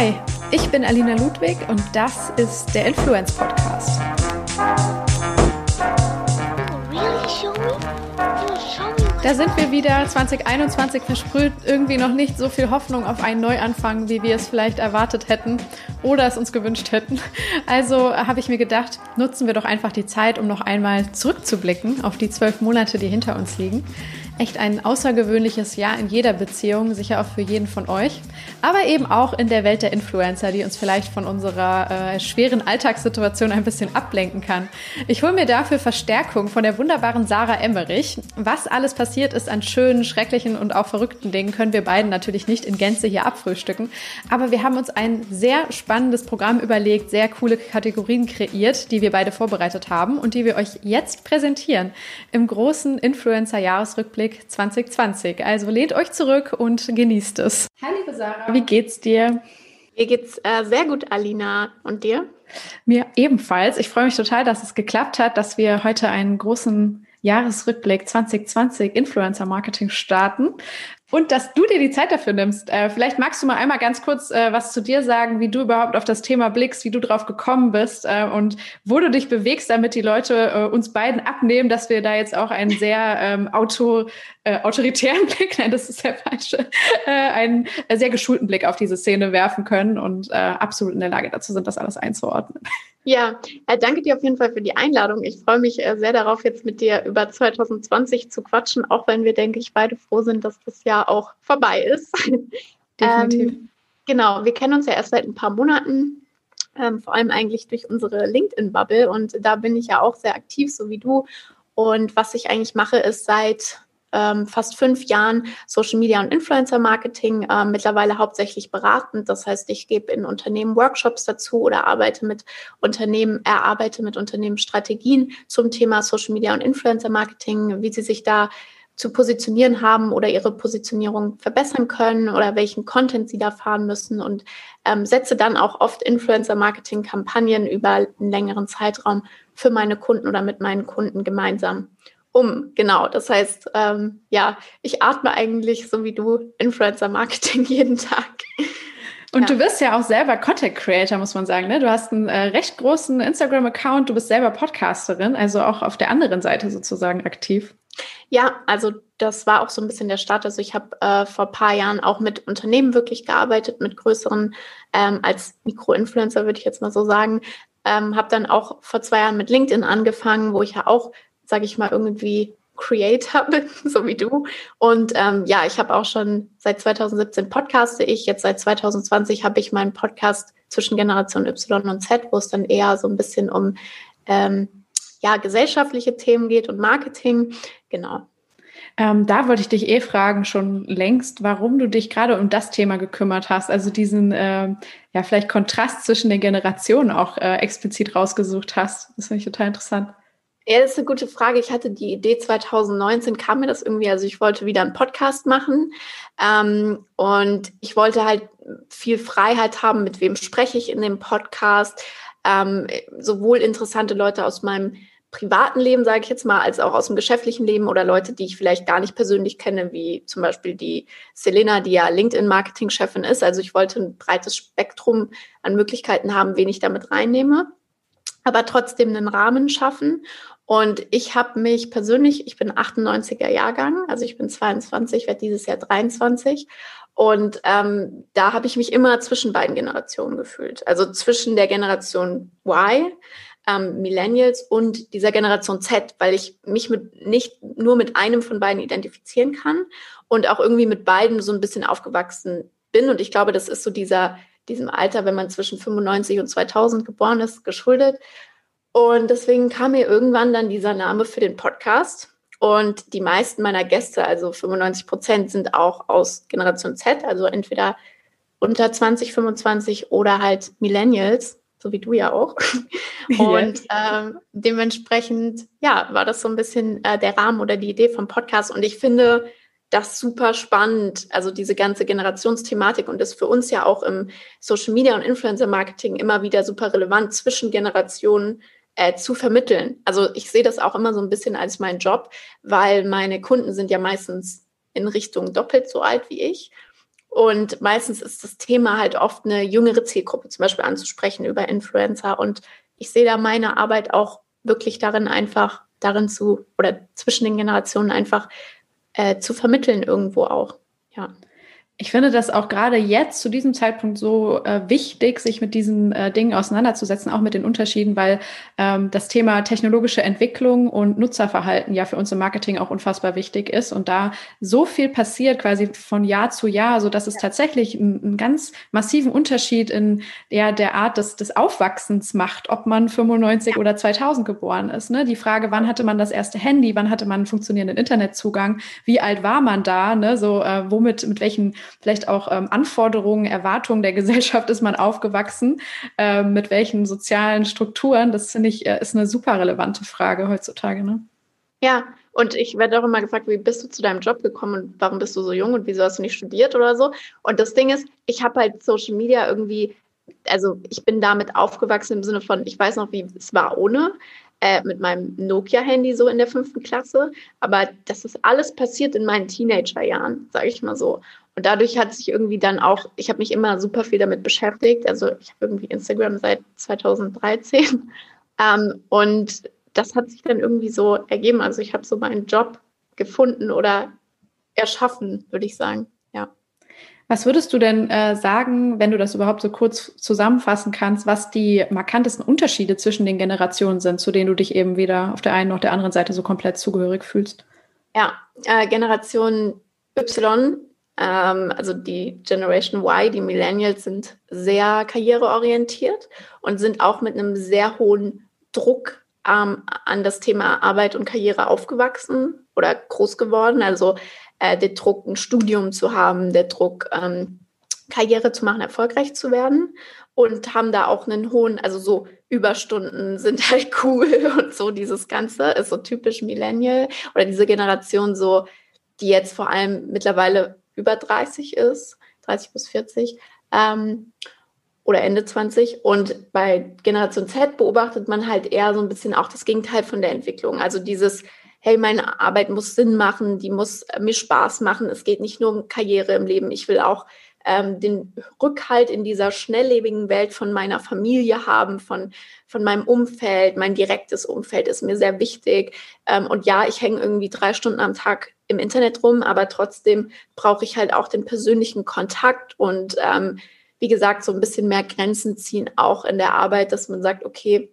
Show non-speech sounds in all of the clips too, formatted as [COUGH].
Hi, ich bin Alina Ludwig und das ist der Influence Podcast. Da sind wir wieder. 2021 versprüht irgendwie noch nicht so viel Hoffnung auf einen Neuanfang, wie wir es vielleicht erwartet hätten oder es uns gewünscht hätten. Also habe ich mir gedacht, nutzen wir doch einfach die Zeit, um noch einmal zurückzublicken auf die zwölf Monate, die hinter uns liegen echt ein außergewöhnliches Jahr in jeder Beziehung, sicher auch für jeden von euch, aber eben auch in der Welt der Influencer, die uns vielleicht von unserer äh, schweren Alltagssituation ein bisschen ablenken kann. Ich hole mir dafür Verstärkung von der wunderbaren Sarah Emmerich. Was alles passiert ist an schönen, schrecklichen und auch verrückten Dingen, können wir beiden natürlich nicht in Gänze hier abfrühstücken, aber wir haben uns ein sehr spannendes Programm überlegt, sehr coole Kategorien kreiert, die wir beide vorbereitet haben und die wir euch jetzt präsentieren im großen Influencer-Jahresrückblick Rückblick 2020. Also lehnt euch zurück und genießt es. Hi, liebe Sarah, wie geht's dir? Mir geht's äh, sehr gut, Alina. Und dir? Mir ebenfalls. Ich freue mich total, dass es geklappt hat, dass wir heute einen großen Jahresrückblick 2020 Influencer Marketing starten und dass du dir die Zeit dafür nimmst. Äh, vielleicht magst du mal einmal ganz kurz äh, was zu dir sagen, wie du überhaupt auf das Thema blickst, wie du drauf gekommen bist äh, und wo du dich bewegst, damit die Leute äh, uns beiden abnehmen, dass wir da jetzt auch einen sehr ähm, auto, äh, autoritären [LAUGHS] Blick, nein, das ist der falsche, äh, einen sehr geschulten Blick auf diese Szene werfen können und absolut in der Lage dazu sind, das alles einzuordnen. Ja, äh, danke dir auf jeden Fall für die Einladung. Ich freue mich äh, sehr darauf, jetzt mit dir über 2020 zu quatschen, auch wenn wir, denke ich, beide froh sind, dass das Jahr auch vorbei ist. [LAUGHS] Definitiv. Ähm, genau, wir kennen uns ja erst seit ein paar Monaten, ähm, vor allem eigentlich durch unsere LinkedIn-Bubble und da bin ich ja auch sehr aktiv, so wie du. Und was ich eigentlich mache, ist seit ähm, fast fünf Jahren Social Media und Influencer Marketing, äh, mittlerweile hauptsächlich beratend. Das heißt, ich gebe in Unternehmen Workshops dazu oder arbeite mit Unternehmen, erarbeite mit Unternehmen Strategien zum Thema Social Media und Influencer Marketing, wie sie sich da zu positionieren haben oder ihre Positionierung verbessern können oder welchen Content sie da fahren müssen und ähm, setze dann auch oft Influencer-Marketing-Kampagnen über einen längeren Zeitraum für meine Kunden oder mit meinen Kunden gemeinsam um. Genau, das heißt, ähm, ja, ich atme eigentlich so wie du Influencer-Marketing [LAUGHS] jeden Tag. Und ja. du bist ja auch selber Content Creator, muss man sagen. Ne? Du hast einen äh, recht großen Instagram-Account, du bist selber Podcasterin, also auch auf der anderen Seite sozusagen aktiv. Ja, also das war auch so ein bisschen der Start. Also ich habe äh, vor ein paar Jahren auch mit Unternehmen wirklich gearbeitet, mit größeren, ähm, als Mikroinfluencer würde ich jetzt mal so sagen. Ähm, habe dann auch vor zwei Jahren mit LinkedIn angefangen, wo ich ja auch sage ich mal, irgendwie Creator bin, [LAUGHS] so wie du. Und ähm, ja, ich habe auch schon seit 2017 podcaste ich. Jetzt seit 2020 habe ich meinen Podcast zwischen Generation Y und Z, wo es dann eher so ein bisschen um ähm, ja, gesellschaftliche Themen geht und Marketing. Genau. Ähm, da wollte ich dich eh fragen, schon längst, warum du dich gerade um das Thema gekümmert hast. Also diesen, äh, ja, vielleicht Kontrast zwischen den Generationen auch äh, explizit rausgesucht hast. Das finde ich total interessant. Ja, das ist eine gute Frage. Ich hatte die Idee 2019, kam mir das irgendwie, also ich wollte wieder einen Podcast machen ähm, und ich wollte halt viel Freiheit haben, mit wem spreche ich in dem Podcast, ähm, sowohl interessante Leute aus meinem privaten Leben, sage ich jetzt mal, als auch aus dem geschäftlichen Leben oder Leute, die ich vielleicht gar nicht persönlich kenne, wie zum Beispiel die Selena, die ja LinkedIn-Marketing-Chefin ist. Also ich wollte ein breites Spektrum an Möglichkeiten haben, wen ich damit reinnehme aber trotzdem einen Rahmen schaffen. Und ich habe mich persönlich, ich bin 98er Jahrgang, also ich bin 22, werde dieses Jahr 23. Und ähm, da habe ich mich immer zwischen beiden Generationen gefühlt. Also zwischen der Generation Y, ähm, Millennials und dieser Generation Z, weil ich mich mit, nicht nur mit einem von beiden identifizieren kann und auch irgendwie mit beiden so ein bisschen aufgewachsen bin. Und ich glaube, das ist so dieser diesem Alter, wenn man zwischen 95 und 2000 geboren ist, geschuldet. Und deswegen kam mir irgendwann dann dieser Name für den Podcast. Und die meisten meiner Gäste, also 95 Prozent, sind auch aus Generation Z, also entweder unter 20, 25 oder halt Millennials, so wie du ja auch. [LAUGHS] Und ähm, dementsprechend, ja, war das so ein bisschen äh, der Rahmen oder die Idee vom Podcast. Und ich finde, das super spannend, also diese ganze Generationsthematik und ist für uns ja auch im Social Media und Influencer Marketing immer wieder super relevant zwischen Generationen äh, zu vermitteln. Also ich sehe das auch immer so ein bisschen als meinen Job, weil meine Kunden sind ja meistens in Richtung doppelt so alt wie ich. Und meistens ist das Thema halt oft eine jüngere Zielgruppe zum Beispiel anzusprechen über Influencer. Und ich sehe da meine Arbeit auch wirklich darin einfach, darin zu, oder zwischen den Generationen einfach äh, zu vermitteln irgendwo auch. Ja. Ich finde das auch gerade jetzt zu diesem Zeitpunkt so äh, wichtig, sich mit diesen äh, Dingen auseinanderzusetzen, auch mit den Unterschieden, weil ähm, das Thema technologische Entwicklung und Nutzerverhalten ja für uns im Marketing auch unfassbar wichtig ist und da so viel passiert quasi von Jahr zu Jahr, so dass es tatsächlich einen, einen ganz massiven Unterschied in ja, der Art des, des Aufwachsens macht, ob man 95 oder 2000 geboren ist. Ne? Die Frage, wann hatte man das erste Handy, wann hatte man einen funktionierenden Internetzugang, wie alt war man da, ne? so äh, womit, mit welchen vielleicht auch ähm, Anforderungen, Erwartungen der [LAUGHS] Gesellschaft ist man aufgewachsen, äh, mit welchen sozialen Strukturen. Das finde ich, äh, ist eine super relevante Frage heutzutage. Ne? Ja, und ich werde auch immer gefragt, wie bist du zu deinem Job gekommen und warum bist du so jung und wieso hast du nicht studiert oder so? Und das Ding ist, ich habe halt Social Media irgendwie, also ich bin damit aufgewachsen im Sinne von, ich weiß noch, wie es war ohne äh, mit meinem Nokia-Handy so in der fünften Klasse. Aber das ist alles passiert in meinen Teenagerjahren, sage ich mal so. Und dadurch hat sich irgendwie dann auch, ich habe mich immer super viel damit beschäftigt. Also ich habe irgendwie Instagram seit 2013. [LAUGHS] Ähm, und das hat sich dann irgendwie so ergeben. Also ich habe so meinen Job gefunden oder erschaffen, würde ich sagen. Was würdest du denn äh, sagen, wenn du das überhaupt so kurz zusammenfassen kannst, was die markantesten Unterschiede zwischen den Generationen sind, zu denen du dich eben weder auf der einen noch der anderen Seite so komplett zugehörig fühlst? Ja, äh, Generation Y, also die Generation Y, die Millennials sind sehr karriereorientiert und sind auch mit einem sehr hohen Druck ähm, an das Thema Arbeit und Karriere aufgewachsen oder groß geworden. Also äh, der Druck, ein Studium zu haben, der Druck, ähm, Karriere zu machen, erfolgreich zu werden und haben da auch einen hohen, also so Überstunden sind halt [LAUGHS] cool und so dieses Ganze ist so typisch Millennial oder diese Generation so, die jetzt vor allem mittlerweile über 30 ist, 30 bis 40 ähm, oder Ende 20 und bei Generation Z beobachtet man halt eher so ein bisschen auch das Gegenteil von der Entwicklung, also dieses hey, meine Arbeit muss Sinn machen, die muss äh, mir Spaß machen. Es geht nicht nur um Karriere im Leben. Ich will auch ähm, den Rückhalt in dieser schnelllebigen Welt von meiner Familie haben, von, von meinem Umfeld. Mein direktes Umfeld ist mir sehr wichtig. Ähm, und ja, ich hänge irgendwie drei Stunden am Tag im Internet rum, aber trotzdem brauche ich halt auch den persönlichen Kontakt und ähm, wie gesagt, so ein bisschen mehr Grenzen ziehen, auch in der Arbeit, dass man sagt, okay,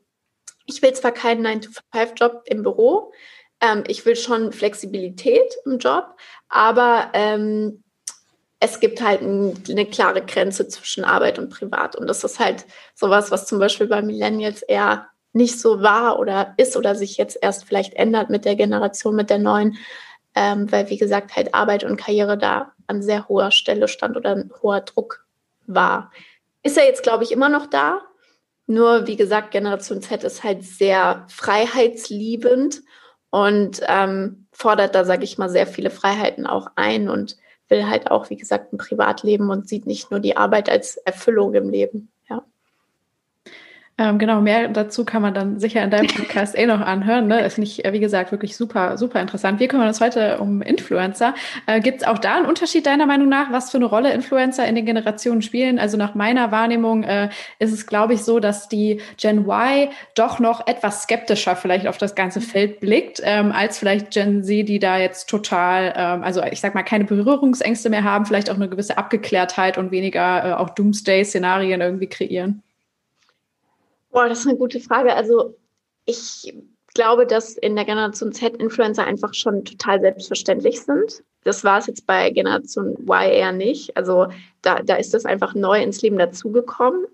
ich will zwar keinen 9-to-5-Job im Büro, ähm, ich will schon Flexibilität im Job, aber ähm, es gibt halt ein, eine klare Grenze zwischen Arbeit und Privat. Und das ist halt sowas, was zum Beispiel bei Millennials eher nicht so war oder ist oder sich jetzt erst vielleicht ändert mit der Generation, mit der neuen, ähm, weil wie gesagt halt Arbeit und Karriere da an sehr hoher Stelle stand oder ein hoher Druck war. Ist er jetzt, glaube ich, immer noch da. Nur, wie gesagt, Generation Z ist halt sehr freiheitsliebend und ähm, fordert da, sage ich mal, sehr viele Freiheiten auch ein und will halt auch, wie gesagt, ein Privatleben und sieht nicht nur die Arbeit als Erfüllung im Leben. Ähm, genau, mehr dazu kann man dann sicher in deinem Podcast eh noch anhören. Ne? Das finde ich, wie gesagt, wirklich super, super interessant. Wir kümmern uns heute um Influencer. Äh, Gibt es auch da einen Unterschied deiner Meinung nach, was für eine Rolle Influencer in den Generationen spielen? Also nach meiner Wahrnehmung äh, ist es, glaube ich, so, dass die Gen Y doch noch etwas skeptischer vielleicht auf das ganze Feld blickt, ähm, als vielleicht Gen Z, die da jetzt total, ähm, also ich sag mal, keine Berührungsängste mehr haben, vielleicht auch eine gewisse Abgeklärtheit und weniger äh, auch Doomsday-Szenarien irgendwie kreieren. Boah, das ist eine gute Frage. Also ich glaube, dass in der Generation Z Influencer einfach schon total selbstverständlich sind. Das war es jetzt bei Generation Y eher nicht. Also da, da ist das einfach neu ins Leben dazugekommen,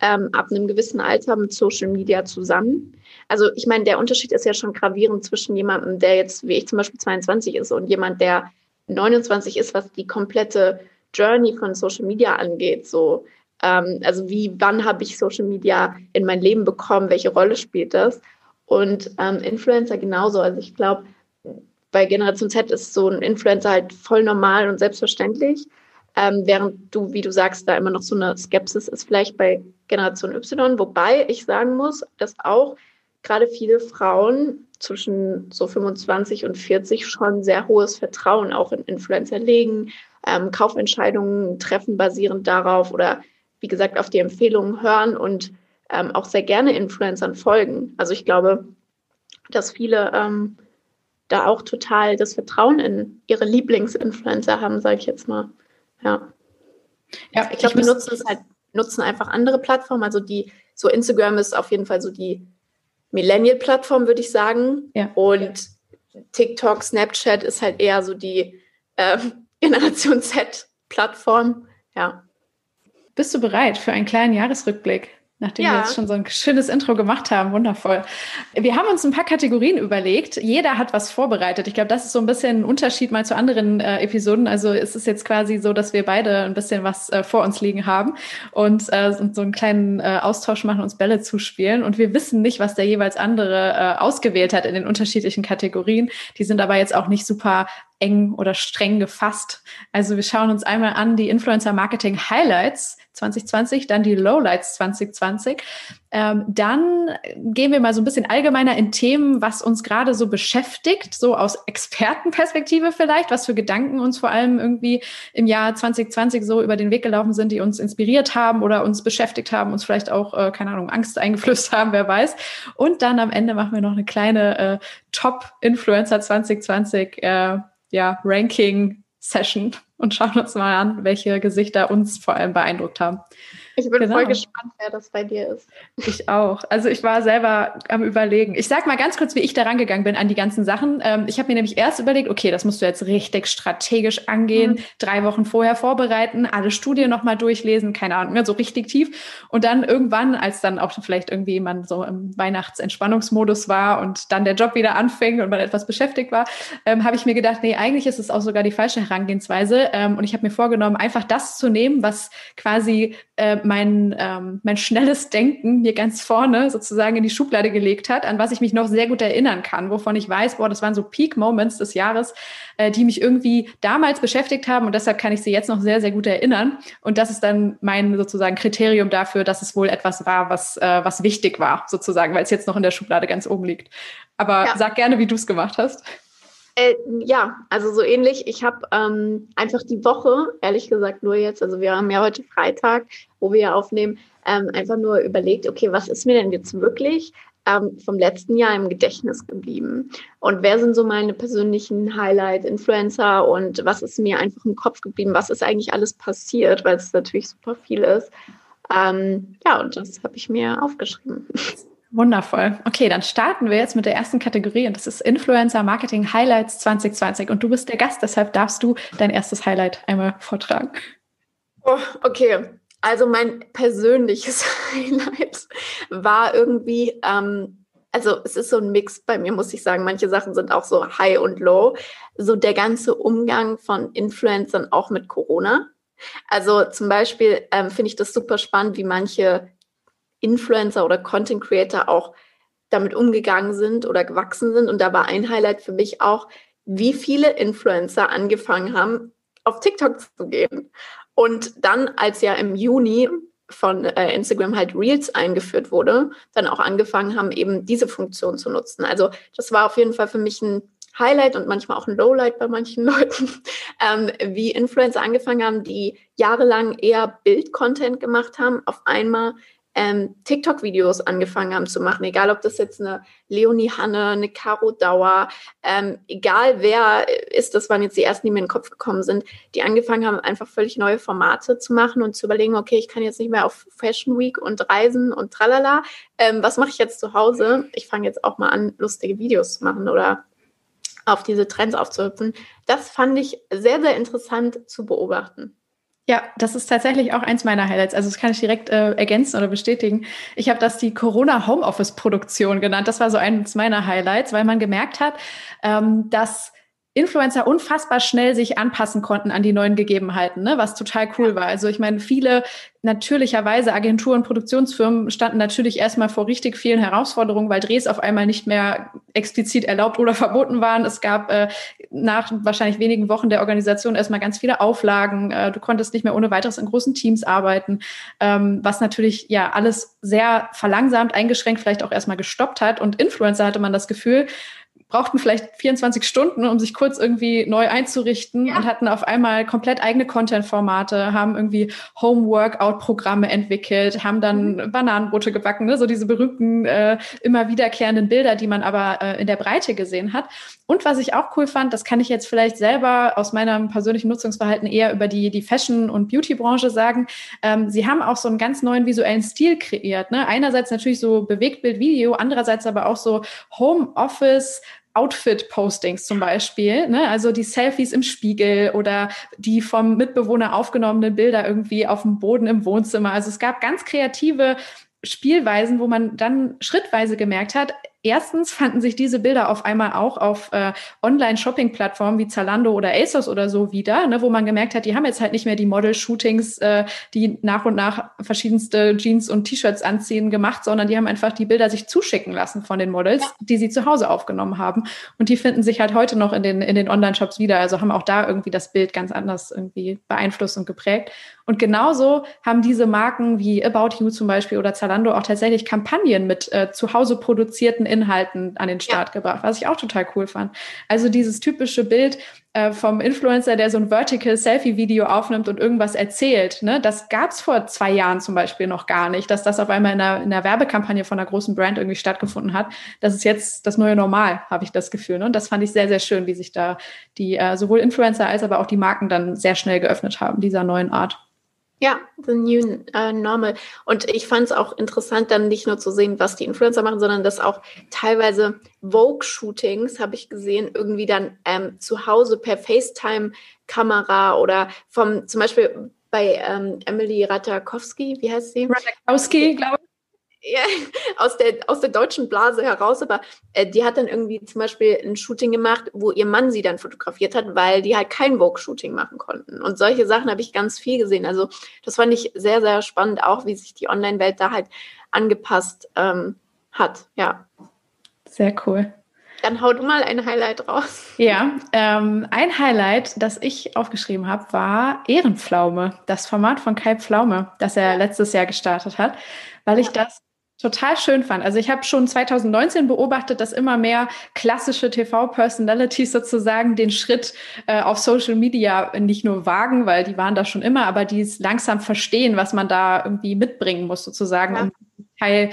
ähm, ab einem gewissen Alter mit Social Media zusammen. Also ich meine, der Unterschied ist ja schon gravierend zwischen jemandem, der jetzt, wie ich zum Beispiel 22 ist, und jemand, der 29 ist, was die komplette Journey von Social Media angeht. So ähm, also wie, wann habe ich Social Media in mein Leben bekommen? Welche Rolle spielt das? Und ähm, Influencer genauso. Also ich glaube, bei Generation Z ist so ein Influencer halt voll normal und selbstverständlich. Ähm, während du, wie du sagst, da immer noch so eine Skepsis ist, vielleicht bei Generation Y. Wobei ich sagen muss, dass auch gerade viele Frauen zwischen so 25 und 40 schon sehr hohes Vertrauen auch in Influencer legen, ähm, Kaufentscheidungen treffen basierend darauf oder wie gesagt auf die Empfehlungen hören und ähm, auch sehr gerne Influencern folgen. Also ich glaube, dass viele ähm, da auch total das Vertrauen in ihre Lieblingsinfluencer haben, sage ich jetzt mal. Ja. ja ich glaube, wir nutzen es halt, nutzen einfach andere Plattformen. Also die, so Instagram ist auf jeden Fall so die Millennial-Plattform, würde ich sagen. Ja. Und TikTok, Snapchat ist halt eher so die äh, [LAUGHS] Generation Z-Plattform. Ja. Bist du bereit für einen kleinen Jahresrückblick? Nachdem ja. wir jetzt schon so ein schönes Intro gemacht haben, wundervoll. Wir haben uns ein paar Kategorien überlegt. Jeder hat was vorbereitet. Ich glaube, das ist so ein bisschen ein Unterschied mal zu anderen äh, Episoden. Also es ist jetzt quasi so, dass wir beide ein bisschen was äh, vor uns liegen haben und äh, so einen kleinen äh, Austausch machen, uns Bälle zuspielen. Und wir wissen nicht, was der jeweils andere äh, ausgewählt hat in den unterschiedlichen Kategorien. Die sind aber jetzt auch nicht super eng oder streng gefasst. Also wir schauen uns einmal an die Influencer Marketing Highlights 2020, dann die Lowlights 2020. Ähm, dann gehen wir mal so ein bisschen allgemeiner in Themen, was uns gerade so beschäftigt, so aus Expertenperspektive vielleicht, was für Gedanken uns vor allem irgendwie im Jahr 2020 so über den Weg gelaufen sind, die uns inspiriert haben oder uns beschäftigt haben, uns vielleicht auch, äh, keine Ahnung, Angst eingeflößt haben, wer weiß. Und dann am Ende machen wir noch eine kleine äh, Top-Influencer 2020 äh, ja, Ranking-Session und schauen uns mal an, welche Gesichter uns vor allem beeindruckt haben. Ich bin genau. voll gespannt, wer das bei dir ist. Ich auch. Also ich war selber am Überlegen. Ich sag mal ganz kurz, wie ich da rangegangen bin an die ganzen Sachen. Ähm, ich habe mir nämlich erst überlegt, okay, das musst du jetzt richtig strategisch angehen, mhm. drei Wochen vorher vorbereiten, alle Studien nochmal durchlesen, keine Ahnung, so richtig tief. Und dann irgendwann, als dann auch vielleicht irgendwie man so im Weihnachtsentspannungsmodus war und dann der Job wieder anfing und man etwas beschäftigt war, ähm, habe ich mir gedacht, nee, eigentlich ist es auch sogar die falsche Herangehensweise. Ähm, und ich habe mir vorgenommen, einfach das zu nehmen, was quasi äh, mein, ähm, mein schnelles Denken mir ganz vorne sozusagen in die Schublade gelegt hat, an was ich mich noch sehr gut erinnern kann, wovon ich weiß, boah, das waren so Peak-Moments des Jahres, äh, die mich irgendwie damals beschäftigt haben und deshalb kann ich sie jetzt noch sehr, sehr gut erinnern. Und das ist dann mein sozusagen Kriterium dafür, dass es wohl etwas war, was, äh, was wichtig war, sozusagen, weil es jetzt noch in der Schublade ganz oben liegt. Aber ja. sag gerne, wie du es gemacht hast. Äh, ja, also so ähnlich. Ich habe ähm, einfach die Woche, ehrlich gesagt nur jetzt, also wir haben ja heute Freitag, wo wir ja aufnehmen, ähm, einfach nur überlegt, okay, was ist mir denn jetzt wirklich ähm, vom letzten Jahr im Gedächtnis geblieben? Und wer sind so meine persönlichen Highlight-Influencer und was ist mir einfach im Kopf geblieben? Was ist eigentlich alles passiert, weil es natürlich super viel ist. Ähm, ja, und das habe ich mir aufgeschrieben. [LAUGHS] Wundervoll. Okay, dann starten wir jetzt mit der ersten Kategorie und das ist Influencer Marketing Highlights 2020. Und du bist der Gast, deshalb darfst du dein erstes Highlight einmal vortragen. Oh, okay, also mein persönliches [LAUGHS] Highlight war irgendwie, ähm, also es ist so ein Mix bei mir, muss ich sagen. Manche Sachen sind auch so high und low. So der ganze Umgang von Influencern auch mit Corona. Also zum Beispiel ähm, finde ich das super spannend, wie manche Influencer oder Content Creator auch damit umgegangen sind oder gewachsen sind. Und da war ein Highlight für mich auch, wie viele Influencer angefangen haben, auf TikTok zu gehen. Und dann, als ja im Juni von äh, Instagram halt Reels eingeführt wurde, dann auch angefangen haben, eben diese Funktion zu nutzen. Also das war auf jeden Fall für mich ein Highlight und manchmal auch ein Lowlight bei manchen [LAUGHS] Leuten, ähm, wie Influencer angefangen haben, die jahrelang eher Bild-Content gemacht haben, auf einmal ähm, TikTok-Videos angefangen haben zu machen, egal ob das jetzt eine Leonie Hanne, eine Caro Dauer, ähm, egal wer ist, das waren jetzt die ersten, die mir in den Kopf gekommen sind, die angefangen haben, einfach völlig neue Formate zu machen und zu überlegen, okay, ich kann jetzt nicht mehr auf Fashion Week und Reisen und tralala, ähm, was mache ich jetzt zu Hause? Ich fange jetzt auch mal an, lustige Videos zu machen oder auf diese Trends aufzuhüpfen. Das fand ich sehr, sehr interessant zu beobachten. Ja, das ist tatsächlich auch eins meiner Highlights. Also das kann ich direkt äh, ergänzen oder bestätigen. Ich habe das die Corona Homeoffice Produktion genannt. Das war so eins meiner Highlights, weil man gemerkt hat, ähm, dass Influencer unfassbar schnell sich anpassen konnten an die neuen Gegebenheiten, ne? was total cool war. Also ich meine, viele natürlicherweise Agenturen, Produktionsfirmen standen natürlich erstmal vor richtig vielen Herausforderungen, weil Drehs auf einmal nicht mehr explizit erlaubt oder [LAUGHS] verboten waren. Es gab äh, nach wahrscheinlich wenigen Wochen der Organisation erstmal ganz viele Auflagen. Äh, du konntest nicht mehr ohne weiteres in großen Teams arbeiten, ähm, was natürlich ja alles sehr verlangsamt, eingeschränkt, vielleicht auch erstmal gestoppt hat. Und Influencer hatte man das Gefühl, brauchten vielleicht 24 Stunden, um sich kurz irgendwie neu einzurichten ja. und hatten auf einmal komplett eigene Content-Formate, haben irgendwie Home-Workout-Programme entwickelt, haben dann mhm. Bananenbrote gebacken, ne? so diese berühmten, äh, immer wiederkehrenden Bilder, die man aber äh, in der Breite gesehen hat. Und was ich auch cool fand, das kann ich jetzt vielleicht selber aus meinem persönlichen Nutzungsverhalten eher über die, die Fashion- und Beauty-Branche sagen. Ähm, sie haben auch so einen ganz neuen visuellen Stil kreiert. Ne? Einerseits natürlich so Bewegtbild-Video, andererseits aber auch so Home-Office, Outfit-Postings zum Beispiel, ne? also die Selfies im Spiegel oder die vom Mitbewohner aufgenommenen Bilder irgendwie auf dem Boden im Wohnzimmer. Also es gab ganz kreative Spielweisen, wo man dann schrittweise gemerkt hat, Erstens fanden sich diese Bilder auf einmal auch auf äh, Online-Shopping-Plattformen wie Zalando oder ASOS oder so wieder, ne, wo man gemerkt hat, die haben jetzt halt nicht mehr die Model-Shootings, äh, die nach und nach verschiedenste Jeans und T-Shirts anziehen, gemacht, sondern die haben einfach die Bilder sich zuschicken lassen von den Models, ja. die sie zu Hause aufgenommen haben. Und die finden sich halt heute noch in den, in den Online-Shops wieder. Also haben auch da irgendwie das Bild ganz anders irgendwie beeinflusst und geprägt. Und genauso haben diese Marken wie About You zum Beispiel oder Zalando auch tatsächlich Kampagnen mit äh, zu Hause produzierten Inhalten an den Start ja. gebracht, was ich auch total cool fand. Also dieses typische Bild äh, vom Influencer, der so ein Vertical Selfie-Video aufnimmt und irgendwas erzählt, ne, das gab es vor zwei Jahren zum Beispiel noch gar nicht, dass das auf einmal in einer, in einer Werbekampagne von einer großen Brand irgendwie stattgefunden hat. Das ist jetzt das neue Normal, habe ich das Gefühl. Ne? Und das fand ich sehr, sehr schön, wie sich da die äh, sowohl Influencer als aber auch die Marken dann sehr schnell geöffnet haben, dieser neuen Art. Ja, the new uh, normal. Und ich fand es auch interessant, dann nicht nur zu sehen, was die Influencer machen, sondern dass auch teilweise Vogue-Shootings, habe ich gesehen, irgendwie dann ähm, zu Hause per FaceTime-Kamera oder vom, zum Beispiel bei ähm, Emily Ratakowski, wie heißt sie? Ratakowski, glaube ich ja, [LAUGHS] aus der, aus der deutschen Blase heraus, aber äh, die hat dann irgendwie zum Beispiel ein Shooting gemacht, wo ihr Mann sie dann fotografiert hat, weil die halt kein Vogue-Shooting machen konnten. Und solche Sachen habe ich ganz viel gesehen. Also das fand ich sehr, sehr spannend, auch wie sich die Online-Welt da halt angepasst ähm, hat. Ja. Sehr cool. Dann hau du mal ein Highlight raus. Ja, ähm, ein Highlight, das ich aufgeschrieben habe, war Ehrenpflaume, das Format von Kai Pflaume, das er letztes Jahr gestartet hat, weil ich das total schön fand. Also ich habe schon 2019 beobachtet, dass immer mehr klassische TV-Personalities sozusagen den Schritt äh, auf Social Media nicht nur wagen, weil die waren da schon immer, aber die langsam verstehen, was man da irgendwie mitbringen muss, sozusagen, ja. um Teil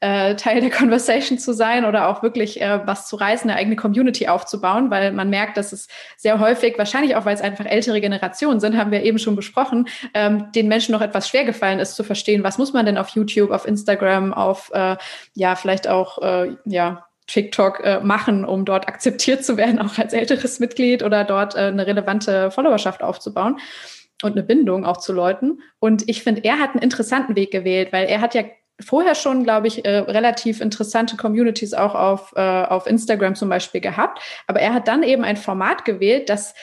äh, Teil der Conversation zu sein oder auch wirklich äh, was zu reißen, eine eigene Community aufzubauen, weil man merkt, dass es sehr häufig, wahrscheinlich auch, weil es einfach ältere Generationen sind, haben wir eben schon besprochen, ähm, den Menschen noch etwas schwer gefallen ist zu verstehen, was muss man denn auf YouTube, auf Instagram, auf äh, ja, vielleicht auch äh, ja, TikTok äh, machen, um dort akzeptiert zu werden, auch als älteres Mitglied oder dort äh, eine relevante Followerschaft aufzubauen und eine Bindung auch zu Leuten. Und ich finde, er hat einen interessanten Weg gewählt, weil er hat ja vorher schon, glaube ich, äh, relativ interessante Communities auch auf, äh, auf Instagram zum Beispiel gehabt. Aber er hat dann eben ein Format gewählt, das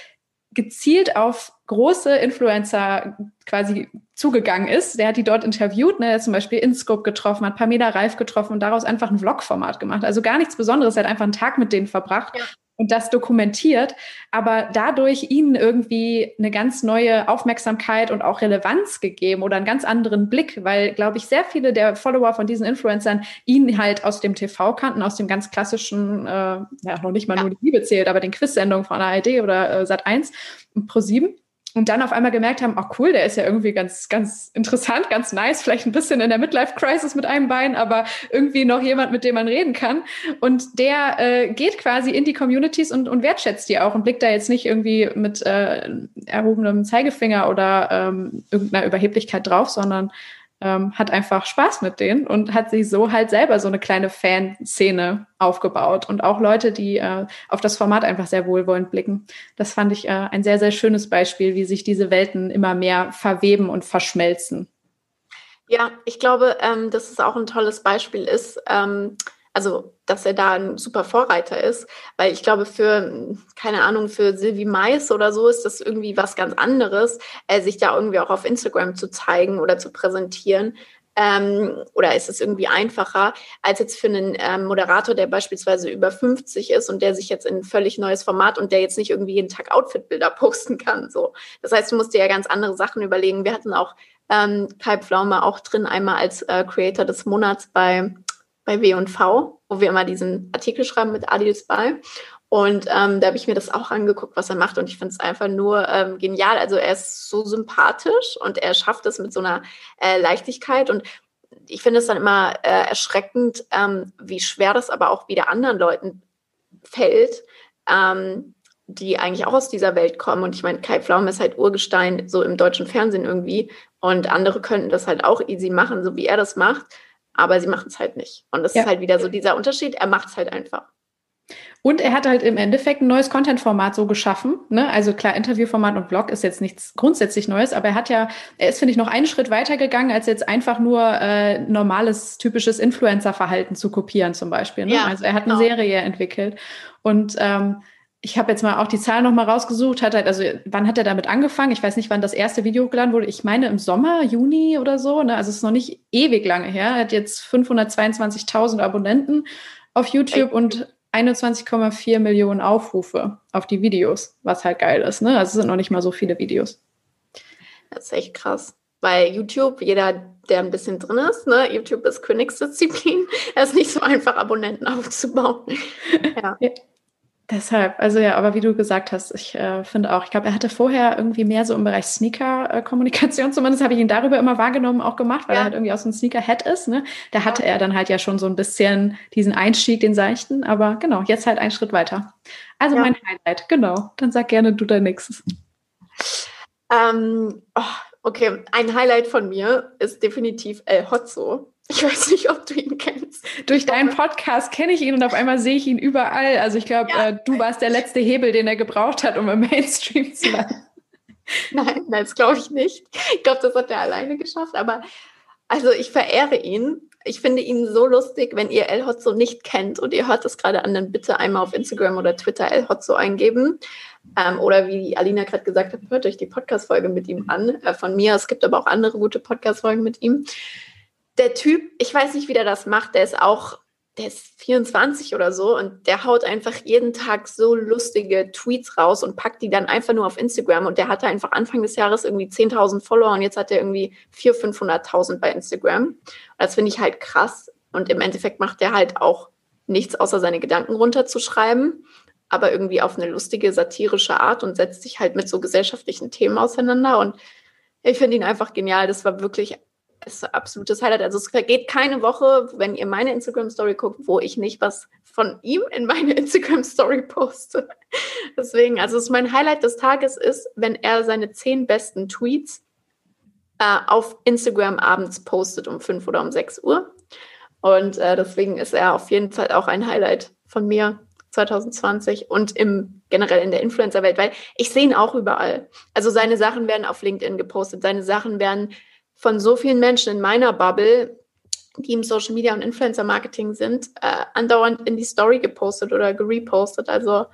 gezielt auf große Influencer quasi zugegangen ist. Der hat die dort interviewt, ne, hat zum Beispiel InScope getroffen, hat Pamela Reif getroffen und daraus einfach ein Vlog-Format gemacht. Also gar nichts Besonderes, er hat einfach einen Tag mit denen verbracht ja und das dokumentiert, aber dadurch ihnen irgendwie eine ganz neue Aufmerksamkeit und auch Relevanz gegeben oder einen ganz anderen Blick, weil, glaube ich, sehr viele der Follower von diesen Influencern ihn halt aus dem TV kannten, aus dem ganz klassischen, äh, ja, noch nicht mal ja. nur die Liebe zählt, aber den Quiz-Sendungen von ARD oder äh, Sat1 und Pro7 und dann auf einmal gemerkt haben, ach cool, der ist ja irgendwie ganz, ganz interessant, ganz nice, vielleicht ein bisschen in der Midlife-Crisis mit einem Bein, aber irgendwie noch jemand, mit dem man reden kann. Und der äh, geht quasi in die Communities und, und wertschätzt die auch und blickt da jetzt nicht irgendwie mit äh, erhobenem Zeigefinger oder ähm, irgendeiner Überheblichkeit drauf, sondern ähm, hat einfach Spaß mit denen und hat sich so halt selber so eine kleine Fanszene aufgebaut und auch Leute, die äh, auf das Format einfach sehr wohlwollend blicken. Das fand ich äh, ein sehr, sehr schönes Beispiel, wie sich diese Welten immer mehr verweben und verschmelzen. Ja, ich glaube, ähm, dass es auch ein tolles Beispiel ist. Ähm, also dass er da ein super Vorreiter ist, weil ich glaube, für, keine Ahnung, für Sylvie Mais oder so ist das irgendwie was ganz anderes, äh, sich da irgendwie auch auf Instagram zu zeigen oder zu präsentieren. Ähm, oder ist es irgendwie einfacher, als jetzt für einen ähm, Moderator, der beispielsweise über 50 ist und der sich jetzt in ein völlig neues Format und der jetzt nicht irgendwie jeden Tag Outfit-Bilder [LAUGHS] posten kann. So. Das heißt, du musst dir ja ganz andere Sachen überlegen. Wir hatten auch ähm, Kai Pflaume auch drin, einmal als äh, Creator des Monats bei bei W&V, wo wir immer diesen Artikel schreiben mit Adils bei. Und ähm, da habe ich mir das auch angeguckt, was er macht. Und ich finde es einfach nur ähm, genial. Also er ist so sympathisch und er schafft es mit so einer äh, Leichtigkeit. Und ich finde es dann immer äh, erschreckend, ähm, wie schwer das aber auch wieder anderen Leuten fällt, ähm, die eigentlich auch aus dieser Welt kommen. Und ich meine, Kai Pflaume ist halt Urgestein so im deutschen Fernsehen irgendwie. Und andere könnten das halt auch easy machen, so wie er das macht. Aber sie machen es halt nicht. Und das ja. ist halt wieder so dieser Unterschied. Er macht es halt einfach. Und er hat halt im Endeffekt ein neues Content-Format so geschaffen. Ne? Also klar, Interviewformat und Blog ist jetzt nichts grundsätzlich Neues, aber er hat ja, er ist, finde ich, noch einen Schritt weiter gegangen, als jetzt einfach nur äh, normales, typisches Influencer-Verhalten zu kopieren zum Beispiel. Ne? Ja, also er hat eine genau. Serie entwickelt. Und ähm, ich habe jetzt mal auch die Zahlen noch mal rausgesucht. Hat halt, also wann hat er damit angefangen? Ich weiß nicht, wann das erste Video hochgeladen wurde. Ich meine im Sommer, Juni oder so. Ne? Also es ist noch nicht ewig lange her. Er hat jetzt 522.000 Abonnenten auf YouTube und 21,4 Millionen Aufrufe auf die Videos, was halt geil ist. Ne? Also es sind noch nicht mal so viele Videos. Das ist echt krass. Weil YouTube, jeder, der ein bisschen drin ist, ne, YouTube ist Königsdisziplin. Es [LAUGHS] ist nicht so einfach, Abonnenten aufzubauen. [LAUGHS] ja. ja. Deshalb, also ja, aber wie du gesagt hast, ich äh, finde auch, ich glaube, er hatte vorher irgendwie mehr so im Bereich Sneaker-Kommunikation, [LAUGHS] zumindest habe ich ihn darüber immer wahrgenommen, auch gemacht, weil ja. er halt irgendwie aus einem Sneaker-Head ist. Ne? Da hatte er dann halt ja schon so ein bisschen diesen Einstieg, den seichten, aber genau, jetzt halt einen Schritt weiter. Also ja. mein Highlight, genau. Dann sag gerne du dein nächstes. Ähm, oh, okay, ein Highlight von mir ist definitiv El Hotzo. Ich weiß nicht, ob du ihn kennst. Durch deinen Podcast kenne ich ihn und auf einmal sehe ich ihn überall. Also ich glaube, ja. äh, du warst der letzte Hebel, den er gebraucht hat, um im Mainstream zu landen. [LAUGHS] nein, nein, das glaube ich nicht. Ich glaube, das hat er alleine geschafft. Aber also ich verehre ihn. Ich finde ihn so lustig, wenn ihr El Hotzo nicht kennt und ihr hört das gerade an, dann bitte einmal auf Instagram oder Twitter El Hotzo eingeben. Ähm, oder wie Alina gerade gesagt hat, hört euch die Podcast-Folge mit ihm an. Äh, von mir. Es gibt aber auch andere gute Podcast-Folgen mit ihm der Typ, ich weiß nicht, wie der das macht, der ist auch, der ist 24 oder so und der haut einfach jeden Tag so lustige Tweets raus und packt die dann einfach nur auf Instagram und der hatte einfach Anfang des Jahres irgendwie 10.000 Follower und jetzt hat er irgendwie 400.000, 500.000 bei Instagram. Und das finde ich halt krass und im Endeffekt macht er halt auch nichts außer seine Gedanken runterzuschreiben, aber irgendwie auf eine lustige, satirische Art und setzt sich halt mit so gesellschaftlichen Themen auseinander und ich finde ihn einfach genial. Das war wirklich ist ein absolutes Highlight. Also es vergeht keine Woche, wenn ihr meine Instagram-Story guckt, wo ich nicht was von ihm in meine [LAUGHS] Instagram-Story poste. Deswegen, also es ist mein Highlight des Tages ist, wenn er seine zehn besten Tweets äh, auf Instagram abends postet um fünf oder um sechs Uhr. Und äh, deswegen ist er auf jeden Fall auch ein Highlight von mir 2020 und im generell in der Influencer-Welt, weil ich sehe ihn auch überall. Also seine Sachen werden auf LinkedIn gepostet, seine Sachen werden von so vielen Menschen in meiner Bubble, die im Social Media und Influencer Marketing sind, äh, andauernd in die Story gepostet oder gerepostet. Also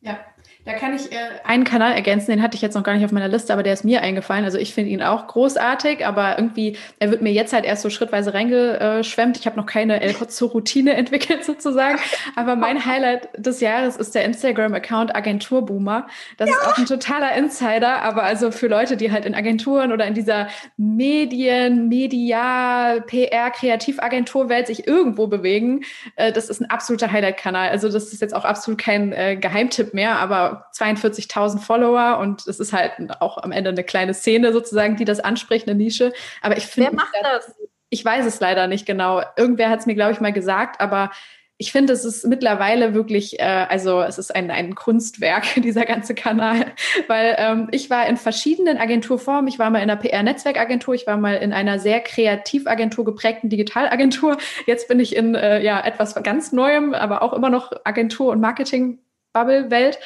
ja. Da kann ich äh, einen Kanal ergänzen, den hatte ich jetzt noch gar nicht auf meiner Liste, aber der ist mir eingefallen. Also ich finde ihn auch großartig, aber irgendwie, er wird mir jetzt halt erst so schrittweise reingeschwemmt. Ich habe noch keine El Routine [LAUGHS] entwickelt sozusagen. Aber mein Highlight des Jahres ist der Instagram-Account Agenturboomer. Das ja. ist auch ein totaler Insider, aber also für Leute, die halt in Agenturen oder in dieser Medien, Media, PR, Kreativagenturwelt sich irgendwo bewegen, äh, das ist ein absoluter Highlight-Kanal. Also das ist jetzt auch absolut kein äh, Geheimtipp mehr, aber 42.000 Follower und es ist halt auch am Ende eine kleine Szene sozusagen, die das anspricht, eine Nische. Aber ich finde. Wer macht das? Ich weiß es leider nicht genau. Irgendwer hat es mir, glaube ich, mal gesagt, aber ich finde, es ist mittlerweile wirklich, äh, also es ist ein, ein Kunstwerk, [LAUGHS] dieser ganze Kanal, weil ähm, ich war in verschiedenen Agenturformen. Ich war mal in einer PR-Netzwerkagentur, ich war mal in einer sehr Kreativagentur geprägten Digitalagentur. Jetzt bin ich in äh, ja etwas ganz Neuem, aber auch immer noch Agentur- und Marketing-Bubble-Welt.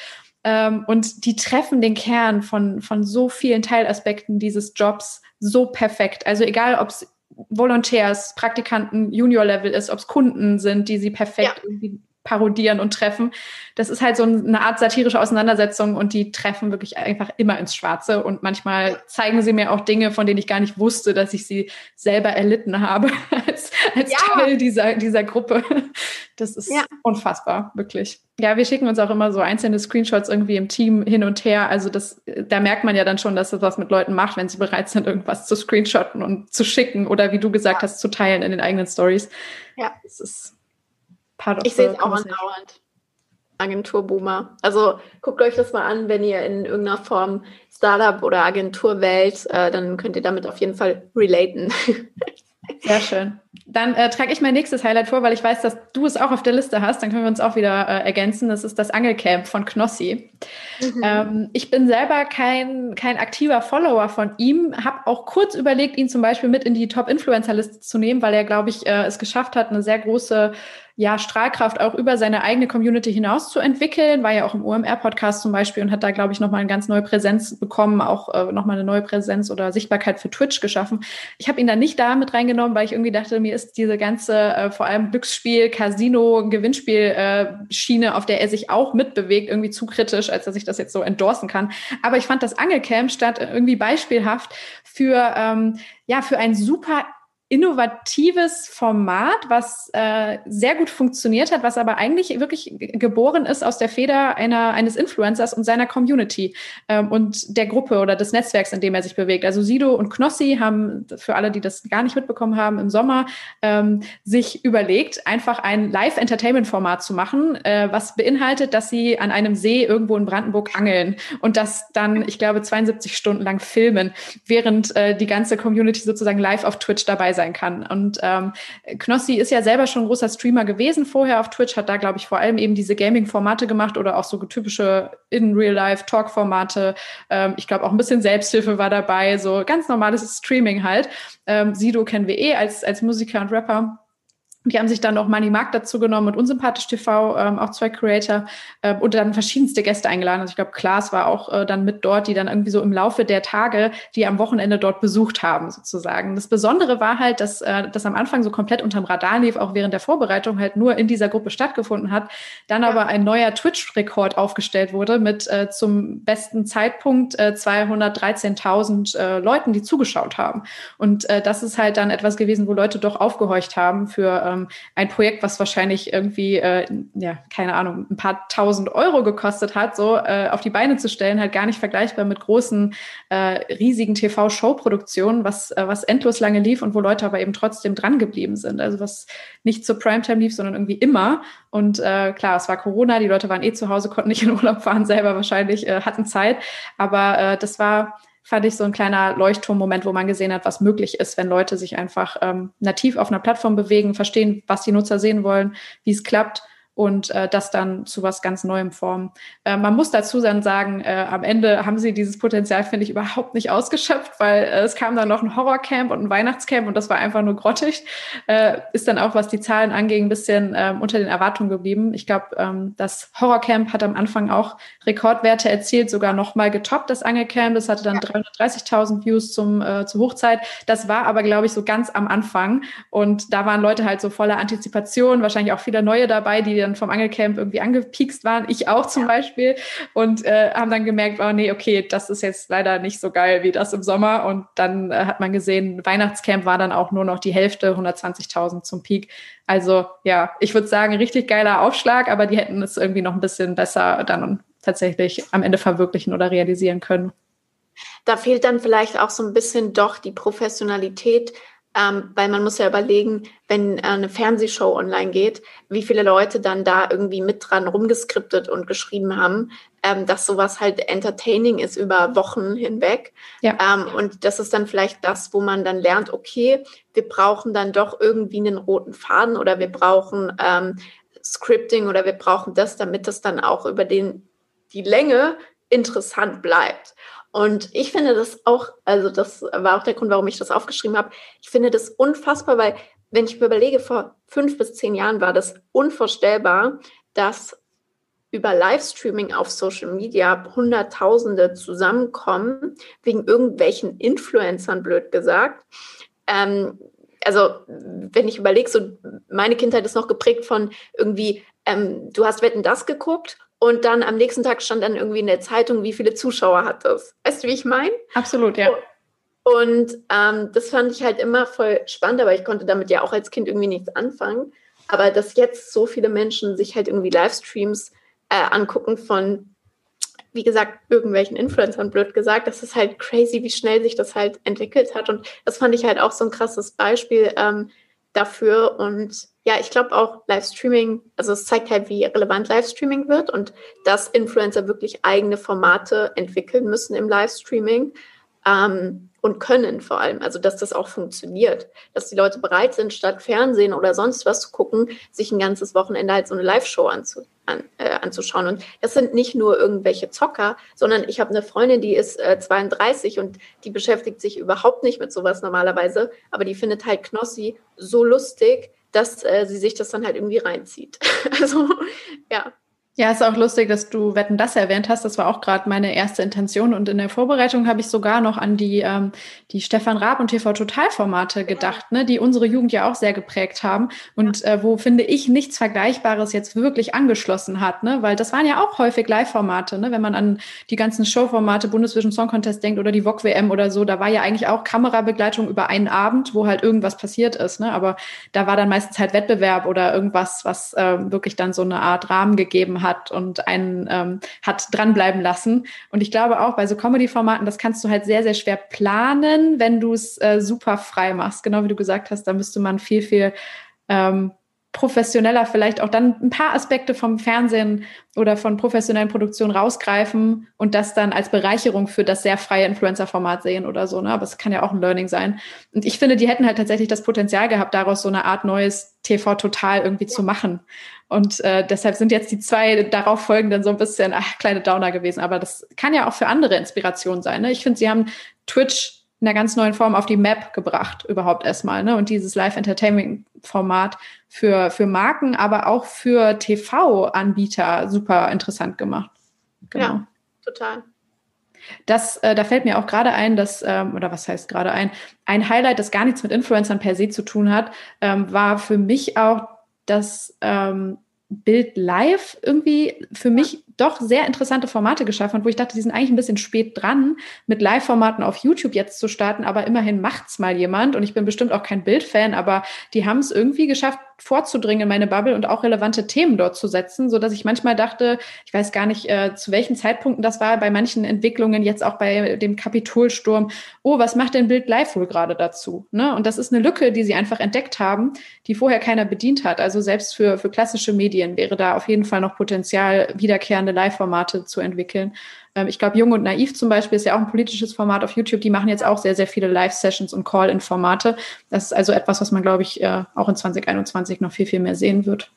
Ähm, und die treffen den Kern von, von so vielen Teilaspekten dieses Jobs so perfekt. Also egal, ob es Volontärs, Praktikanten, Junior-Level ist, ob es Kunden sind, die sie perfekt ja. irgendwie parodieren und treffen. Das ist halt so eine Art satirische Auseinandersetzung und die treffen wirklich einfach immer ins Schwarze. Und manchmal zeigen sie mir auch Dinge, von denen ich gar nicht wusste, dass ich sie selber erlitten habe [LAUGHS] als, als ja. Teil dieser, dieser Gruppe. Das ist ja. unfassbar, wirklich. Ja, wir schicken uns auch immer so einzelne Screenshots irgendwie im Team hin und her. Also das, da merkt man ja dann schon, dass das was mit Leuten macht, wenn sie bereit sind, irgendwas zu screenshotten und zu schicken oder wie du gesagt ja. hast, zu teilen in den eigenen Stories. Ja. Das ist part of Ich sehe es auch andauernd. Agenturboomer. Also guckt euch das mal an, wenn ihr in irgendeiner Form Startup oder Agentur wählt, äh, dann könnt ihr damit auf jeden Fall relaten. [LAUGHS] Sehr schön. Dann äh, trage ich mein nächstes Highlight vor, weil ich weiß, dass du es auch auf der Liste hast. Dann können wir uns auch wieder äh, ergänzen. Das ist das Angelcamp von Knossi. Mhm. Ähm, ich bin selber kein, kein aktiver Follower von ihm, habe auch kurz überlegt, ihn zum Beispiel mit in die Top-Influencer-Liste zu nehmen, weil er, glaube ich, äh, es geschafft hat, eine sehr große ja, Strahlkraft auch über seine eigene Community hinaus zu entwickeln, war ja auch im OMR-Podcast zum Beispiel und hat da, glaube ich, nochmal eine ganz neue Präsenz bekommen, auch äh, nochmal eine neue Präsenz oder Sichtbarkeit für Twitch geschaffen. Ich habe ihn da nicht da mit reingenommen, weil ich irgendwie dachte, mir ist diese ganze, äh, vor allem Glücksspiel, Casino, Gewinnspiel-Schiene, äh, auf der er sich auch mitbewegt, irgendwie zu kritisch, als dass ich das jetzt so endorsen kann. Aber ich fand das Angelcamp statt irgendwie beispielhaft für, ähm, ja, für ein super innovatives Format, was äh, sehr gut funktioniert hat, was aber eigentlich wirklich geboren ist aus der Feder einer, eines Influencers und seiner Community ähm, und der Gruppe oder des Netzwerks, in dem er sich bewegt. Also Sido und Knossi haben, für alle, die das gar nicht mitbekommen haben, im Sommer ähm, sich überlegt, einfach ein Live-Entertainment-Format zu machen, äh, was beinhaltet, dass sie an einem See irgendwo in Brandenburg angeln und das dann, ich glaube, 72 Stunden lang filmen, während äh, die ganze Community sozusagen live auf Twitch dabei sein kann. Und ähm, Knossi ist ja selber schon großer Streamer gewesen vorher auf Twitch, hat da, glaube ich, vor allem eben diese Gaming-Formate gemacht oder auch so typische In-Real-Life-Talk-Formate. Ähm, ich glaube, auch ein bisschen Selbsthilfe war dabei, so ganz normales Streaming halt. Ähm, Sido kennen wir eh als, als Musiker und Rapper. Die haben sich dann noch Money Mark dazu genommen und Unsympathisch TV, ähm, auch zwei Creator äh, und dann verschiedenste Gäste eingeladen. Also ich glaube, Klaas war auch äh, dann mit dort, die dann irgendwie so im Laufe der Tage, die am Wochenende dort besucht haben, sozusagen. Das Besondere war halt, dass äh, das am Anfang so komplett unterm Radar lief, auch während der Vorbereitung halt nur in dieser Gruppe stattgefunden hat. Dann aber ein neuer Twitch-Rekord aufgestellt wurde mit äh, zum besten Zeitpunkt äh, 213.000 äh, Leuten, die zugeschaut haben. Und äh, das ist halt dann etwas gewesen, wo Leute doch aufgehorcht haben für ähm, ein Projekt, was wahrscheinlich irgendwie, äh, ja, keine Ahnung, ein paar tausend Euro gekostet hat, so äh, auf die Beine zu stellen, halt gar nicht vergleichbar mit großen, äh, riesigen TV-Show-Produktionen, was, äh, was endlos lange lief und wo Leute aber eben trotzdem dran geblieben sind. Also was nicht zur Primetime lief, sondern irgendwie immer. Und äh, klar, es war Corona, die Leute waren eh zu Hause, konnten nicht in Urlaub fahren, selber wahrscheinlich, äh, hatten Zeit. Aber äh, das war fand ich so ein kleiner Leuchtturmmoment, wo man gesehen hat, was möglich ist, wenn Leute sich einfach ähm, nativ auf einer Plattform bewegen, verstehen, was die Nutzer sehen wollen, wie es klappt und äh, das dann zu was ganz Neuem formen. Äh, man muss dazu dann sagen, äh, am Ende haben sie dieses Potenzial, finde ich, überhaupt nicht ausgeschöpft, weil äh, es kam dann noch ein Horrorcamp und ein Weihnachtscamp und das war einfach nur grottig. Äh, ist dann auch, was die Zahlen angeht, ein bisschen ähm, unter den Erwartungen geblieben. Ich glaube, ähm, das Horrorcamp hat am Anfang auch Rekordwerte erzielt, sogar nochmal getoppt, das Angelcamp. Das hatte dann ja. 330.000 Views zum, äh, zur Hochzeit. Das war aber, glaube ich, so ganz am Anfang und da waren Leute halt so voller Antizipation, wahrscheinlich auch viele neue dabei, die dann vom Angelcamp irgendwie angepiekst waren, ich auch zum ja. Beispiel, und äh, haben dann gemerkt, oh nee, okay, das ist jetzt leider nicht so geil wie das im Sommer. Und dann äh, hat man gesehen, Weihnachtscamp war dann auch nur noch die Hälfte, 120.000 zum Peak. Also ja, ich würde sagen, richtig geiler Aufschlag, aber die hätten es irgendwie noch ein bisschen besser dann tatsächlich am Ende verwirklichen oder realisieren können. Da fehlt dann vielleicht auch so ein bisschen doch die Professionalität ähm, weil man muss ja überlegen, wenn äh, eine Fernsehshow online geht, wie viele Leute dann da irgendwie mit dran rumgeskriptet und geschrieben haben, ähm, dass sowas halt entertaining ist über Wochen hinweg. Ja. Ähm, und das ist dann vielleicht das, wo man dann lernt, okay, wir brauchen dann doch irgendwie einen roten Faden oder wir brauchen ähm, Scripting oder wir brauchen das, damit das dann auch über den, die Länge interessant bleibt. Und ich finde das auch, also das war auch der Grund, warum ich das aufgeschrieben habe. Ich finde das unfassbar, weil wenn ich mir überlege, vor fünf bis zehn Jahren war das unvorstellbar, dass über Livestreaming auf Social Media Hunderttausende zusammenkommen, wegen irgendwelchen Influencern, blöd gesagt. Ähm, also, wenn ich überlege, so meine Kindheit ist noch geprägt von irgendwie ähm, du hast Wetten das geguckt und dann am nächsten Tag stand dann irgendwie in der Zeitung, wie viele Zuschauer hat das. Weißt du, wie ich meine? Absolut, ja. Und ähm, das fand ich halt immer voll spannend, aber ich konnte damit ja auch als Kind irgendwie nichts anfangen. Aber dass jetzt so viele Menschen sich halt irgendwie Livestreams äh, angucken von, wie gesagt, irgendwelchen Influencern, blöd gesagt, das ist halt crazy, wie schnell sich das halt entwickelt hat. Und das fand ich halt auch so ein krasses Beispiel ähm, dafür. Und ja, ich glaube auch Livestreaming, also es zeigt halt, wie relevant Livestreaming wird und dass Influencer wirklich eigene Formate entwickeln müssen im Livestreaming. Ähm, und können vor allem. Also, dass das auch funktioniert. Dass die Leute bereit sind, statt Fernsehen oder sonst was zu gucken, sich ein ganzes Wochenende halt so eine Live-Show anzu, an, äh, anzuschauen. Und das sind nicht nur irgendwelche Zocker, sondern ich habe eine Freundin, die ist äh, 32 und die beschäftigt sich überhaupt nicht mit sowas normalerweise, aber die findet halt Knossi so lustig, dass äh, sie sich das dann halt irgendwie reinzieht. [LAUGHS] also, ja. Ja, ist auch lustig, dass du Wetten das erwähnt hast. Das war auch gerade meine erste Intention. Und in der Vorbereitung habe ich sogar noch an die, ähm, die Stefan Raab und TV Total-Formate gedacht, ne, die unsere Jugend ja auch sehr geprägt haben. Und äh, wo, finde ich, nichts Vergleichbares jetzt wirklich angeschlossen hat, ne? Weil das waren ja auch häufig Live-Formate, ne? Wenn man an die ganzen Show-Formate, Bundesvision Song Contest denkt oder die VOG WM oder so, da war ja eigentlich auch Kamerabegleitung über einen Abend, wo halt irgendwas passiert ist. Ne? Aber da war dann meistens halt Wettbewerb oder irgendwas, was äh, wirklich dann so eine Art Rahmen gegeben hat hat und einen ähm, hat dranbleiben lassen. Und ich glaube auch bei so Comedy-Formaten, das kannst du halt sehr, sehr schwer planen, wenn du es äh, super frei machst. Genau wie du gesagt hast, da müsste man viel, viel ähm, professioneller vielleicht auch dann ein paar Aspekte vom Fernsehen oder von professionellen Produktionen rausgreifen und das dann als Bereicherung für das sehr freie Influencer-Format sehen oder so. Ne? Aber es kann ja auch ein Learning sein. Und ich finde, die hätten halt tatsächlich das Potenzial gehabt, daraus so eine Art neues TV total irgendwie ja. zu machen. Und äh, deshalb sind jetzt die zwei darauf folgenden so ein bisschen ach, kleine Downer gewesen. Aber das kann ja auch für andere Inspiration sein. Ne? Ich finde, sie haben Twitch in einer ganz neuen Form auf die Map gebracht, überhaupt erstmal. Ne? Und dieses Live-Entertainment-Format für, für Marken, aber auch für TV-Anbieter super interessant gemacht. Genau. Ja, total. Das, äh, da fällt mir auch gerade ein, dass, ähm, oder was heißt gerade ein, ein Highlight, das gar nichts mit Influencern per se zu tun hat, ähm, war für mich auch das ähm, Bild live irgendwie für mich doch sehr interessante Formate geschaffen wo ich dachte, die sind eigentlich ein bisschen spät dran, mit Live-Formaten auf YouTube jetzt zu starten, aber immerhin macht's mal jemand und ich bin bestimmt auch kein Bildfan, aber die haben es irgendwie geschafft, vorzudringen in meine Bubble und auch relevante Themen dort zu setzen, so dass ich manchmal dachte, ich weiß gar nicht, äh, zu welchen Zeitpunkten das war, bei manchen Entwicklungen, jetzt auch bei dem Kapitolsturm, oh, was macht denn Bild Live wohl gerade dazu? Ne? Und das ist eine Lücke, die sie einfach entdeckt haben, die vorher keiner bedient hat. Also selbst für, für klassische Medien wäre da auf jeden Fall noch Potenzial, wiederkehrende spannende Live-Formate zu entwickeln. Ähm, ich glaube, Jung und Naiv zum Beispiel ist ja auch ein politisches Format auf YouTube. Die machen jetzt auch sehr, sehr viele Live-Sessions und Call-in-Formate. Das ist also etwas, was man, glaube ich, äh, auch in 2021 noch viel, viel mehr sehen wird.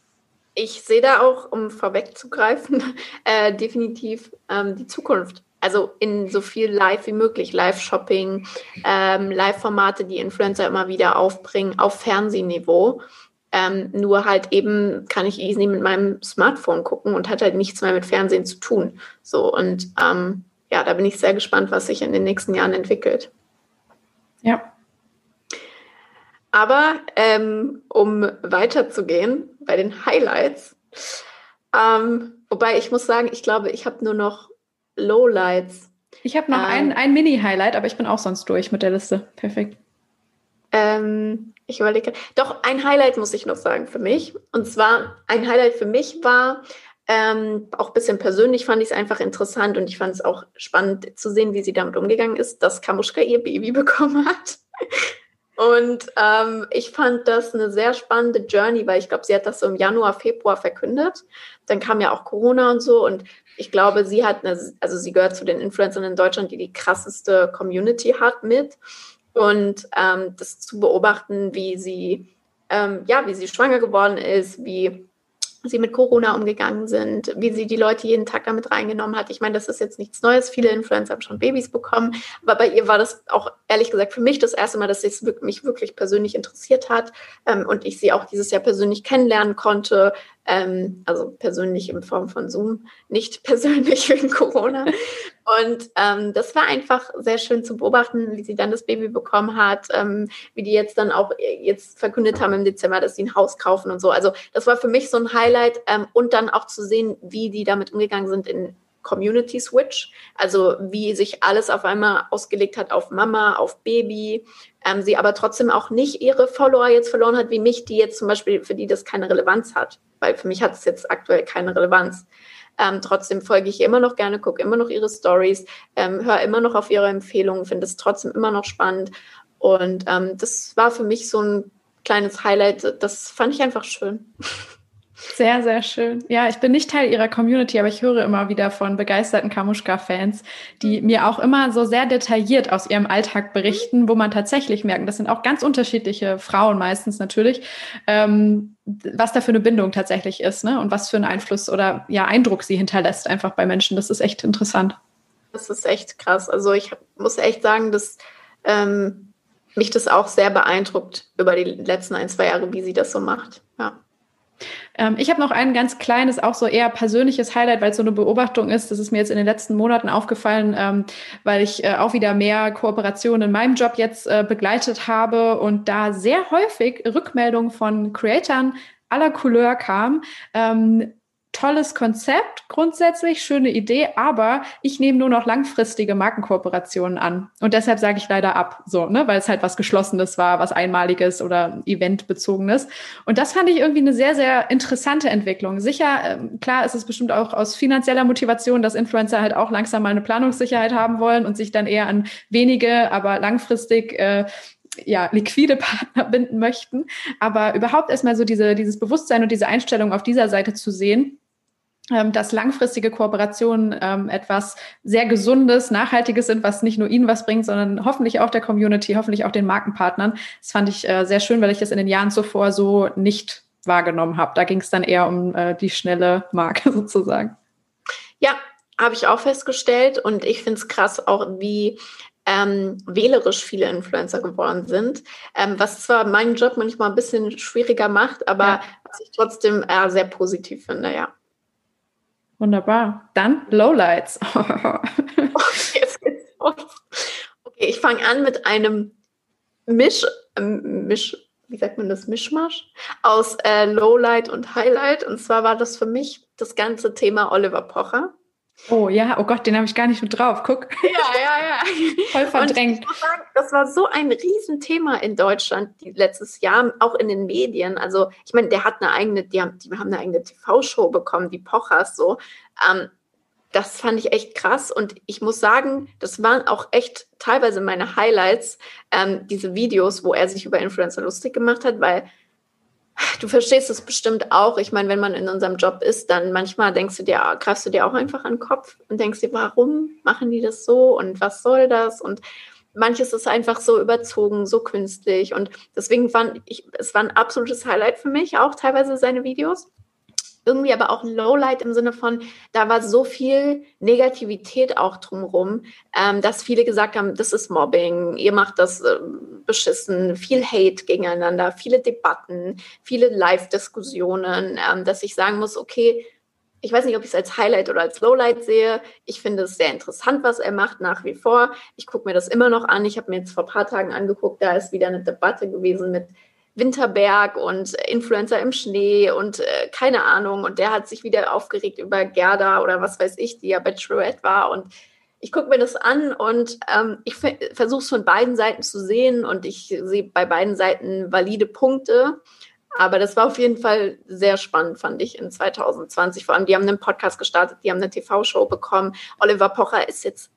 Ich sehe da auch, um vorwegzugreifen, [LAUGHS] äh, definitiv ähm, die Zukunft. Also in so viel Live wie möglich, Live-Shopping, ähm, Live-Formate, die Influencer immer wieder aufbringen auf Fernsehniveau. Ähm, nur halt eben kann ich easy mit meinem Smartphone gucken und hat halt nichts mehr mit Fernsehen zu tun. So und ähm, ja, da bin ich sehr gespannt, was sich in den nächsten Jahren entwickelt. Ja. Aber ähm, um weiterzugehen bei den Highlights, ähm, wobei ich muss sagen, ich glaube, ich habe nur noch Lowlights. Ich habe noch ähm, ein, ein Mini-Highlight, aber ich bin auch sonst durch mit der Liste. Perfekt. Ähm, ich überlege. Doch, ein Highlight muss ich noch sagen für mich. Und zwar, ein Highlight für mich war, ähm, auch ein bisschen persönlich fand ich es einfach interessant und ich fand es auch spannend zu sehen, wie sie damit umgegangen ist, dass Kamuschka ihr Baby [LAUGHS] bekommen hat. Und ähm, ich fand das eine sehr spannende Journey, weil ich glaube, sie hat das so im Januar, Februar verkündet. Dann kam ja auch Corona und so. Und ich glaube, sie hat, eine, also sie gehört zu den Influencern in Deutschland, die die krasseste Community hat mit und ähm, das zu beobachten, wie sie, ähm, ja, wie sie schwanger geworden ist, wie sie mit Corona umgegangen sind, wie sie die Leute jeden Tag damit reingenommen hat. Ich meine, das ist jetzt nichts Neues. Viele Influencer haben schon Babys bekommen, aber bei ihr war das auch ehrlich gesagt für mich das erste Mal, dass es mich wirklich persönlich interessiert hat ähm, und ich sie auch dieses Jahr persönlich kennenlernen konnte, ähm, also persönlich in Form von Zoom, nicht [LAUGHS] persönlich wegen Corona. Und ähm, das war einfach sehr schön zu beobachten, wie sie dann das Baby bekommen hat, ähm, wie die jetzt dann auch jetzt verkündet haben im Dezember, dass sie ein Haus kaufen und so. Also das war für mich so ein Highlight ähm, und dann auch zu sehen, wie die damit umgegangen sind in Community Switch, also wie sich alles auf einmal ausgelegt hat auf Mama, auf Baby, ähm, sie aber trotzdem auch nicht ihre Follower jetzt verloren hat, wie mich, die jetzt zum Beispiel, für die das keine Relevanz hat, weil für mich hat es jetzt aktuell keine Relevanz. Ähm, trotzdem folge ich immer noch gerne, gucke immer noch ihre Stories, ähm, höre immer noch auf ihre Empfehlungen, finde es trotzdem immer noch spannend. Und ähm, das war für mich so ein kleines Highlight. Das fand ich einfach schön. [LAUGHS] Sehr, sehr schön. Ja, ich bin nicht Teil ihrer Community, aber ich höre immer wieder von begeisterten Kamuschka-Fans, die mir auch immer so sehr detailliert aus ihrem Alltag berichten, wo man tatsächlich merken, das sind auch ganz unterschiedliche Frauen meistens natürlich, ähm, was da für eine Bindung tatsächlich ist, ne? Und was für einen Einfluss oder ja Eindruck sie hinterlässt einfach bei Menschen. Das ist echt interessant. Das ist echt krass. Also ich muss echt sagen, dass ähm, mich das auch sehr beeindruckt über die letzten ein, zwei Jahre, wie sie das so macht. Ja. Ähm, ich habe noch ein ganz kleines, auch so eher persönliches Highlight, weil es so eine Beobachtung ist. Das ist mir jetzt in den letzten Monaten aufgefallen, ähm, weil ich äh, auch wieder mehr Kooperationen in meinem Job jetzt äh, begleitet habe und da sehr häufig Rückmeldungen von Creatoren aller Couleur kam. Ähm, tolles Konzept, grundsätzlich schöne Idee, aber ich nehme nur noch langfristige Markenkooperationen an. Und deshalb sage ich leider ab, so, ne, weil es halt was Geschlossenes war, was Einmaliges oder Eventbezogenes. Und das fand ich irgendwie eine sehr, sehr interessante Entwicklung. Sicher, ähm, klar ist es bestimmt auch aus finanzieller Motivation, dass Influencer halt auch langsam mal eine Planungssicherheit haben wollen und sich dann eher an wenige, aber langfristig äh, ja, liquide [LAUGHS] Partner binden möchten. Aber überhaupt erstmal so diese, dieses Bewusstsein und diese Einstellung auf dieser Seite zu sehen, dass langfristige Kooperationen ähm, etwas sehr Gesundes, Nachhaltiges sind, was nicht nur ihnen was bringt, sondern hoffentlich auch der Community, hoffentlich auch den Markenpartnern. Das fand ich äh, sehr schön, weil ich das in den Jahren zuvor so nicht wahrgenommen habe. Da ging es dann eher um äh, die schnelle Marke [LAUGHS] sozusagen. Ja, habe ich auch festgestellt und ich finde es krass auch, wie ähm, wählerisch viele Influencer geworden sind, ähm, was zwar meinen Job manchmal ein bisschen schwieriger macht, aber ja. was ich trotzdem äh, sehr positiv finde, ja. Wunderbar. Dann Lowlights. [LAUGHS] okay, okay, ich fange an mit einem Misch, äh, Misch, wie sagt man das, Mischmasch aus äh, Lowlight und Highlight. Und zwar war das für mich das ganze Thema Oliver Pocher. Oh ja, oh Gott, den habe ich gar nicht mit drauf. Guck. Ja, ja, ja. Voll verdrängt. Sagen, das war so ein Riesenthema in Deutschland letztes Jahr, auch in den Medien. Also, ich meine, der hat eine eigene, die haben, die haben eine eigene TV-Show bekommen, die Pochers so. Ähm, das fand ich echt krass und ich muss sagen, das waren auch echt teilweise meine Highlights, ähm, diese Videos, wo er sich über Influencer lustig gemacht hat, weil Du verstehst es bestimmt auch. Ich meine, wenn man in unserem Job ist, dann manchmal denkst du dir, greifst du dir auch einfach an den Kopf und denkst dir, warum machen die das so und was soll das? Und manches ist einfach so überzogen, so künstlich. Und deswegen fand ich, es war ein absolutes Highlight für mich, auch teilweise seine Videos irgendwie aber auch ein Lowlight im Sinne von, da war so viel Negativität auch drumherum, ähm, dass viele gesagt haben, das ist Mobbing, ihr macht das äh, beschissen, viel Hate gegeneinander, viele Debatten, viele Live-Diskussionen, ähm, dass ich sagen muss, okay, ich weiß nicht, ob ich es als Highlight oder als Lowlight sehe. Ich finde es sehr interessant, was er macht, nach wie vor. Ich gucke mir das immer noch an. Ich habe mir jetzt vor ein paar Tagen angeguckt, da ist wieder eine Debatte gewesen mit Winterberg und Influencer im Schnee und äh, keine Ahnung. Und der hat sich wieder aufgeregt über Gerda oder was weiß ich, die ja Bachelorette war. Und ich gucke mir das an und ähm, ich versuche es von beiden Seiten zu sehen und ich sehe bei beiden Seiten valide Punkte. Aber das war auf jeden Fall sehr spannend, fand ich, in 2020. Vor allem, die haben einen Podcast gestartet, die haben eine TV-Show bekommen. Oliver Pocher ist jetzt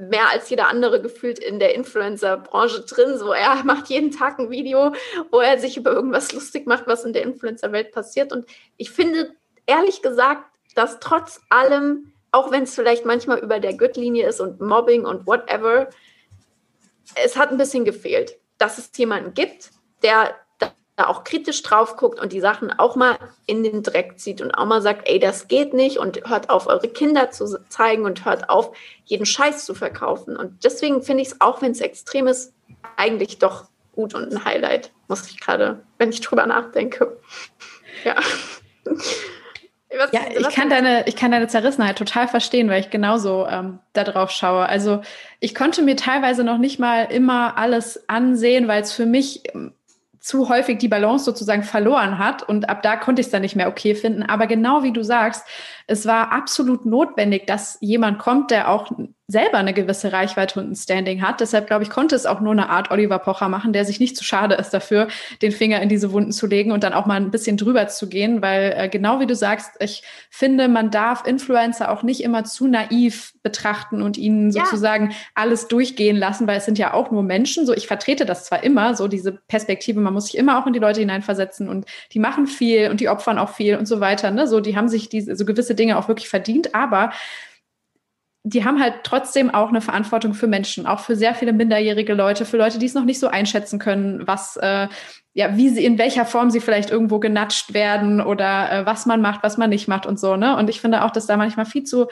mehr als jeder andere gefühlt in der Influencer-Branche drin. So, er macht jeden Tag ein Video, wo er sich über irgendwas lustig macht, was in der Influencer-Welt passiert. Und ich finde, ehrlich gesagt, dass trotz allem, auch wenn es vielleicht manchmal über der Gürtellinie ist und Mobbing und whatever, es hat ein bisschen gefehlt, dass es jemanden gibt, der da auch kritisch drauf guckt und die Sachen auch mal in den Dreck zieht und auch mal sagt, ey, das geht nicht und hört auf, eure Kinder zu zeigen und hört auf, jeden Scheiß zu verkaufen. Und deswegen finde ich es, auch wenn es extrem ist, eigentlich doch gut und ein Highlight, muss ich gerade, wenn ich drüber nachdenke. [LAUGHS] Ja. [LAUGHS] Was, ja, ich kann deine, ich kann deine Zerrissenheit total verstehen, weil ich genauso ähm, da drauf schaue. Also ich konnte mir teilweise noch nicht mal immer alles ansehen, weil es für mich ähm, zu häufig die Balance sozusagen verloren hat und ab da konnte ich es dann nicht mehr okay finden. Aber genau wie du sagst, es war absolut notwendig, dass jemand kommt, der auch selber eine gewisse Reichweite und ein Standing hat. Deshalb glaube ich, konnte es auch nur eine Art Oliver Pocher machen, der sich nicht zu schade ist dafür, den Finger in diese Wunden zu legen und dann auch mal ein bisschen drüber zu gehen, weil äh, genau wie du sagst, ich finde, man darf Influencer auch nicht immer zu naiv betrachten und ihnen ja. sozusagen alles durchgehen lassen, weil es sind ja auch nur Menschen. So, ich vertrete das zwar immer, so diese Perspektive, man muss sich immer auch in die Leute hineinversetzen und die machen viel und die opfern auch viel und so weiter. Ne? So, die haben sich diese so gewisse Dinge auch wirklich verdient, aber die haben halt trotzdem auch eine Verantwortung für Menschen, auch für sehr viele minderjährige Leute, für Leute, die es noch nicht so einschätzen können, was, äh, ja, wie sie, in welcher Form sie vielleicht irgendwo genatscht werden oder äh, was man macht, was man nicht macht und so, ne? Und ich finde auch, dass da manchmal viel zu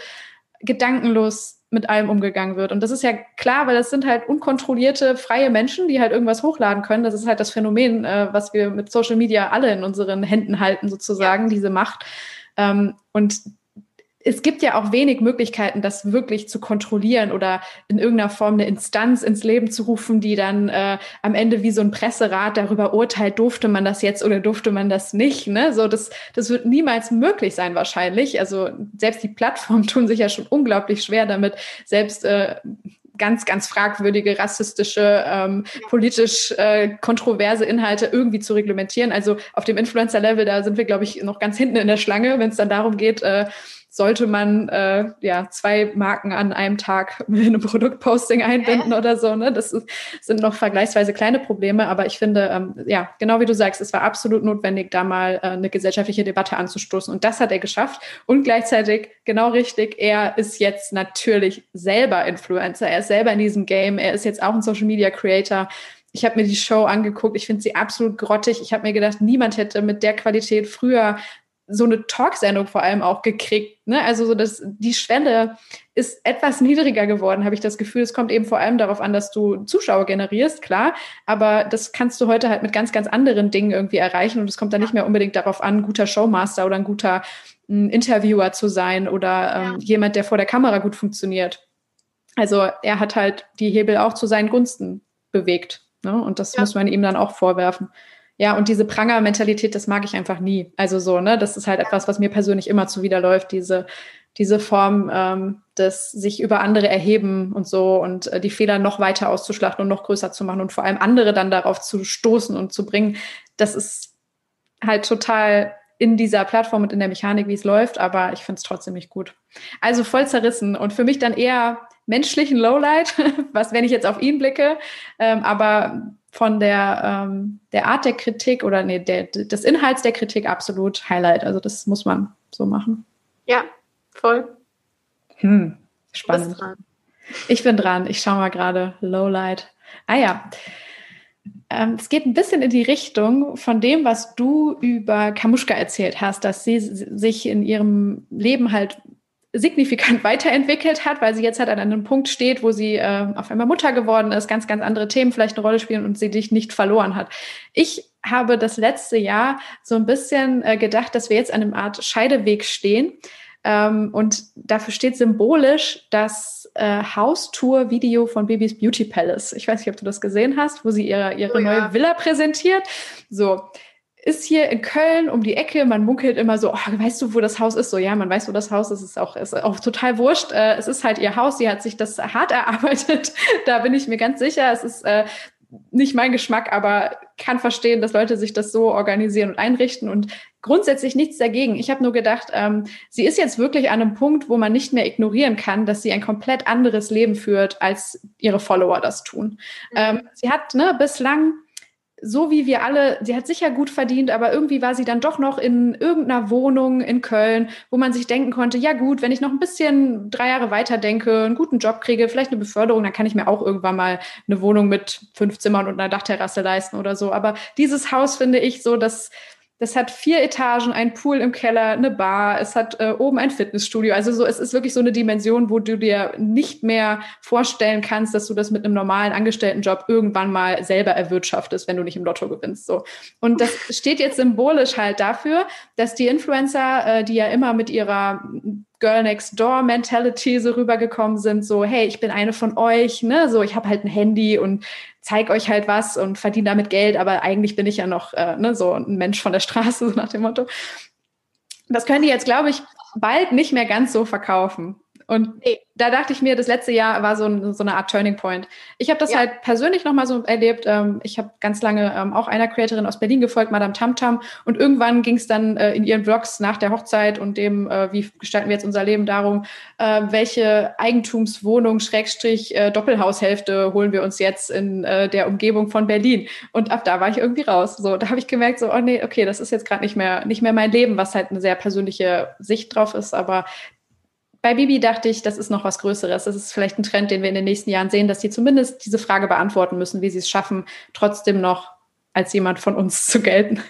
gedankenlos mit allem umgegangen wird. Und das ist ja klar, weil das sind halt unkontrollierte, freie Menschen, die halt irgendwas hochladen können. Das ist halt das Phänomen, äh, was wir mit Social Media alle in unseren Händen halten, sozusagen, diese Macht. Ähm, und es gibt ja auch wenig Möglichkeiten, das wirklich zu kontrollieren oder in irgendeiner Form eine Instanz ins Leben zu rufen, die dann äh, am Ende wie so ein Presserat darüber urteilt, durfte man das jetzt oder durfte man das nicht. Ne? So, das, das wird niemals möglich sein wahrscheinlich. Also selbst die Plattformen [LAUGHS] tun sich ja schon unglaublich schwer damit, selbst äh, ganz, ganz fragwürdige, rassistische, ähm, politisch äh, kontroverse Inhalte irgendwie zu reglementieren. Also auf dem Influencer-Level, da sind wir, glaube ich, noch ganz hinten in der Schlange, wenn es dann darum geht, äh, sollte man äh, ja zwei Marken an einem Tag [LAUGHS] mit einem Produktposting einbinden oder so. Ne? Das ist, sind noch vergleichsweise kleine Probleme, aber ich finde, ähm, ja, genau wie du sagst, es war absolut notwendig, da mal äh, eine gesellschaftliche Debatte anzustoßen. Und das hat er geschafft. Und gleichzeitig, genau richtig, er ist jetzt natürlich selber Influencer. Er ist selber in diesem Game. Er ist jetzt auch ein Social Media Creator. Ich habe mir die Show angeguckt. Ich finde sie absolut grottig. Ich habe mir gedacht, niemand hätte mit der Qualität früher so eine Talksendung vor allem auch gekriegt. Ne? Also so dass die Schwelle ist etwas niedriger geworden, habe ich das Gefühl. Es kommt eben vor allem darauf an, dass du Zuschauer generierst, klar, aber das kannst du heute halt mit ganz, ganz anderen Dingen irgendwie erreichen und es kommt dann nicht mehr unbedingt darauf an, ein guter Showmaster oder ein guter ein Interviewer zu sein oder ähm, ja. jemand, der vor der Kamera gut funktioniert. Also er hat halt die Hebel auch zu seinen Gunsten bewegt. Ne? Und das ja. muss man ihm dann auch vorwerfen. Ja, und diese Pranger-Mentalität, das mag ich einfach nie. Also so, ne, das ist halt etwas, was mir persönlich immer zuwiderläuft, diese, diese Form ähm, des sich über andere erheben und so und äh, die Fehler noch weiter auszuschlachten und noch größer zu machen und vor allem andere dann darauf zu stoßen und zu bringen. Das ist halt total in dieser Plattform und in der Mechanik, wie es läuft, aber ich finde es trotzdem nicht gut. Also voll zerrissen und für mich dann eher menschlichen Lowlight, [LAUGHS] was, wenn ich jetzt auf ihn blicke, ähm, aber von der, ähm, der Art der Kritik oder nee, der, des Inhalts der Kritik absolut Highlight. Also das muss man so machen. Ja, voll. Hm, spannend. Ich bin dran. Ich schaue mal gerade. Lowlight. Ah ja. Ähm, es geht ein bisschen in die Richtung von dem, was du über Kamuschka erzählt hast, dass sie sich in ihrem Leben halt signifikant [LAUGHS] weiterentwickelt hat, weil sie jetzt halt an einem Punkt steht, wo sie äh, auf einmal Mutter geworden ist, ganz, ganz andere Themen vielleicht eine Rolle spielen und sie dich nicht verloren hat. Ich habe das letzte Jahr so ein bisschen äh, gedacht, dass wir jetzt an einem Art Scheideweg stehen. Ähm, und dafür steht symbolisch das äh, Haustour-Video von Babys Beauty Palace. Ich weiß nicht, ob du das gesehen hast, wo sie ihre, ihre oh, ja. neue Villa präsentiert. So, ist hier in Köln um die Ecke. Man munkelt immer so, oh, weißt du, wo das Haus ist? So, ja, man weiß, wo das Haus ist. Es ist auch, ist auch total wurscht. Äh, es ist halt ihr Haus. Sie hat sich das hart [LAUGHS] erarbeitet. da bin ich mir ganz sicher. Es ist äh, nicht mein Geschmack, aber kann verstehen, dass Leute sich das so organisieren und einrichten und grundsätzlich nichts dagegen. Ich habe nur gedacht, ähm, sie ist jetzt wirklich an einem Punkt, wo man nicht mehr ignorieren kann, dass sie ein komplett anderes Leben führt, als ihre Follower das tun. Mhm. Ähm, sie hat ne, bislang so wie wir alle, sie hat sicher gut verdient, aber irgendwie war sie dann doch noch in irgendeiner Wohnung in Köln, wo man sich denken konnte, ja gut, wenn ich noch ein bisschen drei Jahre weiter denke, einen guten Job kriege, vielleicht eine Beförderung, dann kann ich mir auch irgendwann mal eine Wohnung mit fünf Zimmern und einer Dachterrasse leisten oder so. Aber dieses Haus finde ich so, dass das hat vier Etagen, ein Pool im Keller, eine Bar, es hat äh, oben ein Fitnessstudio. Also so, es ist wirklich so eine Dimension, wo du dir nicht mehr vorstellen kannst, dass du das mit einem normalen Angestelltenjob irgendwann mal selber erwirtschaftest, wenn du nicht im Lotto gewinnst. So. Und das steht jetzt symbolisch halt dafür, dass die Influencer, äh, die ja immer mit ihrer Girl Next Door Mentality so rübergekommen sind, so hey, ich bin eine von euch, ne, so ich habe halt ein Handy und zeig euch halt was und verdiene damit Geld, aber eigentlich bin ich ja noch äh, ne, so ein Mensch von der Straße [LAUGHS] so nach dem Motto. Das können die jetzt, glaube ich, bald nicht mehr ganz so verkaufen. Und nee. da dachte ich mir, das letzte Jahr war so, ein, so eine Art Turning Point. Ich habe das ja. halt persönlich nochmal so erlebt. Ähm, ich habe ganz lange ähm, auch einer Creatorin aus Berlin gefolgt, Madame Tamtam. Und irgendwann ging es dann äh, in ihren Vlogs nach der Hochzeit und dem, äh, wie gestalten wir jetzt unser Leben, darum, äh, welche Eigentumswohnung, Schrägstrich, Doppelhaushälfte holen wir uns jetzt in der Umgebung von Berlin. Und ab da war ich irgendwie raus. So, da habe ich gemerkt, so, oh nee, okay, das ist jetzt gerade nicht mehr, nicht mehr mein Leben, was halt eine sehr persönliche Sicht drauf ist. Aber bei Bibi dachte ich, das ist noch was Größeres. Das ist vielleicht ein Trend, den wir in den nächsten Jahren sehen, dass sie zumindest diese Frage beantworten müssen, wie sie es schaffen, trotzdem noch als jemand von uns zu gelten.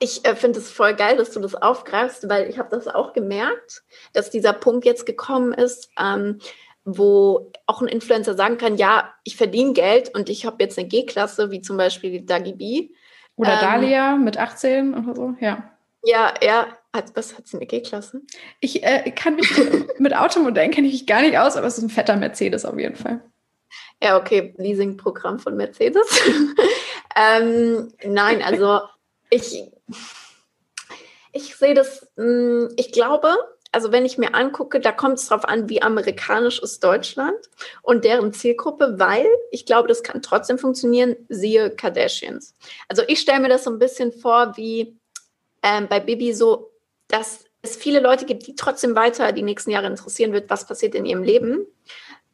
Ich äh, finde es voll geil, dass du das aufgreifst, weil ich habe das auch gemerkt, dass dieser Punkt jetzt gekommen ist, ähm, wo auch ein Influencer sagen kann, ja, ich verdiene Geld und ich habe jetzt eine G-Klasse, wie zum Beispiel Dagi B. Oder ähm, Dalia mit 18 oder so, ja. Ja, ja, hat, was hat sie eine G-Klasse? Ich äh, kann mich [LAUGHS] mit Automodellen kenne ich mich gar nicht aus, aber es ist ein fetter Mercedes auf jeden Fall. Ja, okay, Leasing-Programm von Mercedes. [LAUGHS] ähm, nein, also ich, ich sehe das, mh, hm, ich glaube, also wenn ich mir angucke, da kommt es darauf an, wie amerikanisch ist Deutschland und deren Zielgruppe, weil ich glaube, das kann trotzdem funktionieren, siehe Kardashians. Also ich stelle mir das so ein bisschen vor wie ähm, bei Bibi so, dass es viele Leute gibt, die trotzdem weiter die nächsten Jahre interessieren wird, was passiert in ihrem Leben.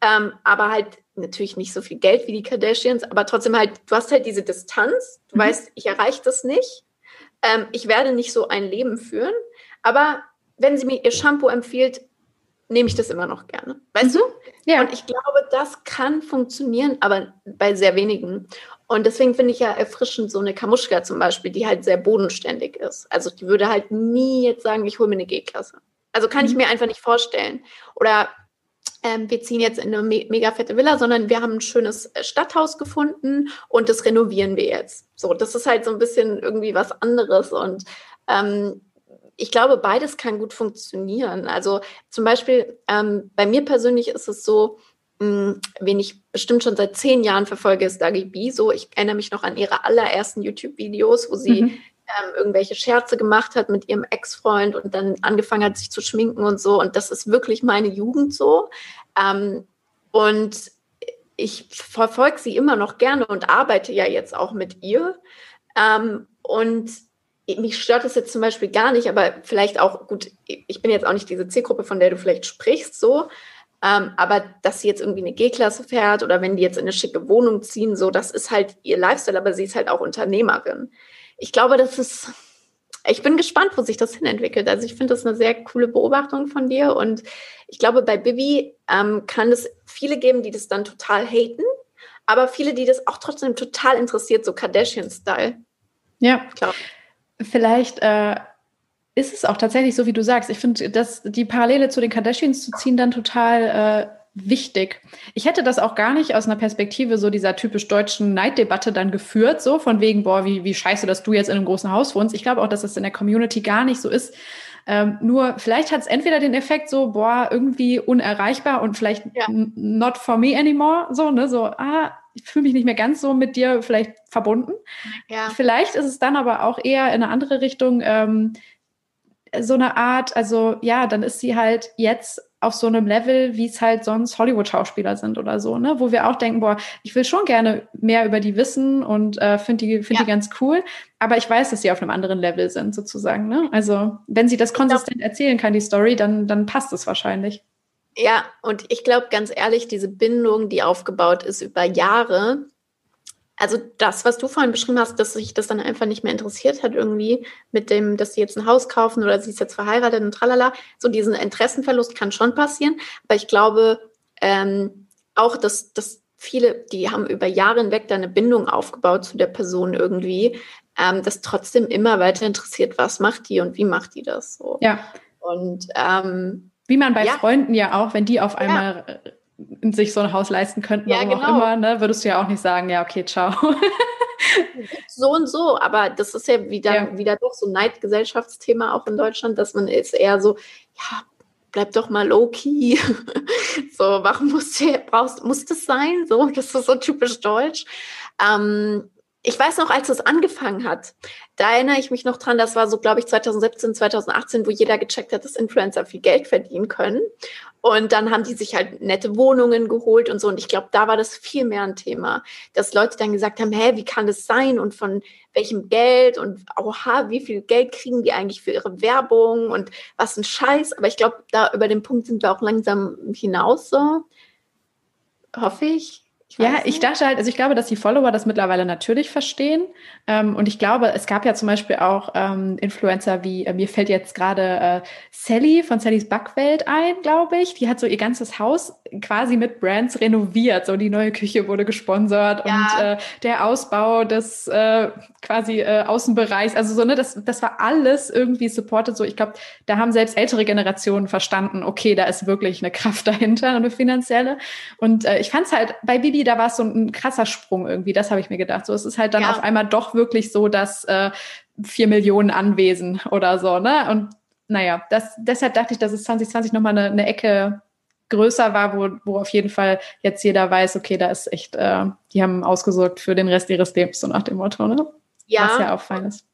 Ähm, aber halt natürlich nicht so viel Geld wie die Kardashians, aber trotzdem halt, du hast halt diese Distanz, du mhm. weißt, ich erreiche das nicht, ähm, ich werde nicht so ein Leben führen, aber wenn sie mir ihr Shampoo empfiehlt, nehme ich das immer noch gerne. Weißt mhm. du? Ja. Und ich glaube, das kann funktionieren, aber bei sehr wenigen. Und deswegen finde ich ja erfrischend so eine Kamuschka zum Beispiel, die halt sehr bodenständig ist. Also die würde halt nie jetzt sagen, ich hole mir eine G-Klasse. Also kann mhm. ich mir einfach nicht vorstellen. Oder ähm, wir ziehen jetzt in eine me mega fette Villa, sondern wir haben ein schönes äh, Stadthaus gefunden und das renovieren wir jetzt. So, das ist halt so ein bisschen irgendwie was anderes. Und ähm, ich glaube, beides kann gut funktionieren. Also zum Beispiel ähm, bei mir persönlich ist es so, hm, wen ich bestimmt schon seit zehn Jahren verfolge, ist Dagi B. So, ich erinnere mich noch an ihre allerersten YouTube-Videos, wo sie mhm. ähm, irgendwelche Scherze gemacht hat mit ihrem Ex-Freund und dann angefangen hat, sich zu schminken und so. Und das ist wirklich meine Jugend so. Ähm, und ich verfolge sie immer noch gerne und arbeite ja jetzt auch mit ihr. Ähm, und mich stört es jetzt zum Beispiel gar nicht, aber vielleicht auch, gut, ich bin jetzt auch nicht diese Zielgruppe, von der du vielleicht sprichst, so, ähm, aber dass sie jetzt irgendwie eine G-Klasse fährt oder wenn die jetzt in eine schicke Wohnung ziehen, so, das ist halt ihr Lifestyle, aber sie ist halt auch Unternehmerin. Ich glaube, das ist, ich bin gespannt, wo sich das hinentwickelt. Also ich finde das eine sehr coole Beobachtung von dir und ich glaube, bei Bibi ähm, kann es viele geben, die das dann total haten, aber viele, die das auch trotzdem total interessiert, so Kardashian-Style. Ja, klar. Vielleicht äh, ist es auch tatsächlich so, wie du sagst. Ich finde, dass die Parallele zu den Kardashians zu ziehen dann total äh, wichtig. Ich hätte das auch gar nicht aus einer Perspektive so dieser typisch deutschen Neiddebatte dann geführt, so von wegen, boah, wie, wie scheiße, dass du jetzt in einem großen Haus wohnst. Ich glaube auch, dass das in der Community gar nicht so ist. Ähm, nur vielleicht hat es entweder den Effekt so, boah, irgendwie unerreichbar und vielleicht ja. not for me anymore, so, ne, so, ah, ich fühle mich nicht mehr ganz so mit dir vielleicht verbunden. Ja. Vielleicht ist es dann aber auch eher in eine andere Richtung, ähm, so eine Art, also ja, dann ist sie halt jetzt auf so einem Level, wie es halt sonst Hollywood-Schauspieler sind oder so, ne? Wo wir auch denken, boah, ich will schon gerne mehr über die wissen und äh, finde die, find ja. die ganz cool, aber ich weiß, dass sie auf einem anderen Level sind, sozusagen, ne? Also, wenn sie das konsistent erzählen kann, die Story, dann, dann passt es wahrscheinlich. Ja, und ich glaube ganz ehrlich, diese Bindung, die aufgebaut ist über Jahre, also das, was du vorhin beschrieben hast, dass sich das dann einfach nicht mehr interessiert hat, irgendwie mit dem, dass sie jetzt ein Haus kaufen oder sie ist jetzt verheiratet und tralala. So diesen Interessenverlust kann schon passieren. Aber ich glaube ähm, auch, dass, dass viele, die haben über Jahre hinweg da eine Bindung aufgebaut zu der Person irgendwie. ähm, das trotzdem immer weiter interessiert, was macht die und wie macht die das so. Ja. Und ähm, wie man bei ja. Freunden ja auch, wenn die auf einmal ja. Äh, sich so ein Haus leisten könnten, warum ja, genau. auch immer, ne, würdest du ja auch nicht sagen, ja, okay, ciao. [LAUGHS] so und so, aber das ist ja wieder, ja. wieder doch so ein Neidgesellschaftsthema auch in Deutschland, dass man ist eher so, ja, bleib doch mal low-key. [LAUGHS] so, warum muss, brauchst, muss das sein? So, das ist so typisch deutsch. Ähm, ich weiß noch, als es angefangen hat, da erinnere ich mich noch dran, das war so, glaube ich, 2017, 2018, wo jeder gecheckt hat, dass Influencer viel Geld verdienen können. Und dann haben die sich halt nette Wohnungen geholt und so. Und ich glaube, da war das viel mehr ein Thema, dass Leute dann gesagt haben, hä, wie kann das sein und von welchem Geld und oha, wie viel Geld kriegen die eigentlich für ihre Werbung und was ein Scheiß. Aber ich glaube, da über den Punkt sind wir auch langsam hinaus so. Hoffe ich. Ich ja, ich dachte halt, also ich glaube, dass die Follower das mittlerweile natürlich verstehen. Ähm, und ich glaube, es gab ja zum Beispiel auch ähm, Influencer wie, äh, mir fällt jetzt gerade äh, Sally von Sallys Backwelt ein, glaube ich. Die hat so ihr ganzes Haus quasi mit Brands renoviert. So die neue Küche wurde gesponsert ja. und äh, der Ausbau des äh, quasi äh, Außenbereichs, also so, ne, das, das war alles irgendwie supported. So, ich glaube, da haben selbst ältere Generationen verstanden, okay, da ist wirklich eine Kraft [LAUGHS] dahinter, eine finanzielle. Und äh, ich fand es halt bei Bibi da war es so ein krasser Sprung irgendwie. Das habe ich mir gedacht. So, es ist halt dann ja. auf einmal doch wirklich so, dass äh, vier Millionen Anwesen oder so, ne? Und naja, das, deshalb dachte ich, dass es 2020 nochmal eine, eine Ecke größer war, wo, wo auf jeden Fall jetzt jeder weiß, okay, da ist echt, äh, die haben ausgesorgt für den Rest ihres Lebens, so nach dem Motto, ne? Ja. Was ja auffallend ist.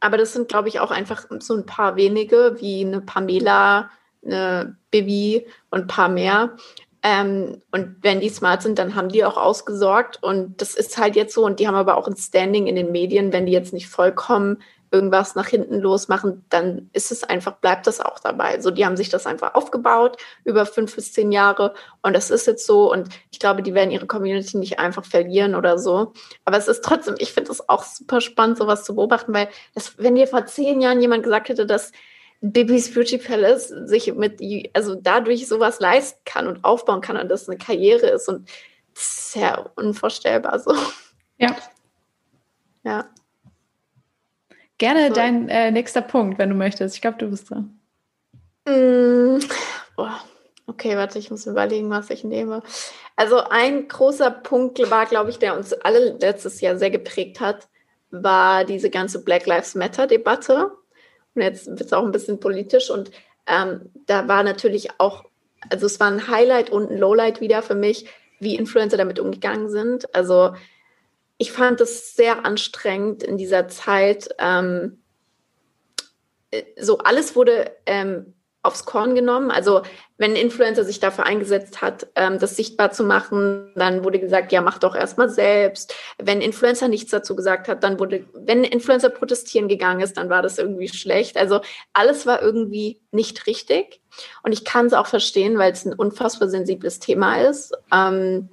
Aber das sind, glaube ich, auch einfach so ein paar wenige, wie eine Pamela, eine Bibi und ein paar mehr. Ähm, und wenn die smart sind, dann haben die auch ausgesorgt. Und das ist halt jetzt so. Und die haben aber auch ein Standing in den Medien. Wenn die jetzt nicht vollkommen irgendwas nach hinten losmachen, dann ist es einfach, bleibt das auch dabei. So, die haben sich das einfach aufgebaut über fünf bis zehn Jahre. Und das ist jetzt so. Und ich glaube, die werden ihre Community nicht einfach verlieren oder so. Aber es ist trotzdem, ich finde es auch super spannend, sowas zu beobachten, weil das, wenn dir vor zehn Jahren jemand gesagt hätte, dass Bibis Beauty Palace sich mit, also dadurch sowas leisten kann und aufbauen kann und das eine Karriere ist und das ist ja unvorstellbar so. Ja. Ja. Gerne so. dein äh, nächster Punkt, wenn du möchtest. Ich glaube, du bist dran. Mm, okay, warte, ich muss überlegen, was ich nehme. Also ein großer Punkt war, glaube ich, der uns alle letztes Jahr sehr geprägt hat, war diese ganze Black Lives Matter Debatte und jetzt wird es auch ein bisschen politisch und ähm, da war natürlich auch, also es war ein Highlight und ein Lowlight wieder für mich, wie Influencer damit umgegangen sind. Also ich fand es sehr anstrengend in dieser Zeit. Ähm, äh, so alles wurde ähm, aufs Korn genommen. Also wenn ein Influencer sich dafür eingesetzt hat, ähm, das sichtbar zu machen, dann wurde gesagt, ja, mach doch erstmal selbst. Wenn Influencer nichts dazu gesagt hat, dann wurde, wenn Influencer protestieren gegangen ist, dann war das irgendwie schlecht. Also alles war irgendwie nicht richtig. Und ich kann es auch verstehen, weil es ein unfassbar sensibles Thema ist. Ähm,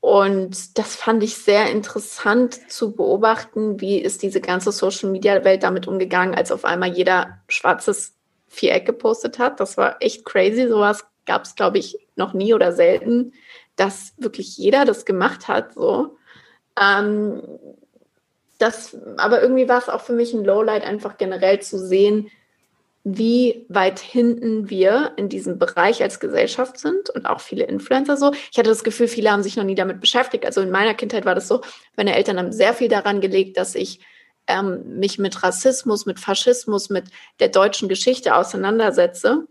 und das fand ich sehr interessant zu beobachten, wie ist diese ganze Social-Media-Welt damit umgegangen, als auf einmal jeder schwarzes Viereck gepostet hat. Das war echt crazy. Sowas gab es, glaube ich, noch nie oder selten, dass wirklich jeder das gemacht hat. So. Ähm, das, aber irgendwie war es auch für mich ein Lowlight, einfach generell zu sehen, wie weit hinten wir in diesem Bereich als Gesellschaft sind und auch viele Influencer so. Ich hatte das Gefühl, viele haben sich noch nie damit beschäftigt. Also in meiner Kindheit war das so, meine Eltern haben sehr viel daran gelegt, dass ich ähm, mich mit Rassismus, mit Faschismus, mit der deutschen Geschichte auseinandersetze,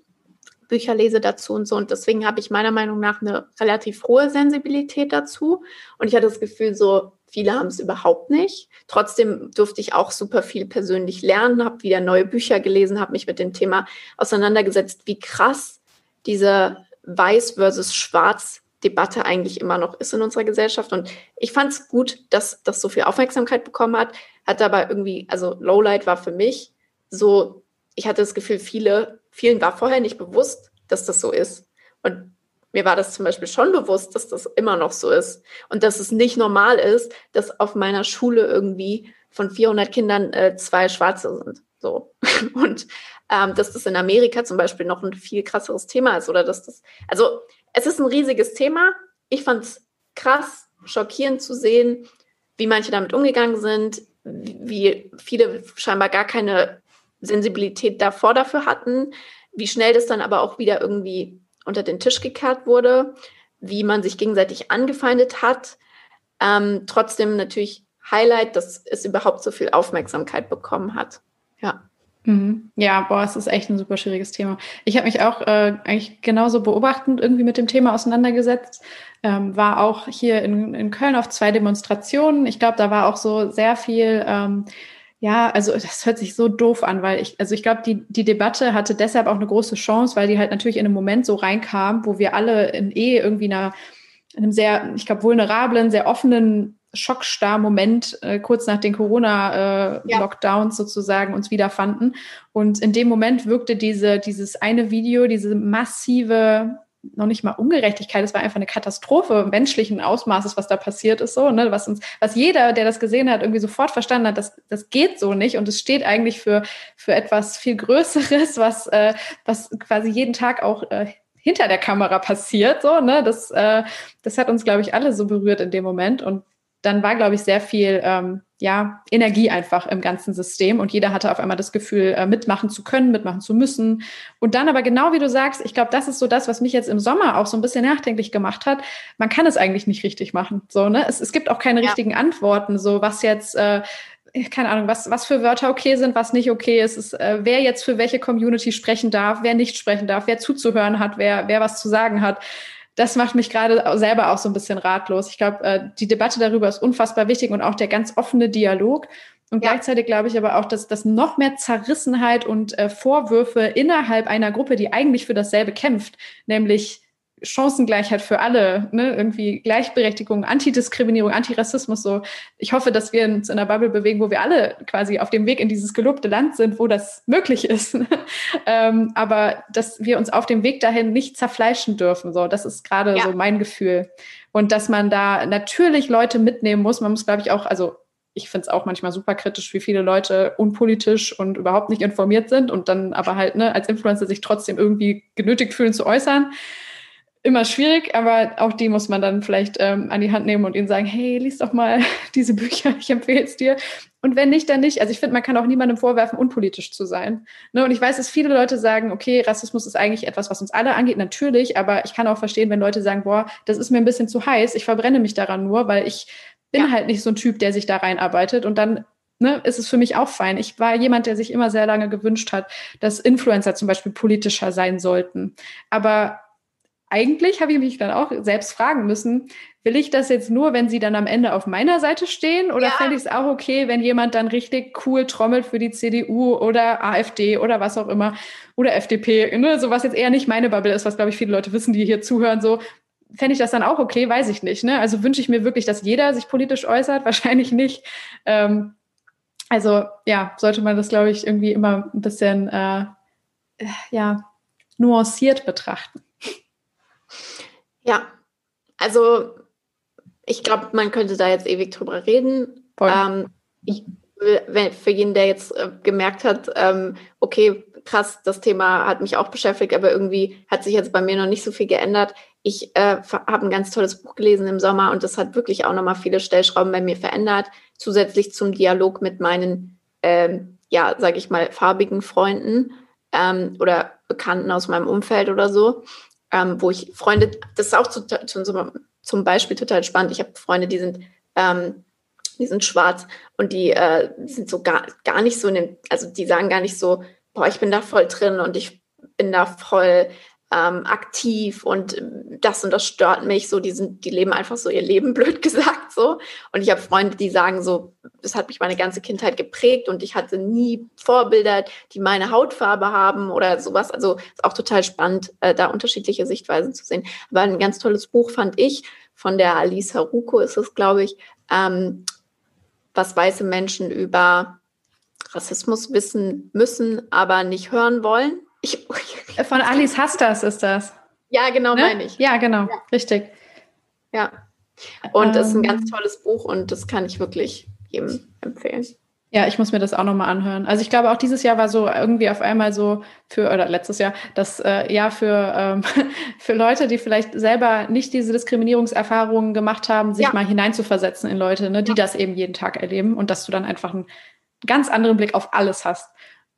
Bücher lese dazu und so. Und deswegen habe ich meiner Meinung nach eine relativ hohe Sensibilität dazu. Und ich hatte das Gefühl, so viele haben es überhaupt nicht. Trotzdem durfte ich auch super viel persönlich lernen, habe wieder neue Bücher gelesen, habe mich mit dem Thema auseinandergesetzt, wie krass diese Weiß versus Schwarz Debatte eigentlich immer noch ist in unserer Gesellschaft. Und ich fand es gut, dass das so viel Aufmerksamkeit bekommen hat, hat aber irgendwie, also Lowlight war für mich so, ich hatte das Gefühl, viele, vielen war vorher nicht bewusst, dass das so ist. Und mir war das zum Beispiel schon bewusst, dass das immer noch so ist und dass es nicht normal ist, dass auf meiner Schule irgendwie von 400 Kindern äh, zwei Schwarze sind. So. [LAUGHS] Und ähm, dass das in Amerika zum Beispiel noch ein viel krasseres Thema ist oder dass das, also es ist ein riesiges Thema. Ich fand es krass, schockierend zu sehen, wie manche damit umgegangen sind, wie viele scheinbar gar keine Sensibilität davor dafür hatten, wie schnell das dann aber auch wieder irgendwie unter den Tisch gekehrt wurde, wie man sich gegenseitig angefeindet hat. Ähm, trotzdem natürlich Highlight, dass es überhaupt so viel Aufmerksamkeit bekommen hat. Ja. Mhm. Ja, boah, es ist echt ein super schwieriges Thema. Ich habe mich auch äh, eigentlich genauso beobachtend irgendwie mit dem Thema auseinandergesetzt. Ähm, war auch hier in, in Köln auf zwei Demonstrationen. Ich glaube, da war auch so sehr viel ähm, ja, also das hört sich so doof an, weil ich, also ich glaube, die, die Debatte hatte deshalb auch eine große Chance, weil die halt natürlich in einem Moment so reinkam, wo wir alle in eh irgendwie einer, in einem sehr, ich glaube, vulnerablen, sehr offenen Schockstar-Moment äh, kurz nach den Corona-Lockdowns äh, ja. sozusagen uns wiederfanden. Und in dem Moment wirkte diese, dieses eine Video, diese massive noch nicht mal Ungerechtigkeit, es war einfach eine Katastrophe menschlichen Ausmaßes, was da passiert ist, so, ne, was uns, was jeder, der das gesehen hat, irgendwie sofort verstanden hat, das, das geht so nicht und es steht eigentlich für, für etwas viel Größeres, was, äh, was quasi jeden Tag auch äh, hinter der Kamera passiert, so, ne, das, äh, das hat uns, glaube ich, alle so berührt in dem Moment und dann war, glaube ich, sehr viel ähm, ja, Energie einfach im ganzen System und jeder hatte auf einmal das Gefühl, äh, mitmachen zu können, mitmachen zu müssen. Und dann aber genau wie du sagst, ich glaube, das ist so das, was mich jetzt im Sommer auch so ein bisschen nachdenklich gemacht hat. Man kann es eigentlich nicht richtig machen. So, ne? Es, es gibt auch keine ja. richtigen Antworten, so was jetzt äh, keine Ahnung, was, was für Wörter okay sind, was nicht okay ist, ist äh, wer jetzt für welche Community sprechen darf, wer nicht sprechen darf, wer zuzuhören hat, wer, wer was zu sagen hat das macht mich gerade selber auch so ein bisschen ratlos. Ich glaube, äh, die Debatte darüber ist unfassbar wichtig und auch der ganz offene Dialog. Und ja. gleichzeitig glaube ich aber auch, dass, dass noch mehr Zerrissenheit und äh, Vorwürfe innerhalb einer Gruppe, die eigentlich für dasselbe kämpft, nämlich Chancengleichheit für alle, ne? irgendwie Gleichberechtigung, Antidiskriminierung, Antirassismus. So, ich hoffe, dass wir uns in einer Bubble bewegen, wo wir alle quasi auf dem Weg in dieses gelobte Land sind, wo das möglich ist. [LAUGHS] ähm, aber dass wir uns auf dem Weg dahin nicht zerfleischen dürfen. So, das ist gerade ja. so mein Gefühl. Und dass man da natürlich Leute mitnehmen muss. Man muss, glaube ich, auch, also ich finde es auch manchmal super kritisch, wie viele Leute unpolitisch und überhaupt nicht informiert sind und dann aber halt ne, als Influencer sich trotzdem irgendwie genötigt fühlen zu äußern immer schwierig, aber auch die muss man dann vielleicht ähm, an die Hand nehmen und ihnen sagen, hey, lies doch mal [LAUGHS] diese Bücher, ich empfehle es dir. Und wenn nicht, dann nicht. Also ich finde, man kann auch niemandem vorwerfen, unpolitisch zu sein. Ne? Und ich weiß, dass viele Leute sagen, okay, Rassismus ist eigentlich etwas, was uns alle angeht, natürlich, aber ich kann auch verstehen, wenn Leute sagen, boah, das ist mir ein bisschen zu heiß, ich verbrenne mich daran nur, weil ich bin ja. halt nicht so ein Typ, der sich da reinarbeitet und dann Ne, ist es für mich auch fein. Ich war jemand, der sich immer sehr lange gewünscht hat, dass Influencer zum Beispiel politischer sein sollten. Aber eigentlich habe ich mich dann auch selbst fragen müssen, will ich das jetzt nur, wenn sie dann am Ende auf meiner Seite stehen? Oder ja. fände ich es auch okay, wenn jemand dann richtig cool trommelt für die CDU oder AfD oder was auch immer oder FDP, ne? so was jetzt eher nicht meine Bubble ist, was glaube ich viele Leute wissen, die hier zuhören, so fände ich das dann auch okay, weiß ich nicht. Ne? Also wünsche ich mir wirklich, dass jeder sich politisch äußert, [LAUGHS] wahrscheinlich nicht. Ähm, also ja, sollte man das, glaube ich, irgendwie immer ein bisschen äh, ja, nuanciert betrachten. Ja, also ich glaube, man könnte da jetzt ewig drüber reden. Ähm, ich will, für jeden, der jetzt äh, gemerkt hat, ähm, okay, krass, das Thema hat mich auch beschäftigt, aber irgendwie hat sich jetzt bei mir noch nicht so viel geändert. Ich äh, habe ein ganz tolles Buch gelesen im Sommer und das hat wirklich auch nochmal viele Stellschrauben bei mir verändert, zusätzlich zum Dialog mit meinen, ähm, ja, sage ich mal, farbigen Freunden ähm, oder Bekannten aus meinem Umfeld oder so ähm, wo ich Freunde, das ist auch zu, zu, zum Beispiel total spannend. Ich habe Freunde, die sind, ähm, die sind schwarz und die, äh, sind so gar, gar nicht so in dem, also die sagen gar nicht so, boah, ich bin da voll drin und ich bin da voll ähm, aktiv und das und das stört mich. So, die sind, die leben einfach so ihr Leben, [LAUGHS] blöd gesagt, so. Und ich habe Freunde, die sagen so, das hat mich meine ganze Kindheit geprägt und ich hatte nie Vorbilder, die meine Hautfarbe haben oder sowas. Also ist auch total spannend, äh, da unterschiedliche Sichtweisen zu sehen. Aber ein ganz tolles Buch fand ich von der Alice Haruko ist es, glaube ich, ähm, was weiße Menschen über Rassismus wissen müssen, aber nicht hören wollen. Ich, Von Alice Hastas ist das. Ja, genau, ne? meine ich. Ja, genau, ja. richtig. Ja. Und es ähm, ist ein ganz tolles Buch und das kann ich wirklich jedem empfehlen. Ja, ich muss mir das auch nochmal anhören. Also ich glaube, auch dieses Jahr war so irgendwie auf einmal so für, oder letztes Jahr, das äh, Jahr für, ähm, [LAUGHS] für Leute, die vielleicht selber nicht diese Diskriminierungserfahrungen gemacht haben, sich ja. mal hineinzuversetzen in Leute, ne, die ja. das eben jeden Tag erleben und dass du dann einfach einen ganz anderen Blick auf alles hast.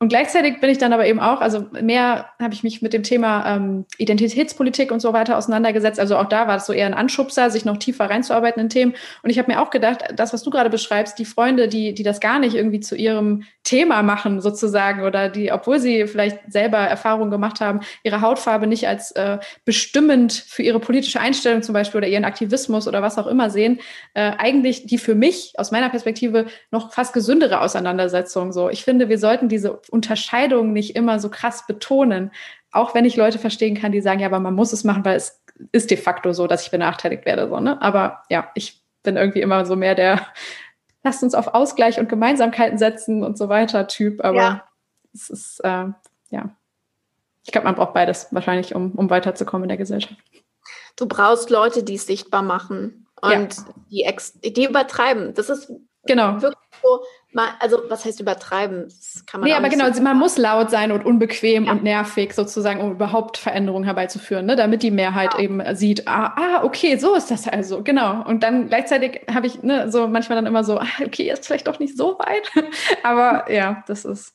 Und gleichzeitig bin ich dann aber eben auch, also mehr habe ich mich mit dem Thema ähm, Identitätspolitik und so weiter auseinandergesetzt. Also auch da war es so eher ein Anschubser, sich noch tiefer reinzuarbeiten in Themen. Und ich habe mir auch gedacht, das, was du gerade beschreibst, die Freunde, die, die das gar nicht irgendwie zu ihrem Thema machen sozusagen oder die, obwohl sie vielleicht selber Erfahrungen gemacht haben, ihre Hautfarbe nicht als äh, bestimmend für ihre politische Einstellung zum Beispiel oder ihren Aktivismus oder was auch immer sehen, äh, eigentlich die für mich aus meiner Perspektive noch fast gesündere Auseinandersetzung. So, ich finde, wir sollten diese Unterscheidung nicht immer so krass betonen. Auch wenn ich Leute verstehen kann, die sagen, ja, aber man muss es machen, weil es ist de facto so, dass ich benachteiligt werde. So, ne? Aber ja, ich bin irgendwie immer so mehr der, lasst uns auf Ausgleich und Gemeinsamkeiten setzen und so weiter Typ. Aber ja. es ist, äh, ja. Ich glaube, man braucht beides wahrscheinlich, um, um weiterzukommen in der Gesellschaft. Du brauchst Leute, die es sichtbar machen und ja. die, ex die übertreiben. Das ist genau. wirklich so, mal, also was heißt übertreiben? Das kann man nee, aber genau, so man muss laut sein und unbequem ja. und nervig sozusagen, um überhaupt Veränderungen herbeizuführen, ne? damit die Mehrheit ja. eben sieht, ah, ah, okay, so ist das also, genau. Und dann gleichzeitig habe ich ne, so manchmal dann immer so, ah, okay, ist vielleicht doch nicht so weit, [LAUGHS] aber ja, das ist.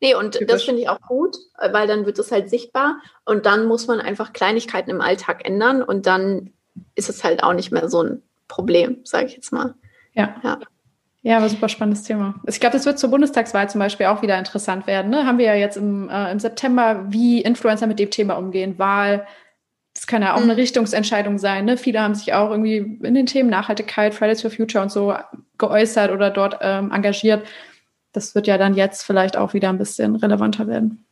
Nee, und typisch. das finde ich auch gut, weil dann wird es halt sichtbar und dann muss man einfach Kleinigkeiten im Alltag ändern und dann ist es halt auch nicht mehr so ein Problem, sage ich jetzt mal. Ja. ja. Ja, aber super spannendes Thema. Ich glaube, das wird zur Bundestagswahl zum Beispiel auch wieder interessant werden. Ne? Haben wir ja jetzt im, äh, im September, wie Influencer mit dem Thema umgehen. Wahl, das kann ja auch mhm. eine Richtungsentscheidung sein. Ne? Viele haben sich auch irgendwie in den Themen Nachhaltigkeit, Fridays for Future und so geäußert oder dort ähm, engagiert. Das wird ja dann jetzt vielleicht auch wieder ein bisschen relevanter werden.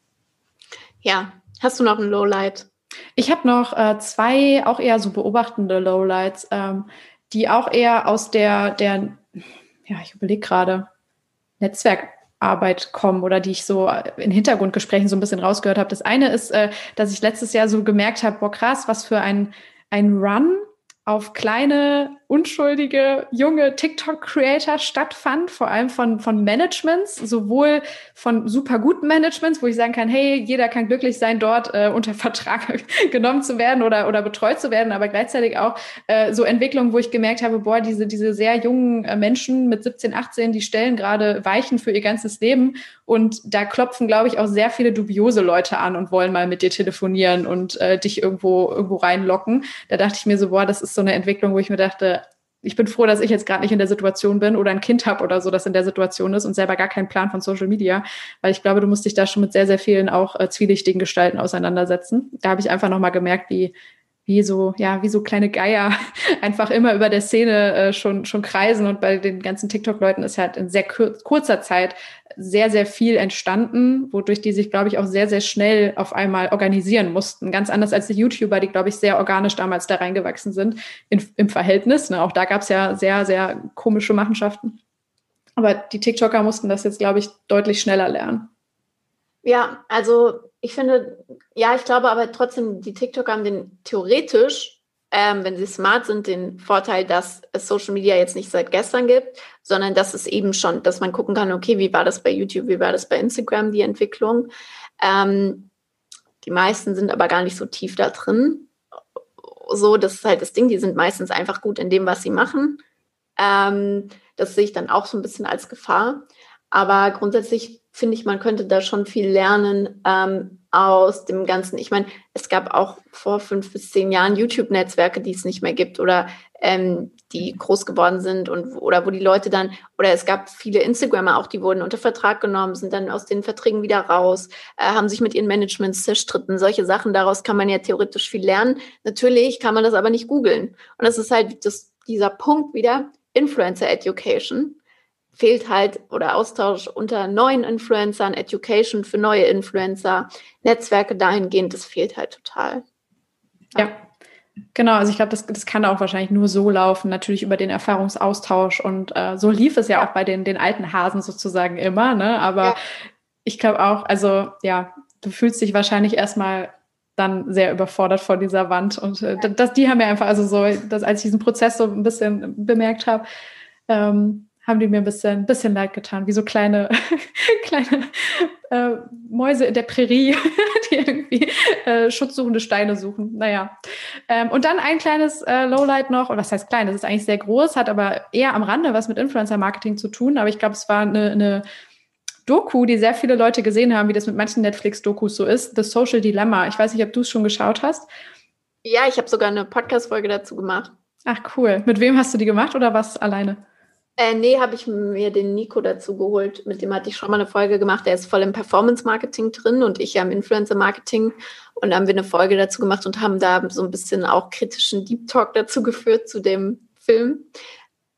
Ja, hast du noch ein Lowlight? Ich habe noch äh, zwei auch eher so beobachtende Lowlights, ähm, die auch eher aus der, der ja, ich überlege gerade, Netzwerkarbeit kommen oder die ich so in Hintergrundgesprächen so ein bisschen rausgehört habe. Das eine ist, äh, dass ich letztes Jahr so gemerkt habe, boah krass, was für ein, ein Run auf kleine, unschuldige, junge TikTok-Creator stattfand, vor allem von, von Managements, sowohl von super guten Managements, wo ich sagen kann, hey, jeder kann glücklich sein, dort äh, unter [LAUGHS] Vertrag genommen zu werden oder, oder betreut zu werden, aber gleichzeitig auch äh, so Entwicklungen, wo ich gemerkt habe, boah, diese, diese sehr jungen äh, Menschen mit 17, 18, die stellen gerade Weichen für ihr ganzes Leben und da klopfen, glaube ich, auch sehr viele dubiose Leute an und wollen mal mit dir telefonieren und äh, dich irgendwo, irgendwo reinlocken. Da dachte ich mir so, boah, das ist so eine Entwicklung, wo ich mir dachte, ich bin froh, dass ich jetzt gerade nicht in der Situation bin oder ein Kind habe oder so, das in der Situation ist und selber gar keinen Plan von Social Media, weil ich glaube, du musst dich da schon mit sehr, sehr vielen auch äh, zwielichtigen Gestalten auseinandersetzen. Da habe ich einfach nochmal gemerkt, wie, wie so, ja, wie so kleine Geier [LAUGHS] einfach immer über der Szene äh, schon, schon kreisen und bei den ganzen TikTok-Leuten ist halt in sehr kur kurzer Zeit sehr, sehr viel entstanden, wodurch die sich, glaube ich, auch sehr, sehr schnell auf einmal organisieren mussten. Ganz anders als die YouTuber, die, glaube ich, sehr organisch damals da reingewachsen sind in, im Verhältnis. Ne? Auch da gab es ja sehr, sehr komische Machenschaften. Aber die TikToker mussten das jetzt, glaube ich, deutlich schneller lernen. Ja, also ich finde, ja, ich glaube aber trotzdem, die TikToker haben den theoretisch, ähm, wenn sie smart sind, den Vorteil, dass es Social Media jetzt nicht seit gestern gibt, sondern dass es eben schon, dass man gucken kann, okay, wie war das bei YouTube, wie war das bei Instagram, die Entwicklung. Ähm, die meisten sind aber gar nicht so tief da drin. So, das ist halt das Ding, die sind meistens einfach gut in dem, was sie machen. Ähm, das sehe ich dann auch so ein bisschen als Gefahr. Aber grundsätzlich finde ich, man könnte da schon viel lernen ähm, aus dem Ganzen. Ich meine, es gab auch vor fünf bis zehn Jahren YouTube-Netzwerke, die es nicht mehr gibt oder ähm, die groß geworden sind und oder wo die Leute dann oder es gab viele Instagrammer auch, die wurden unter Vertrag genommen, sind dann aus den Verträgen wieder raus, äh, haben sich mit ihren Managements zerstritten. Solche Sachen daraus kann man ja theoretisch viel lernen. Natürlich kann man das aber nicht googeln. Und das ist halt das, dieser Punkt wieder Influencer Education fehlt halt oder Austausch unter neuen Influencern, Education für neue Influencer, Netzwerke dahingehend, das fehlt halt total. Ja. ja. Genau, also ich glaube, das, das kann auch wahrscheinlich nur so laufen, natürlich über den Erfahrungsaustausch. Und äh, so lief es ja auch bei den, den alten Hasen sozusagen immer, ne? Aber ja. ich glaube auch, also ja, du fühlst dich wahrscheinlich erstmal dann sehr überfordert vor dieser Wand. Und äh, das, die haben ja einfach, also so, dass als ich diesen Prozess so ein bisschen bemerkt habe, ähm, haben die mir ein bisschen, ein bisschen leid getan, wie so kleine, [LAUGHS] kleine äh, Mäuse in der Prärie, [LAUGHS] die irgendwie äh, schutzsuchende Steine suchen. Naja. Ähm, und dann ein kleines äh, Lowlight noch, oder was heißt klein, das ist eigentlich sehr groß, hat aber eher am Rande was mit Influencer-Marketing zu tun, aber ich glaube, es war eine, eine Doku, die sehr viele Leute gesehen haben, wie das mit manchen Netflix-Dokus so ist, The Social Dilemma. Ich weiß nicht, ob du es schon geschaut hast. Ja, ich habe sogar eine Podcast-Folge dazu gemacht. Ach cool. Mit wem hast du die gemacht oder was alleine? Äh, nee, habe ich mir den Nico dazu geholt. Mit dem hatte ich schon mal eine Folge gemacht. Der ist voll im Performance-Marketing drin und ich ja im Influencer-Marketing. Und da haben wir eine Folge dazu gemacht und haben da so ein bisschen auch kritischen Deep Talk dazu geführt zu dem Film.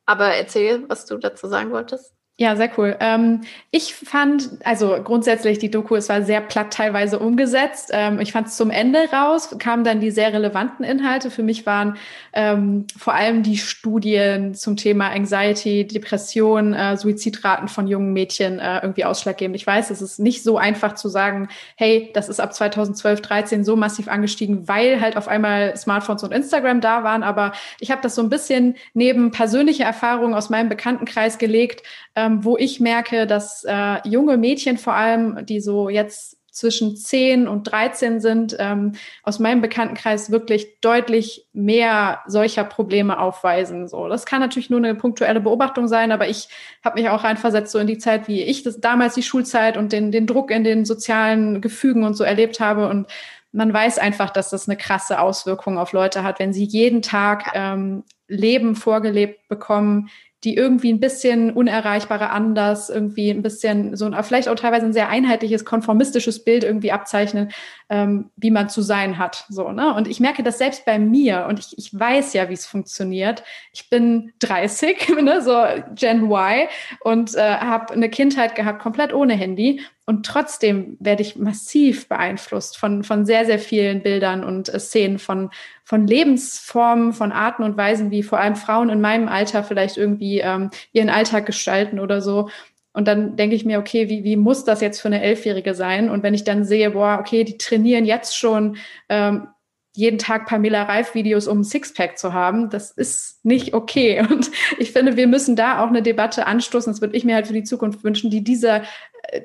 Aber erzähl, was du dazu sagen wolltest. Ja, sehr cool. Ähm, ich fand, also grundsätzlich die Doku, es war sehr platt teilweise umgesetzt. Ähm, ich fand es zum Ende raus, kamen dann die sehr relevanten Inhalte. Für mich waren ähm, vor allem die Studien zum Thema Anxiety, Depression, äh, Suizidraten von jungen Mädchen äh, irgendwie ausschlaggebend. Ich weiß, es ist nicht so einfach zu sagen, hey, das ist ab 2012, 13 so massiv angestiegen, weil halt auf einmal Smartphones und Instagram da waren. Aber ich habe das so ein bisschen neben persönliche Erfahrungen aus meinem Bekanntenkreis gelegt ähm, wo ich merke, dass äh, junge Mädchen vor allem, die so jetzt zwischen 10 und 13 sind, ähm, aus meinem Bekanntenkreis wirklich deutlich mehr solcher Probleme aufweisen. So, das kann natürlich nur eine punktuelle Beobachtung sein, aber ich habe mich auch reinversetzt so in die Zeit, wie ich das damals die Schulzeit und den, den Druck in den sozialen Gefügen und so erlebt habe und man weiß einfach, dass das eine krasse Auswirkung auf Leute hat, wenn sie jeden Tag ähm, Leben vorgelebt bekommen, die irgendwie ein bisschen unerreichbarer anders, irgendwie ein bisschen so ein, vielleicht auch teilweise ein sehr einheitliches, konformistisches Bild irgendwie abzeichnen, ähm, wie man zu sein hat. So, ne? Und ich merke das selbst bei mir und ich, ich weiß ja, wie es funktioniert. Ich bin 30, [LAUGHS] ne, so Gen Y und äh, habe eine Kindheit gehabt, komplett ohne Handy. Und trotzdem werde ich massiv beeinflusst von, von sehr, sehr vielen Bildern und äh, Szenen von, von Lebensformen, von Arten und Weisen, wie vor allem Frauen in meinem Alter vielleicht irgendwie ähm, ihren Alltag gestalten oder so. Und dann denke ich mir, okay, wie, wie muss das jetzt für eine Elfjährige sein? Und wenn ich dann sehe, boah, okay, die trainieren jetzt schon ähm, jeden Tag Pamela Reif Videos, um ein Sixpack zu haben, das ist nicht okay. [LAUGHS] Und ich finde, wir müssen da auch eine Debatte anstoßen. Das würde ich mir halt für die Zukunft wünschen, die dieser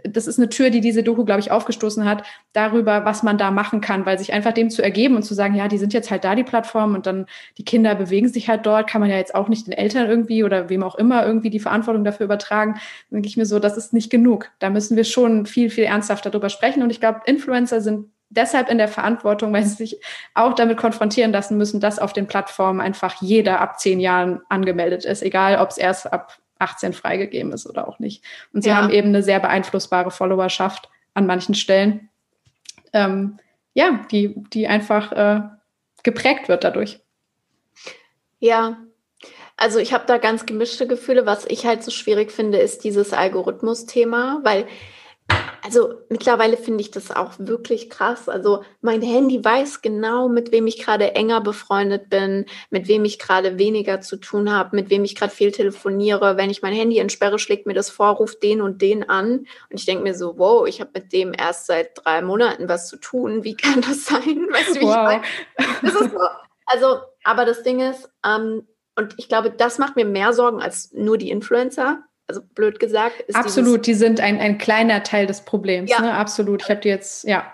das ist eine Tür, die diese Doku, glaube ich, aufgestoßen hat, darüber, was man da machen kann, weil sich einfach dem zu ergeben und zu sagen, ja, die sind jetzt halt da, die Plattform, und dann die Kinder bewegen sich halt dort, kann man ja jetzt auch nicht den Eltern irgendwie oder wem auch immer irgendwie die Verantwortung dafür übertragen. Denke ich mir so, das ist nicht genug. Da müssen wir schon viel, viel ernsthafter drüber sprechen. Und ich glaube, Influencer sind deshalb in der Verantwortung, weil sie sich auch damit konfrontieren lassen müssen, dass auf den Plattformen einfach jeder ab zehn Jahren angemeldet ist, egal ob es erst ab 18 freigegeben ist oder auch nicht. Und sie ja. haben eben eine sehr beeinflussbare Followerschaft an manchen Stellen, ähm, ja, die, die einfach äh, geprägt wird dadurch. Ja, also ich habe da ganz gemischte Gefühle. Was ich halt so schwierig finde, ist dieses Algorithmus-Thema, weil also mittlerweile finde ich das auch wirklich krass. Also mein Handy weiß genau, mit wem ich gerade enger befreundet bin, mit wem ich gerade weniger zu tun habe, mit wem ich gerade viel telefoniere. Wenn ich mein Handy entsperre, schlägt mir das vor, ruft den und den an. Und ich denke mir so, wow, ich habe mit dem erst seit drei Monaten was zu tun. Wie kann das sein? [LAUGHS] Weißt du, wie wow. ich meine? So. Also, aber das Ding ist, ähm, und ich glaube, das macht mir mehr Sorgen als nur die Influencer also blöd gesagt. Absolut, die sind ein, ein kleiner Teil des Problems. Ja. Ne? Absolut. Ich habe die jetzt, ja,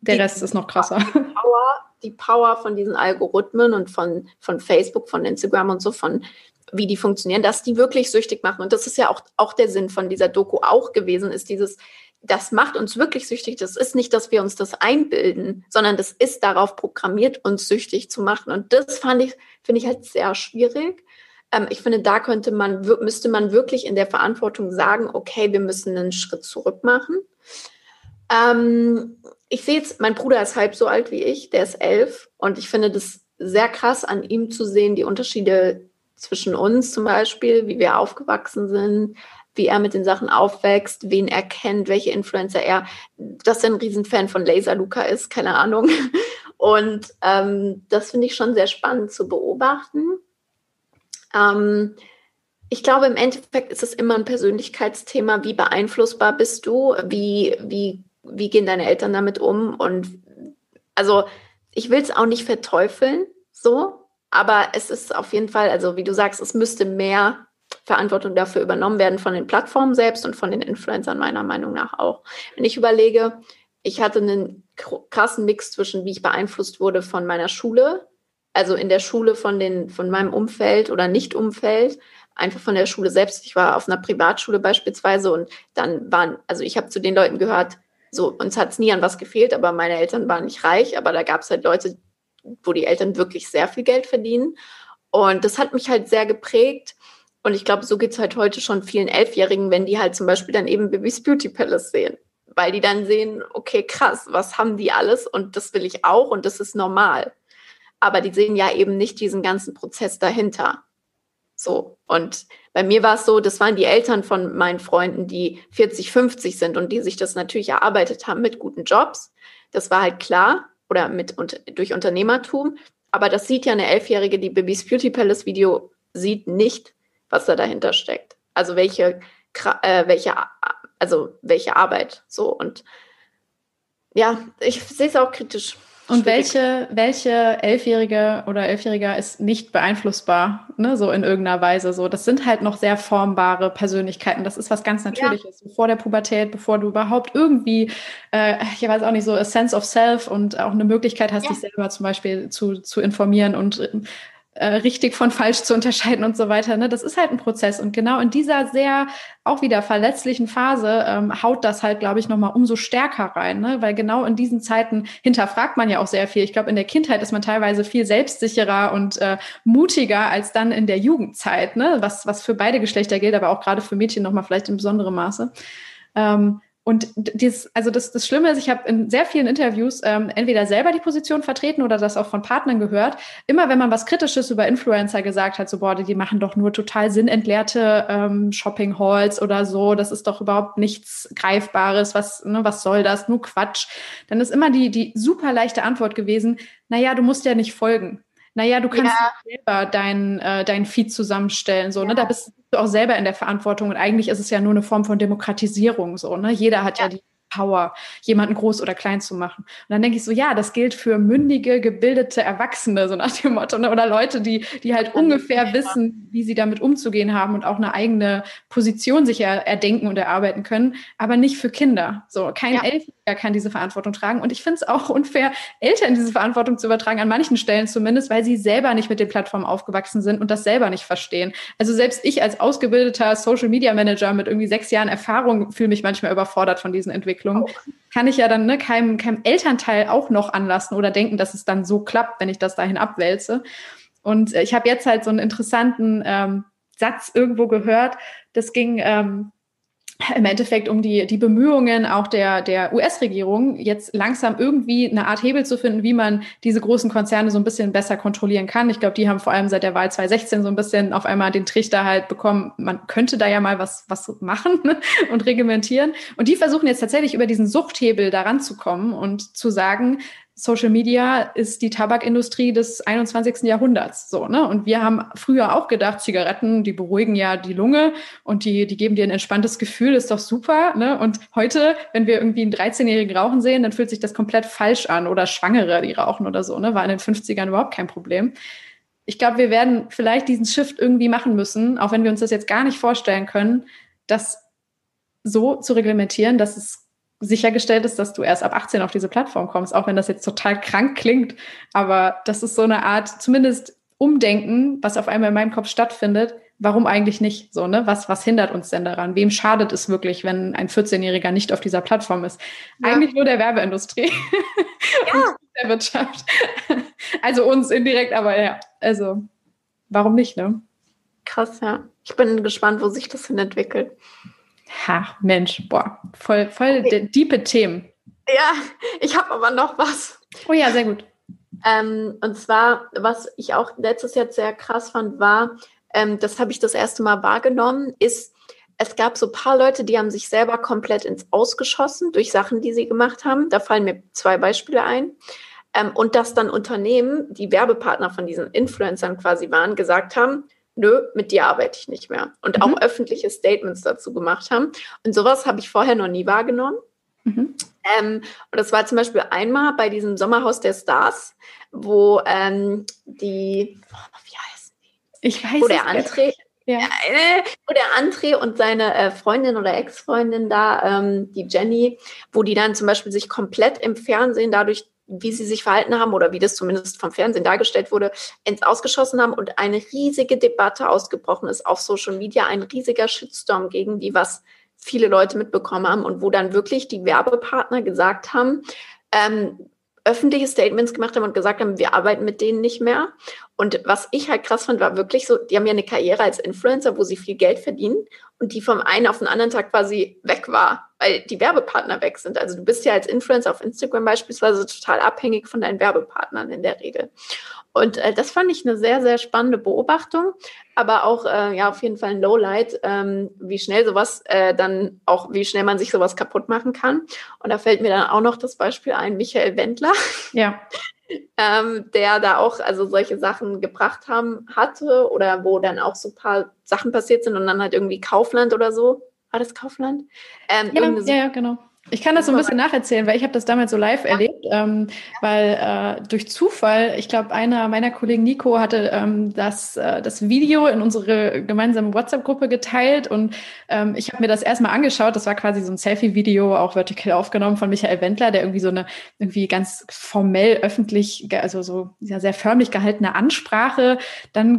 der die, Rest ist noch krasser. Die [LAUGHS] Power, die Power von diesen Algorithmen und von, von Facebook, von Instagram und so, von wie die funktionieren, dass die wirklich süchtig machen. Und das ist ja auch, auch der Sinn von dieser Doku auch gewesen, ist dieses, das macht uns wirklich süchtig. Das ist nicht, dass wir uns das einbilden, sondern das ist darauf programmiert, uns süchtig zu machen. Und das fand ich, finde ich halt sehr schwierig. Ähm, ich finde, da könnte man, müsste man wirklich in der Verantwortung sagen, okay, wir müssen einen Schritt zurück machen. Ähm, ich sehe jetzt, mein Bruder ist halb so alt wie ich, der ist elf und ich finde das sehr krass an ihm zu sehen, die Unterschiede zwischen uns zum Beispiel, wie wir aufgewachsen sind, wie er mit den Sachen aufwächst, wen er kennt, welche Influencer er, dass er ein Riesenfan von Laser Luca ist, keine Ahnung. [LAUGHS] Und ähm, das finde ich schon sehr spannend zu beobachten. Ähm, ich glaube, im Endeffekt ist es immer ein Persönlichkeitsthema. Wie beeinflussbar bist du? Wie, wie, wie gehen deine Eltern damit um? Und also, ich will es auch nicht verteufeln, so, aber es ist auf jeden Fall, also wie du sagst, es müsste mehr Verantwortung dafür übernommen werden von den Plattformen selbst und von den Influencern meiner Meinung nach auch. Wenn ich überlege, ich hatte einen krassen Mix zwischen, wie ich beeinflusst wurde von meiner Schule, also in der Schule von den, von meinem Umfeld oder Nicht-Umfeld, einfach von der Schule selbst. Ich war auf einer Privatschule beispielsweise und dann waren, also ich habe zu den Leuten gehört, so, uns hat es nie an was gefehlt, aber meine Eltern waren nicht reich, aber da gab es halt Leute, wo die Eltern wirklich sehr viel Geld verdienen. Und das hat mich halt sehr geprägt. Und ich glaube, so geht es halt heute schon vielen Elfjährigen, wenn die halt zum Beispiel dann eben Bibis Beauty Palace sehen. Weil die dann sehen, okay, krass, was haben die alles und das will ich auch und das ist normal. Aber die sehen ja eben nicht diesen ganzen Prozess dahinter. So. Und bei mir war es so, das waren die Eltern von meinen Freunden, die 40, 50 sind und die sich das natürlich erarbeitet haben mit guten Jobs. Das war halt klar oder mit und durch Unternehmertum. Aber das sieht ja eine Elfjährige, die Bibis Beauty Palace Video sieht nicht, was da dahinter steckt. Also welche, äh, welche, also welche Arbeit. So und ja, ich sehe es auch kritisch. Und welche, welche Elfjährige oder Elfjähriger ist nicht beeinflussbar, ne, so in irgendeiner Weise. So, das sind halt noch sehr formbare Persönlichkeiten. Das ist was ganz Natürliches. Ja. Vor der Pubertät, bevor du überhaupt irgendwie, äh, ich weiß auch nicht, so a sense of self und auch eine Möglichkeit hast, ja. dich selber zum Beispiel zu, zu informieren und richtig von falsch zu unterscheiden und so weiter. Ne? Das ist halt ein Prozess. Und genau in dieser sehr auch wieder verletzlichen Phase ähm, haut das halt, glaube ich, nochmal umso stärker rein. Ne? Weil genau in diesen Zeiten hinterfragt man ja auch sehr viel. Ich glaube, in der Kindheit ist man teilweise viel selbstsicherer und äh, mutiger als dann in der Jugendzeit, ne? was, was für beide Geschlechter gilt, aber auch gerade für Mädchen nochmal vielleicht in besonderem Maße. Ähm, und dieses, also das, das Schlimme ist, ich habe in sehr vielen Interviews ähm, entweder selber die Position vertreten oder das auch von Partnern gehört. Immer wenn man was Kritisches über Influencer gesagt hat, so boah, die machen doch nur total sinnentleerte ähm, Shopping Halls oder so, das ist doch überhaupt nichts Greifbares, was, ne, was soll das, nur Quatsch. Dann ist immer die, die super leichte Antwort gewesen, naja, du musst ja nicht folgen. Naja, du kannst ja. selber dein, äh, dein Feed zusammenstellen, so, ja. ne? Da bist du auch selber in der Verantwortung und eigentlich ist es ja nur eine Form von Demokratisierung, so, ne? Jeder hat ja, ja die Power, jemanden groß oder klein zu machen. Und dann denke ich so, ja, das gilt für mündige, gebildete Erwachsene, so nach dem Motto, ne? oder Leute, die, die halt ungefähr wissen, wie sie damit umzugehen haben und auch eine eigene Position sich er, erdenken und erarbeiten können, aber nicht für Kinder. So, kein ja. Elfjähriger kann diese Verantwortung tragen. Und ich finde es auch unfair, Eltern diese Verantwortung zu übertragen, an manchen Stellen zumindest, weil sie selber nicht mit den Plattformen aufgewachsen sind und das selber nicht verstehen. Also selbst ich als ausgebildeter Social Media Manager mit irgendwie sechs Jahren Erfahrung fühle mich manchmal überfordert von diesen Entwicklungen. Entwicklung, kann ich ja dann ne, keinem, keinem Elternteil auch noch anlassen oder denken, dass es dann so klappt, wenn ich das dahin abwälze. Und äh, ich habe jetzt halt so einen interessanten ähm, Satz irgendwo gehört. Das ging ähm, im Endeffekt um die, die Bemühungen auch der, der US-Regierung, jetzt langsam irgendwie eine Art Hebel zu finden, wie man diese großen Konzerne so ein bisschen besser kontrollieren kann. Ich glaube, die haben vor allem seit der Wahl 2016 so ein bisschen auf einmal den Trichter halt bekommen, man könnte da ja mal was, was machen [LAUGHS] und reglementieren. Und die versuchen jetzt tatsächlich über diesen Suchthebel daran zu kommen und zu sagen, Social Media ist die Tabakindustrie des 21. Jahrhunderts. So, ne? Und wir haben früher auch gedacht, Zigaretten, die beruhigen ja die Lunge und die, die geben dir ein entspanntes Gefühl, ist doch super. Ne? Und heute, wenn wir irgendwie einen 13-Jährigen rauchen sehen, dann fühlt sich das komplett falsch an. Oder Schwangere, die rauchen oder so, ne? War in den 50ern überhaupt kein Problem. Ich glaube, wir werden vielleicht diesen Shift irgendwie machen müssen, auch wenn wir uns das jetzt gar nicht vorstellen können, das so zu reglementieren, dass es sichergestellt ist, dass du erst ab 18 auf diese Plattform kommst, auch wenn das jetzt total krank klingt. Aber das ist so eine Art, zumindest Umdenken, was auf einmal in meinem Kopf stattfindet. Warum eigentlich nicht? So, ne? Was, was hindert uns denn daran? Wem schadet es wirklich, wenn ein 14-Jähriger nicht auf dieser Plattform ist? Ja. Eigentlich nur der Werbeindustrie. Ja. [LAUGHS] der Wirtschaft. Also uns indirekt, aber ja, also warum nicht, ne? Krass, ja. Ich bin gespannt, wo sich das hin entwickelt. Ha, Mensch, boah, voll, voll okay. diepe Themen. Ja, ich habe aber noch was. Oh ja, sehr gut. Ähm, und zwar, was ich auch letztes Jahr sehr krass fand, war, ähm, das habe ich das erste Mal wahrgenommen, ist, es gab so ein paar Leute, die haben sich selber komplett ins Ausgeschossen durch Sachen, die sie gemacht haben. Da fallen mir zwei Beispiele ein. Ähm, und dass dann Unternehmen, die Werbepartner von diesen Influencern quasi waren, gesagt haben, nö, mit dir arbeite ich nicht mehr. Und mhm. auch öffentliche Statements dazu gemacht haben. Und sowas habe ich vorher noch nie wahrgenommen. Mhm. Ähm, und das war zum Beispiel einmal bei diesem Sommerhaus der Stars, wo ähm, die, oh, wie heißen die? Ich weiß Wo der André, Ja. [LAUGHS] Wo der André und seine äh, Freundin oder Ex-Freundin da, ähm, die Jenny, wo die dann zum Beispiel sich komplett im Fernsehen dadurch, wie sie sich verhalten haben oder wie das zumindest vom Fernsehen dargestellt wurde, ins Ausgeschossen haben und eine riesige Debatte ausgebrochen ist auf Social Media, ein riesiger Shitstorm gegen die, was viele Leute mitbekommen haben und wo dann wirklich die Werbepartner gesagt haben, ähm, öffentliche Statements gemacht haben und gesagt haben, wir arbeiten mit denen nicht mehr. Und was ich halt krass fand, war wirklich so, die haben ja eine Karriere als Influencer, wo sie viel Geld verdienen und die vom einen auf den anderen Tag quasi weg war, weil die Werbepartner weg sind. Also du bist ja als Influencer auf Instagram beispielsweise total abhängig von deinen Werbepartnern in der Regel. Und äh, das fand ich eine sehr, sehr spannende Beobachtung, aber auch äh, ja auf jeden Fall ein Lowlight, ähm, wie schnell sowas äh, dann auch, wie schnell man sich sowas kaputt machen kann. Und da fällt mir dann auch noch das Beispiel ein, Michael Wendler. Ja. [LAUGHS] ähm, der da auch also solche Sachen gebracht haben hatte oder wo dann auch so ein paar Sachen passiert sind und dann halt irgendwie Kaufland oder so. War das Kaufland? Ähm, ja, ja, ja, genau. Ich kann das so ein bisschen nacherzählen, weil ich habe das damals so live erlebt, ähm, weil äh, durch Zufall, ich glaube, einer meiner Kollegen Nico hatte ähm, das, äh, das Video in unsere gemeinsame WhatsApp-Gruppe geteilt und ähm, ich habe mir das erstmal angeschaut. Das war quasi so ein Selfie-Video, auch vertikal aufgenommen von Michael Wendler, der irgendwie so eine irgendwie ganz formell öffentlich, also so ja, sehr förmlich gehaltene Ansprache dann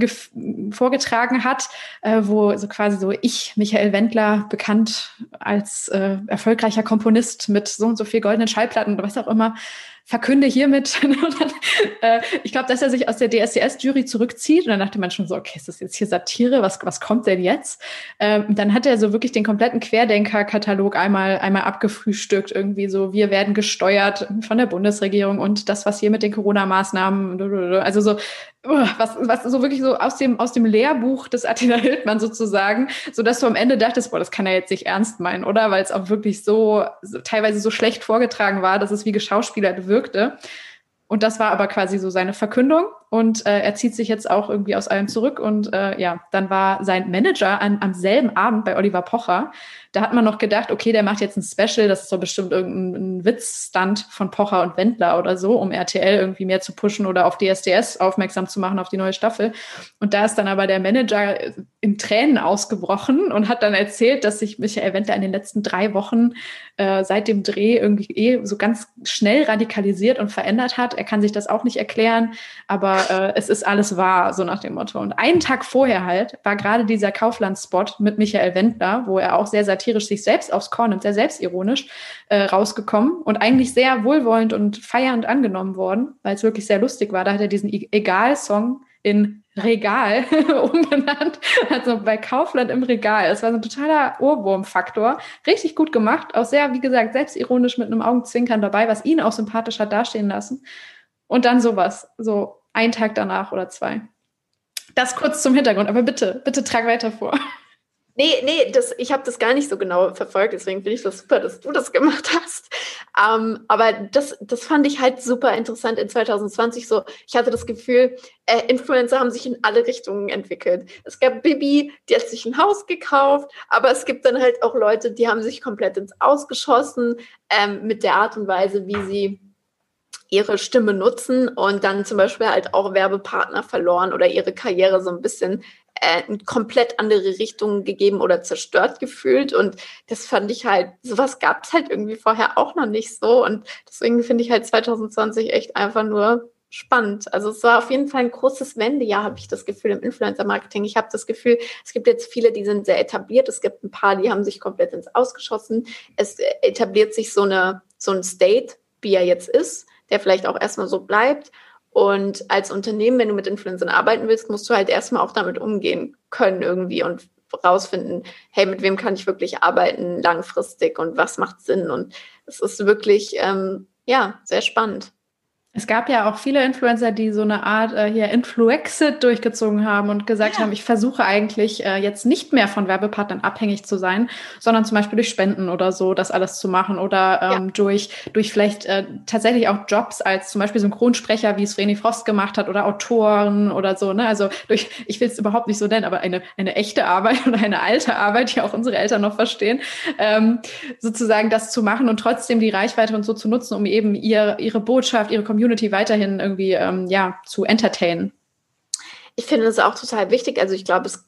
vorgetragen hat, äh, wo so quasi so ich, Michael Wendler, bekannt als äh, erfolgreicher Komponist Komponist mit so und so viel goldenen Schallplatten oder was auch immer, verkünde hiermit. [LAUGHS] äh, ich glaube, dass er sich aus der DSDS-Jury zurückzieht. Und dann dachte man schon so, okay, ist das jetzt hier Satire? Was, was kommt denn jetzt? Ähm, dann hat er so wirklich den kompletten Querdenker-Katalog einmal, einmal abgefrühstückt. Irgendwie so, wir werden gesteuert von der Bundesregierung und das, was hier mit den Corona-Maßnahmen, also so was, was so wirklich so aus dem, aus dem Lehrbuch des Attila Hildmann sozusagen, so dass du am Ende dachtest, boah, das kann er jetzt nicht ernst meinen, oder? Weil es auch wirklich so, so teilweise so schlecht vorgetragen war, dass es wie geschauspielert wirkte. Und das war aber quasi so seine Verkündung. Und äh, er zieht sich jetzt auch irgendwie aus allem zurück. Und äh, ja, dann war sein Manager an, am selben Abend bei Oliver Pocher. Da hat man noch gedacht, okay, der macht jetzt ein Special, das ist so bestimmt irgendein Witzstand von Pocher und Wendler oder so, um RTL irgendwie mehr zu pushen oder auf DSDS aufmerksam zu machen auf die neue Staffel. Und da ist dann aber der Manager in Tränen ausgebrochen und hat dann erzählt, dass sich Michael Wendler in den letzten drei Wochen äh, seit dem Dreh irgendwie eh so ganz schnell radikalisiert und verändert hat. Er kann sich das auch nicht erklären, aber äh, es ist alles wahr, so nach dem Motto. Und einen Tag vorher halt war gerade dieser Kaufland-Spot mit Michael Wendler, wo er auch sehr satirisch sich selbst aufs Korn nimmt, sehr selbstironisch äh, rausgekommen und eigentlich sehr wohlwollend und feiernd angenommen worden, weil es wirklich sehr lustig war. Da hat er diesen e-, Egal-Song in Regal [LAUGHS] umbenannt, also bei Kaufland im Regal. Das war so ein totaler Ohrwurmfaktor. Richtig gut gemacht, auch sehr, wie gesagt, selbstironisch mit einem Augenzwinkern dabei, was ihn auch sympathisch hat dastehen lassen. Und dann sowas, so ein Tag danach oder zwei. Das kurz zum Hintergrund, aber bitte, bitte trag weiter vor. [LAUGHS] Nee, nee, das, ich habe das gar nicht so genau verfolgt, deswegen finde ich das super, dass du das gemacht hast. Ähm, aber das, das fand ich halt super interessant in 2020. So, ich hatte das Gefühl, äh, Influencer haben sich in alle Richtungen entwickelt. Es gab Bibi, die hat sich ein Haus gekauft, aber es gibt dann halt auch Leute, die haben sich komplett ins Ausgeschossen ähm, mit der Art und Weise, wie sie ihre Stimme nutzen und dann zum Beispiel halt auch Werbepartner verloren oder ihre Karriere so ein bisschen äh, komplett andere Richtungen gegeben oder zerstört gefühlt. Und das fand ich halt, sowas gab es halt irgendwie vorher auch noch nicht so. Und deswegen finde ich halt 2020 echt einfach nur spannend. Also es war auf jeden Fall ein großes Wendejahr, habe ich das Gefühl, im Influencer-Marketing. Ich habe das Gefühl, es gibt jetzt viele, die sind sehr etabliert. Es gibt ein paar, die haben sich komplett ins Ausgeschossen. Es etabliert sich so, eine, so ein State, wie er jetzt ist der vielleicht auch erstmal so bleibt. Und als Unternehmen, wenn du mit Influencern arbeiten willst, musst du halt erstmal auch damit umgehen können irgendwie und rausfinden, hey, mit wem kann ich wirklich arbeiten langfristig und was macht Sinn? Und es ist wirklich, ähm, ja, sehr spannend. Es gab ja auch viele Influencer, die so eine Art äh, hier Influexit durchgezogen haben und gesagt ja. haben, ich versuche eigentlich äh, jetzt nicht mehr von Werbepartnern abhängig zu sein, sondern zum Beispiel durch Spenden oder so das alles zu machen oder ähm, ja. durch, durch vielleicht äh, tatsächlich auch Jobs als zum Beispiel Synchronsprecher, wie es Vreni Frost gemacht hat oder Autoren oder so. Ne? Also durch, ich will es überhaupt nicht so nennen, aber eine, eine echte Arbeit [LAUGHS] oder eine alte Arbeit, die auch unsere Eltern noch verstehen, ähm, sozusagen das zu machen und trotzdem die Reichweite und so zu nutzen, um eben ihr, ihre Botschaft, ihre Community Community weiterhin irgendwie ähm, ja, zu entertainen. Ich finde das auch total wichtig. Also ich glaube, es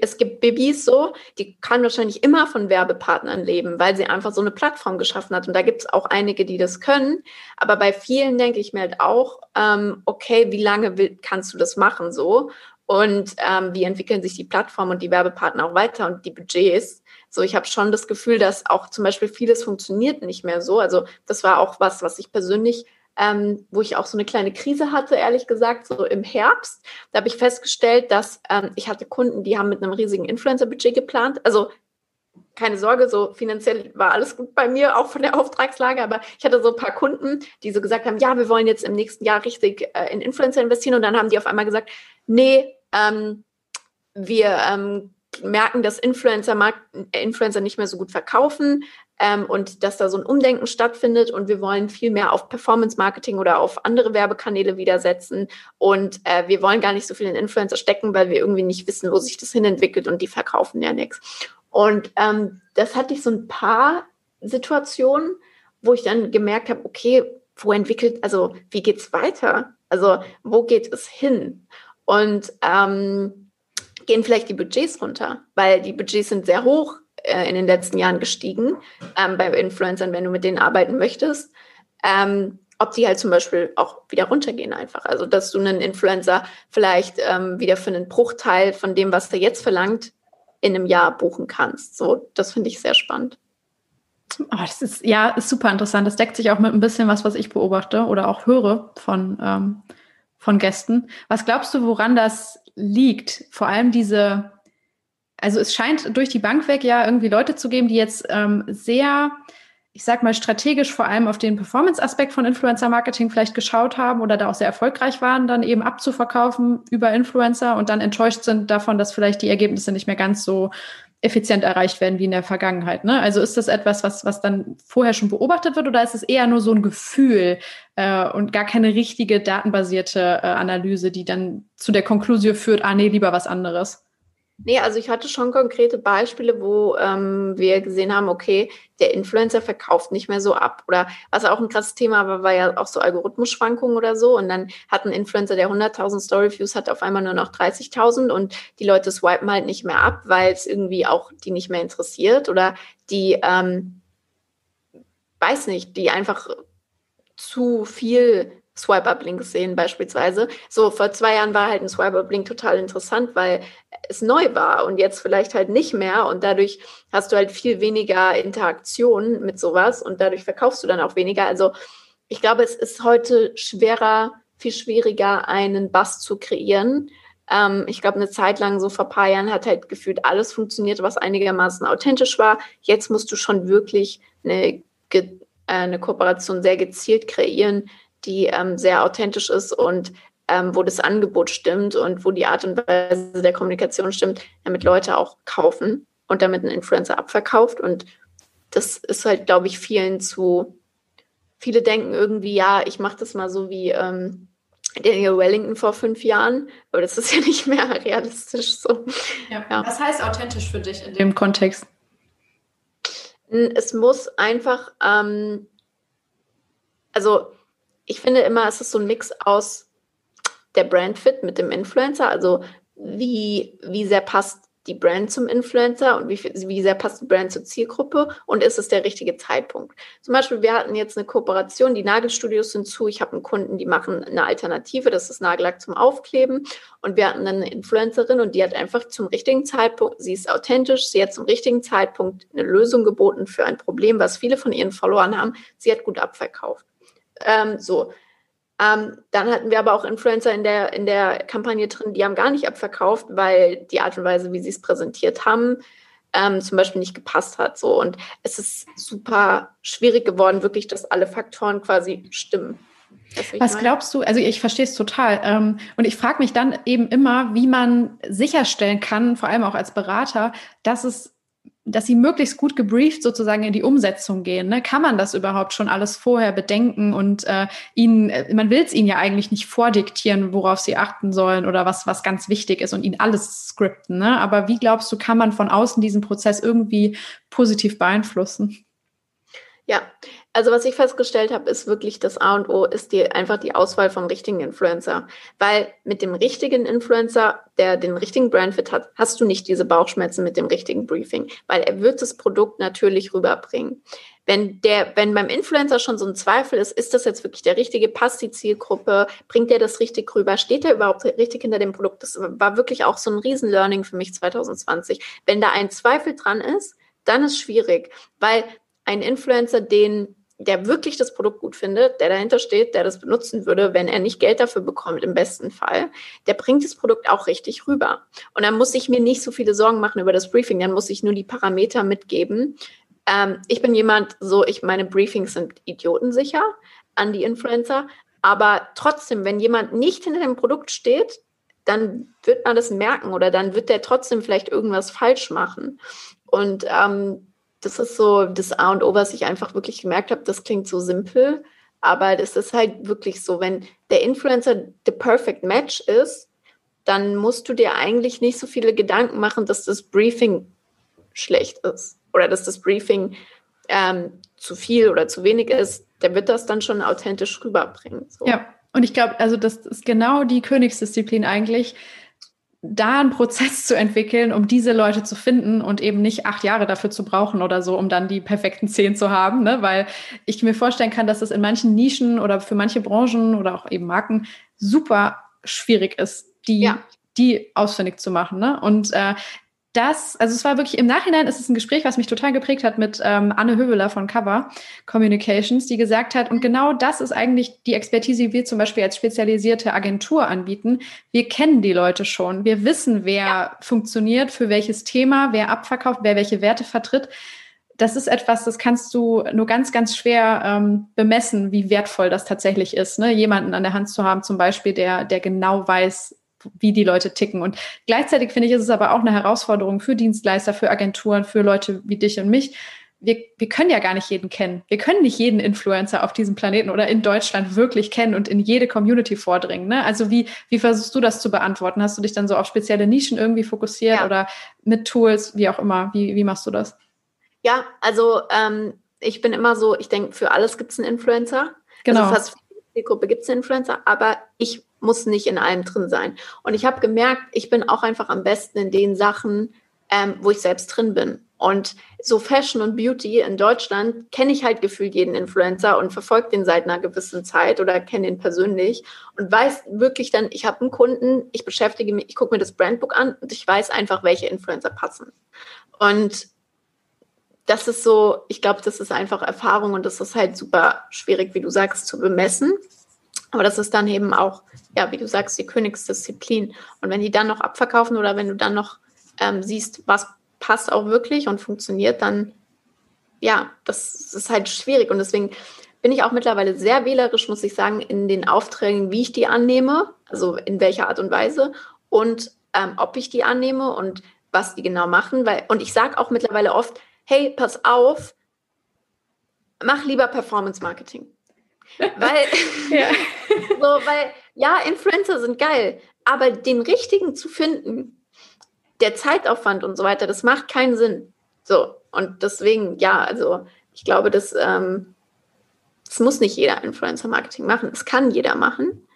es gibt Bibis so, die kann wahrscheinlich immer von Werbepartnern leben, weil sie einfach so eine Plattform geschaffen hat. Und da gibt es auch einige, die das können. Aber bei vielen denke ich mir halt auch, ähm, okay, wie lange will, kannst du das machen so? Und ähm, wie entwickeln sich die Plattformen und die Werbepartner auch weiter und die Budgets? So, ich habe schon das Gefühl, dass auch zum Beispiel vieles funktioniert nicht mehr so. Also das war auch was, was ich persönlich ähm, wo ich auch so eine kleine Krise hatte, ehrlich gesagt, so im Herbst. Da habe ich festgestellt, dass ähm, ich hatte Kunden, die haben mit einem riesigen Influencer-Budget geplant. Also keine Sorge, so finanziell war alles gut bei mir, auch von der Auftragslage, aber ich hatte so ein paar Kunden, die so gesagt haben, ja, wir wollen jetzt im nächsten Jahr richtig äh, in Influencer investieren und dann haben die auf einmal gesagt, nee, ähm, wir ähm, merken, dass Influencer, Influencer nicht mehr so gut verkaufen ähm, und dass da so ein Umdenken stattfindet und wir wollen viel mehr auf Performance-Marketing oder auf andere Werbekanäle wieder setzen und äh, wir wollen gar nicht so viel in Influencer stecken, weil wir irgendwie nicht wissen, wo sich das hinentwickelt und die verkaufen ja nichts. Und ähm, das hatte ich so ein paar Situationen, wo ich dann gemerkt habe, okay, wo entwickelt, also wie geht's weiter? Also wo geht es hin? Und ähm, gehen vielleicht die Budgets runter, weil die Budgets sind sehr hoch äh, in den letzten Jahren gestiegen ähm, bei Influencern, wenn du mit denen arbeiten möchtest. Ähm, ob die halt zum Beispiel auch wieder runtergehen einfach. Also, dass du einen Influencer vielleicht ähm, wieder für einen Bruchteil von dem, was der jetzt verlangt, in einem Jahr buchen kannst. So, das finde ich sehr spannend. Oh, das ist ja ist super interessant. Das deckt sich auch mit ein bisschen was, was ich beobachte oder auch höre von, ähm, von Gästen. Was glaubst du, woran das liegt? Vor allem diese also es scheint durch die Bank weg ja irgendwie Leute zu geben, die jetzt ähm, sehr, ich sag mal, strategisch vor allem auf den Performance-Aspekt von Influencer-Marketing vielleicht geschaut haben oder da auch sehr erfolgreich waren, dann eben abzuverkaufen über Influencer und dann enttäuscht sind davon, dass vielleicht die Ergebnisse nicht mehr ganz so effizient erreicht werden wie in der Vergangenheit. Ne? Also ist das etwas, was, was dann vorher schon beobachtet wird oder ist es eher nur so ein Gefühl äh, und gar keine richtige datenbasierte äh, Analyse, die dann zu der Konklusion führt, ah nee, lieber was anderes? Nee, also ich hatte schon konkrete Beispiele, wo ähm, wir gesehen haben, okay, der Influencer verkauft nicht mehr so ab. Oder was auch ein krasses Thema war, war ja auch so Algorithmusschwankungen oder so. Und dann hat ein Influencer, der 100.000 Storyviews hat, auf einmal nur noch 30.000 und die Leute swipen halt nicht mehr ab, weil es irgendwie auch die nicht mehr interessiert oder die, ähm, weiß nicht, die einfach zu viel Swipe-Up-Links sehen beispielsweise. So, vor zwei Jahren war halt ein Swipe-Up-Link total interessant, weil es neu war und jetzt vielleicht halt nicht mehr und dadurch hast du halt viel weniger Interaktion mit sowas und dadurch verkaufst du dann auch weniger. Also ich glaube, es ist heute schwerer, viel schwieriger, einen Bass zu kreieren. Ähm, ich glaube, eine Zeit lang, so vor ein paar Jahren, hat halt gefühlt alles funktioniert, was einigermaßen authentisch war. Jetzt musst du schon wirklich eine, äh, eine Kooperation sehr gezielt kreieren, die ähm, sehr authentisch ist und ähm, wo das Angebot stimmt und wo die Art und Weise der Kommunikation stimmt, damit Leute auch kaufen und damit ein Influencer abverkauft. Und das ist halt, glaube ich, vielen zu. Viele denken irgendwie, ja, ich mache das mal so wie ähm, Daniel Wellington vor fünf Jahren, aber das ist ja nicht mehr [LAUGHS] realistisch so. Ja. Ja. Was heißt authentisch für dich in dem Kontext? Es muss einfach, ähm, also ich finde immer, es ist so ein Mix aus der Brandfit mit dem Influencer, also wie, wie sehr passt die Brand zum Influencer und wie, wie sehr passt die Brand zur Zielgruppe und ist es der richtige Zeitpunkt. Zum Beispiel, wir hatten jetzt eine Kooperation, die Nagelstudios sind zu, ich habe einen Kunden, die machen eine Alternative, das ist Nagellack zum Aufkleben und wir hatten eine Influencerin und die hat einfach zum richtigen Zeitpunkt, sie ist authentisch, sie hat zum richtigen Zeitpunkt eine Lösung geboten für ein Problem, was viele von ihren Followern haben, sie hat gut abverkauft. Ähm, so. Ähm, dann hatten wir aber auch Influencer in der, in der Kampagne drin, die haben gar nicht abverkauft, weil die Art und Weise, wie sie es präsentiert haben, ähm, zum Beispiel nicht gepasst hat. So. Und es ist super schwierig geworden, wirklich, dass alle Faktoren quasi stimmen. Was glaubst du? Also ich verstehe es total. Ähm, und ich frage mich dann eben immer, wie man sicherstellen kann, vor allem auch als Berater, dass es dass sie möglichst gut gebrieft sozusagen in die Umsetzung gehen. Ne? Kann man das überhaupt schon alles vorher bedenken und äh, ihnen, äh, man will es ihnen ja eigentlich nicht vordiktieren, worauf sie achten sollen oder was, was ganz wichtig ist und ihnen alles skripten. Ne? Aber wie glaubst du, kann man von außen diesen Prozess irgendwie positiv beeinflussen? Ja, Also was ich festgestellt habe, ist wirklich das A und O ist die, einfach die Auswahl vom richtigen Influencer. Weil mit dem richtigen Influencer, der den richtigen Brandfit hat, hast du nicht diese Bauchschmerzen mit dem richtigen Briefing, weil er wird das Produkt natürlich rüberbringen. Wenn der, wenn beim Influencer schon so ein Zweifel ist, ist das jetzt wirklich der richtige, passt die Zielgruppe, bringt der das richtig rüber, steht er überhaupt richtig hinter dem Produkt? Das war wirklich auch so ein Riesen-Learning für mich 2020. Wenn da ein Zweifel dran ist, dann ist schwierig, weil ein Influencer, den der wirklich das Produkt gut findet, der dahinter steht, der das benutzen würde, wenn er nicht Geld dafür bekommt, im besten Fall, der bringt das Produkt auch richtig rüber. Und dann muss ich mir nicht so viele Sorgen machen über das Briefing, dann muss ich nur die Parameter mitgeben. Ähm, ich bin jemand, so, ich meine Briefings sind idiotensicher an die Influencer, aber trotzdem, wenn jemand nicht hinter dem Produkt steht, dann wird man das merken oder dann wird der trotzdem vielleicht irgendwas falsch machen. Und ähm, das ist so das A und O, was ich einfach wirklich gemerkt habe. Das klingt so simpel, aber das ist halt wirklich so, wenn der Influencer the perfect match ist, dann musst du dir eigentlich nicht so viele Gedanken machen, dass das Briefing schlecht ist oder dass das Briefing ähm, zu viel oder zu wenig ist. Der wird das dann schon authentisch rüberbringen. So. Ja, und ich glaube, also das ist genau die Königsdisziplin eigentlich, da einen Prozess zu entwickeln, um diese Leute zu finden und eben nicht acht Jahre dafür zu brauchen oder so, um dann die perfekten zehn zu haben, ne? weil ich mir vorstellen kann, dass das in manchen Nischen oder für manche Branchen oder auch eben Marken super schwierig ist, die ja die ausfindig zu machen. Ne? Und äh, das, also es war wirklich im Nachhinein ist es ein Gespräch, was mich total geprägt hat mit ähm, Anne Höveler von Cover Communications, die gesagt hat, und genau das ist eigentlich die Expertise, die wir zum Beispiel als spezialisierte Agentur anbieten. Wir kennen die Leute schon. Wir wissen, wer ja. funktioniert, für welches Thema, wer abverkauft, wer welche Werte vertritt. Das ist etwas, das kannst du nur ganz, ganz schwer ähm, bemessen, wie wertvoll das tatsächlich ist, ne? jemanden an der Hand zu haben, zum Beispiel, der, der genau weiß, wie die Leute ticken. Und gleichzeitig finde ich, ist es aber auch eine Herausforderung für Dienstleister, für Agenturen, für Leute wie dich und mich. Wir, wir können ja gar nicht jeden kennen. Wir können nicht jeden Influencer auf diesem Planeten oder in Deutschland wirklich kennen und in jede Community vordringen. Ne? Also wie, wie versuchst du das zu beantworten? Hast du dich dann so auf spezielle Nischen irgendwie fokussiert ja. oder mit Tools, wie auch immer? Wie, wie machst du das? Ja, also ähm, ich bin immer so, ich denke, für alles gibt es einen Influencer. Genau. Also fast für die Gruppe gibt es einen Influencer, aber ich muss nicht in allem drin sein. Und ich habe gemerkt, ich bin auch einfach am besten in den Sachen, ähm, wo ich selbst drin bin. Und so Fashion und Beauty in Deutschland kenne ich halt gefühlt jeden Influencer und verfolge den seit einer gewissen Zeit oder kenne ihn persönlich und weiß wirklich dann, ich habe einen Kunden, ich beschäftige mich, ich gucke mir das Brandbook an und ich weiß einfach, welche Influencer passen. Und das ist so, ich glaube, das ist einfach Erfahrung und das ist halt super schwierig, wie du sagst, zu bemessen. Aber das ist dann eben auch, ja, wie du sagst, die Königsdisziplin. Und wenn die dann noch abverkaufen oder wenn du dann noch ähm, siehst, was passt auch wirklich und funktioniert, dann, ja, das ist halt schwierig. Und deswegen bin ich auch mittlerweile sehr wählerisch, muss ich sagen, in den Aufträgen, wie ich die annehme, also in welcher Art und Weise und ähm, ob ich die annehme und was die genau machen. Weil, und ich sage auch mittlerweile oft, hey, pass auf, mach lieber Performance Marketing. Weil, [LAUGHS] ja. so, weil, ja, Influencer sind geil, aber den richtigen zu finden, der Zeitaufwand und so weiter, das macht keinen Sinn. So, und deswegen, ja, also ich glaube, das, ähm, das muss nicht jeder Influencer-Marketing machen. Es kann jeder machen.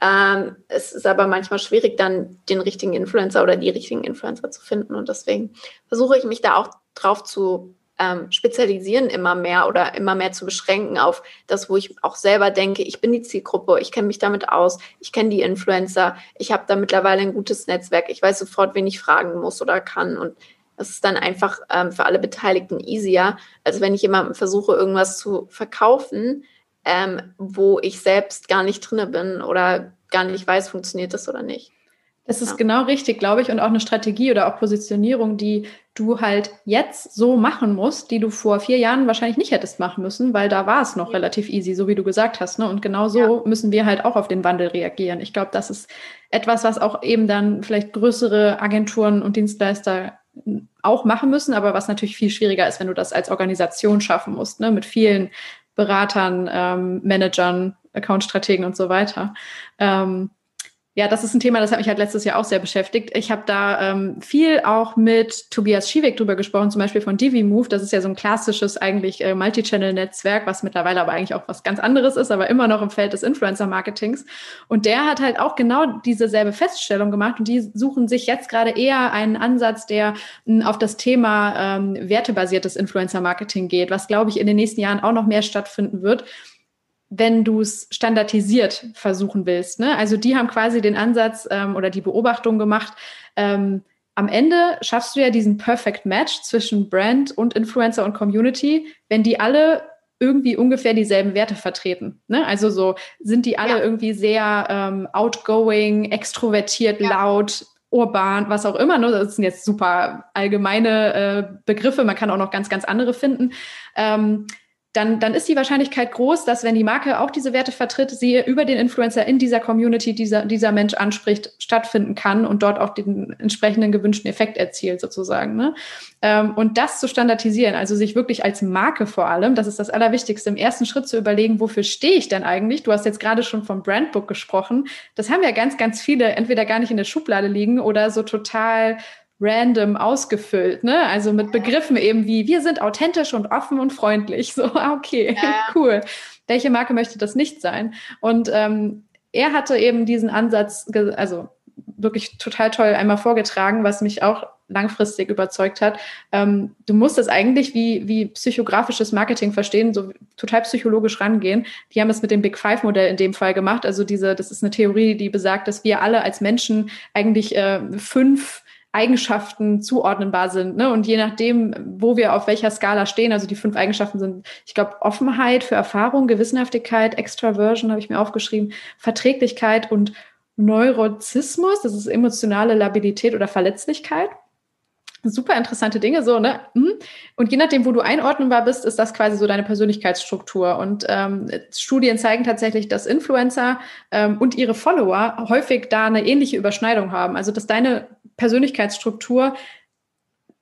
Ähm, es ist aber manchmal schwierig, dann den richtigen Influencer oder die richtigen Influencer zu finden. Und deswegen versuche ich mich da auch drauf zu ähm, spezialisieren immer mehr oder immer mehr zu beschränken auf das, wo ich auch selber denke, ich bin die Zielgruppe, ich kenne mich damit aus, ich kenne die Influencer, ich habe da mittlerweile ein gutes Netzwerk, ich weiß sofort, wen ich fragen muss oder kann und das ist dann einfach ähm, für alle Beteiligten easier, als wenn ich jemandem versuche, irgendwas zu verkaufen, ähm, wo ich selbst gar nicht drinne bin oder gar nicht weiß, funktioniert das oder nicht. Es ist ja. genau richtig, glaube ich, und auch eine Strategie oder auch Positionierung, die du halt jetzt so machen musst, die du vor vier Jahren wahrscheinlich nicht hättest machen müssen, weil da war es noch ja. relativ easy, so wie du gesagt hast. Ne? Und genau so ja. müssen wir halt auch auf den Wandel reagieren. Ich glaube, das ist etwas, was auch eben dann vielleicht größere Agenturen und Dienstleister auch machen müssen, aber was natürlich viel schwieriger ist, wenn du das als Organisation schaffen musst, ne? mit vielen Beratern, ähm, Managern, Accountstrategen und so weiter. Ähm, Ja, das ist ein Thema, das hat mich halt letztes Jahr auch sehr beschäftigt. Ich habe da ähm, viel auch mit Tobias Schieweg drüber gesprochen, zum Beispiel von DiviMove. Das ist ja so ein klassisches eigentlich äh, Multichannel-Netzwerk, was mittlerweile aber eigentlich auch was ganz anderes ist, aber immer noch im Feld des Influencer-Marketings. Und der hat halt auch genau diese selbe Feststellung gemacht und die suchen sich jetzt gerade eher einen Ansatz, der m, hm, auf das Thema ähm, wertebasiertes Influencer-Marketing geht, was, glaube ich, in den nächsten Jahren auch noch mehr stattfinden wird wenn du es standardisiert versuchen willst. Ne? Also die haben quasi den Ansatz ähm, oder die Beobachtung gemacht, ähm, am Ende schaffst du ja diesen Perfect Match zwischen Brand und Influencer und Community, wenn die alle irgendwie ungefähr dieselben Werte vertreten. Ne? Also so sind die alle ja. irgendwie sehr ähm, outgoing, extrovertiert, ja. laut, urban, was auch immer. Ne? Das sind jetzt super allgemeine äh, Begriffe. Man kann auch noch ganz, ganz andere finden. Ähm, dann, dann ist die Wahrscheinlichkeit groß, dass wenn die Marke auch diese Werte vertritt, sie über den Influencer in dieser Community, dieser, dieser Mensch anspricht, stattfinden kann und dort auch den entsprechenden gewünschten Effekt erzielt sozusagen. Ne? Ähm, und das zu standardisieren, also sich wirklich als Marke vor allem, das ist das Allerwichtigste, im ersten Schritt zu überlegen, wofür stehe ich denn eigentlich? Du hast jetzt gerade schon vom Brandbook gesprochen. Das haben ja ganz, ganz viele entweder gar nicht in der Schublade liegen oder so total random ausgefüllt, ne? Also mit Begriffen eben wie wir sind authentisch und offen und freundlich. So, ah, okay, ja. [LAUGHS] cool. Welche Marke möchte das nicht sein? Und ähm, er hatte eben diesen Ansatz, also wirklich total toll einmal vorgetragen, was mich auch langfristig überzeugt hat. Ähm, du musst es eigentlich wie, wie psychografisches Marketing verstehen, so total psychologisch rangehen. Die haben es mit dem Big Five-Modell in dem Fall gemacht. Also diese, das ist eine Theorie, die besagt, dass wir alle als Menschen eigentlich äh, fünf Eigenschaften zuordnenbar sind. Ne? Und je nachdem, wo wir auf welcher Skala stehen, also die fünf Eigenschaften sind, ich glaube, Offenheit für Erfahrung, Gewissenhaftigkeit, Extraversion habe ich mir aufgeschrieben, Verträglichkeit und Neurozismus, das ist emotionale Labilität oder Verletzlichkeit. Super interessante Dinge, so, ne? Mhm. Und je nachdem, wo du einordnenbar bist, ist das quasi so deine Persönlichkeitsstruktur. Und ähm, Studien zeigen tatsächlich, dass Influencer ähm, und ihre Follower häufig da eine ähnliche Überschneidung haben. Also, dass deine Persönlichkeitsstruktur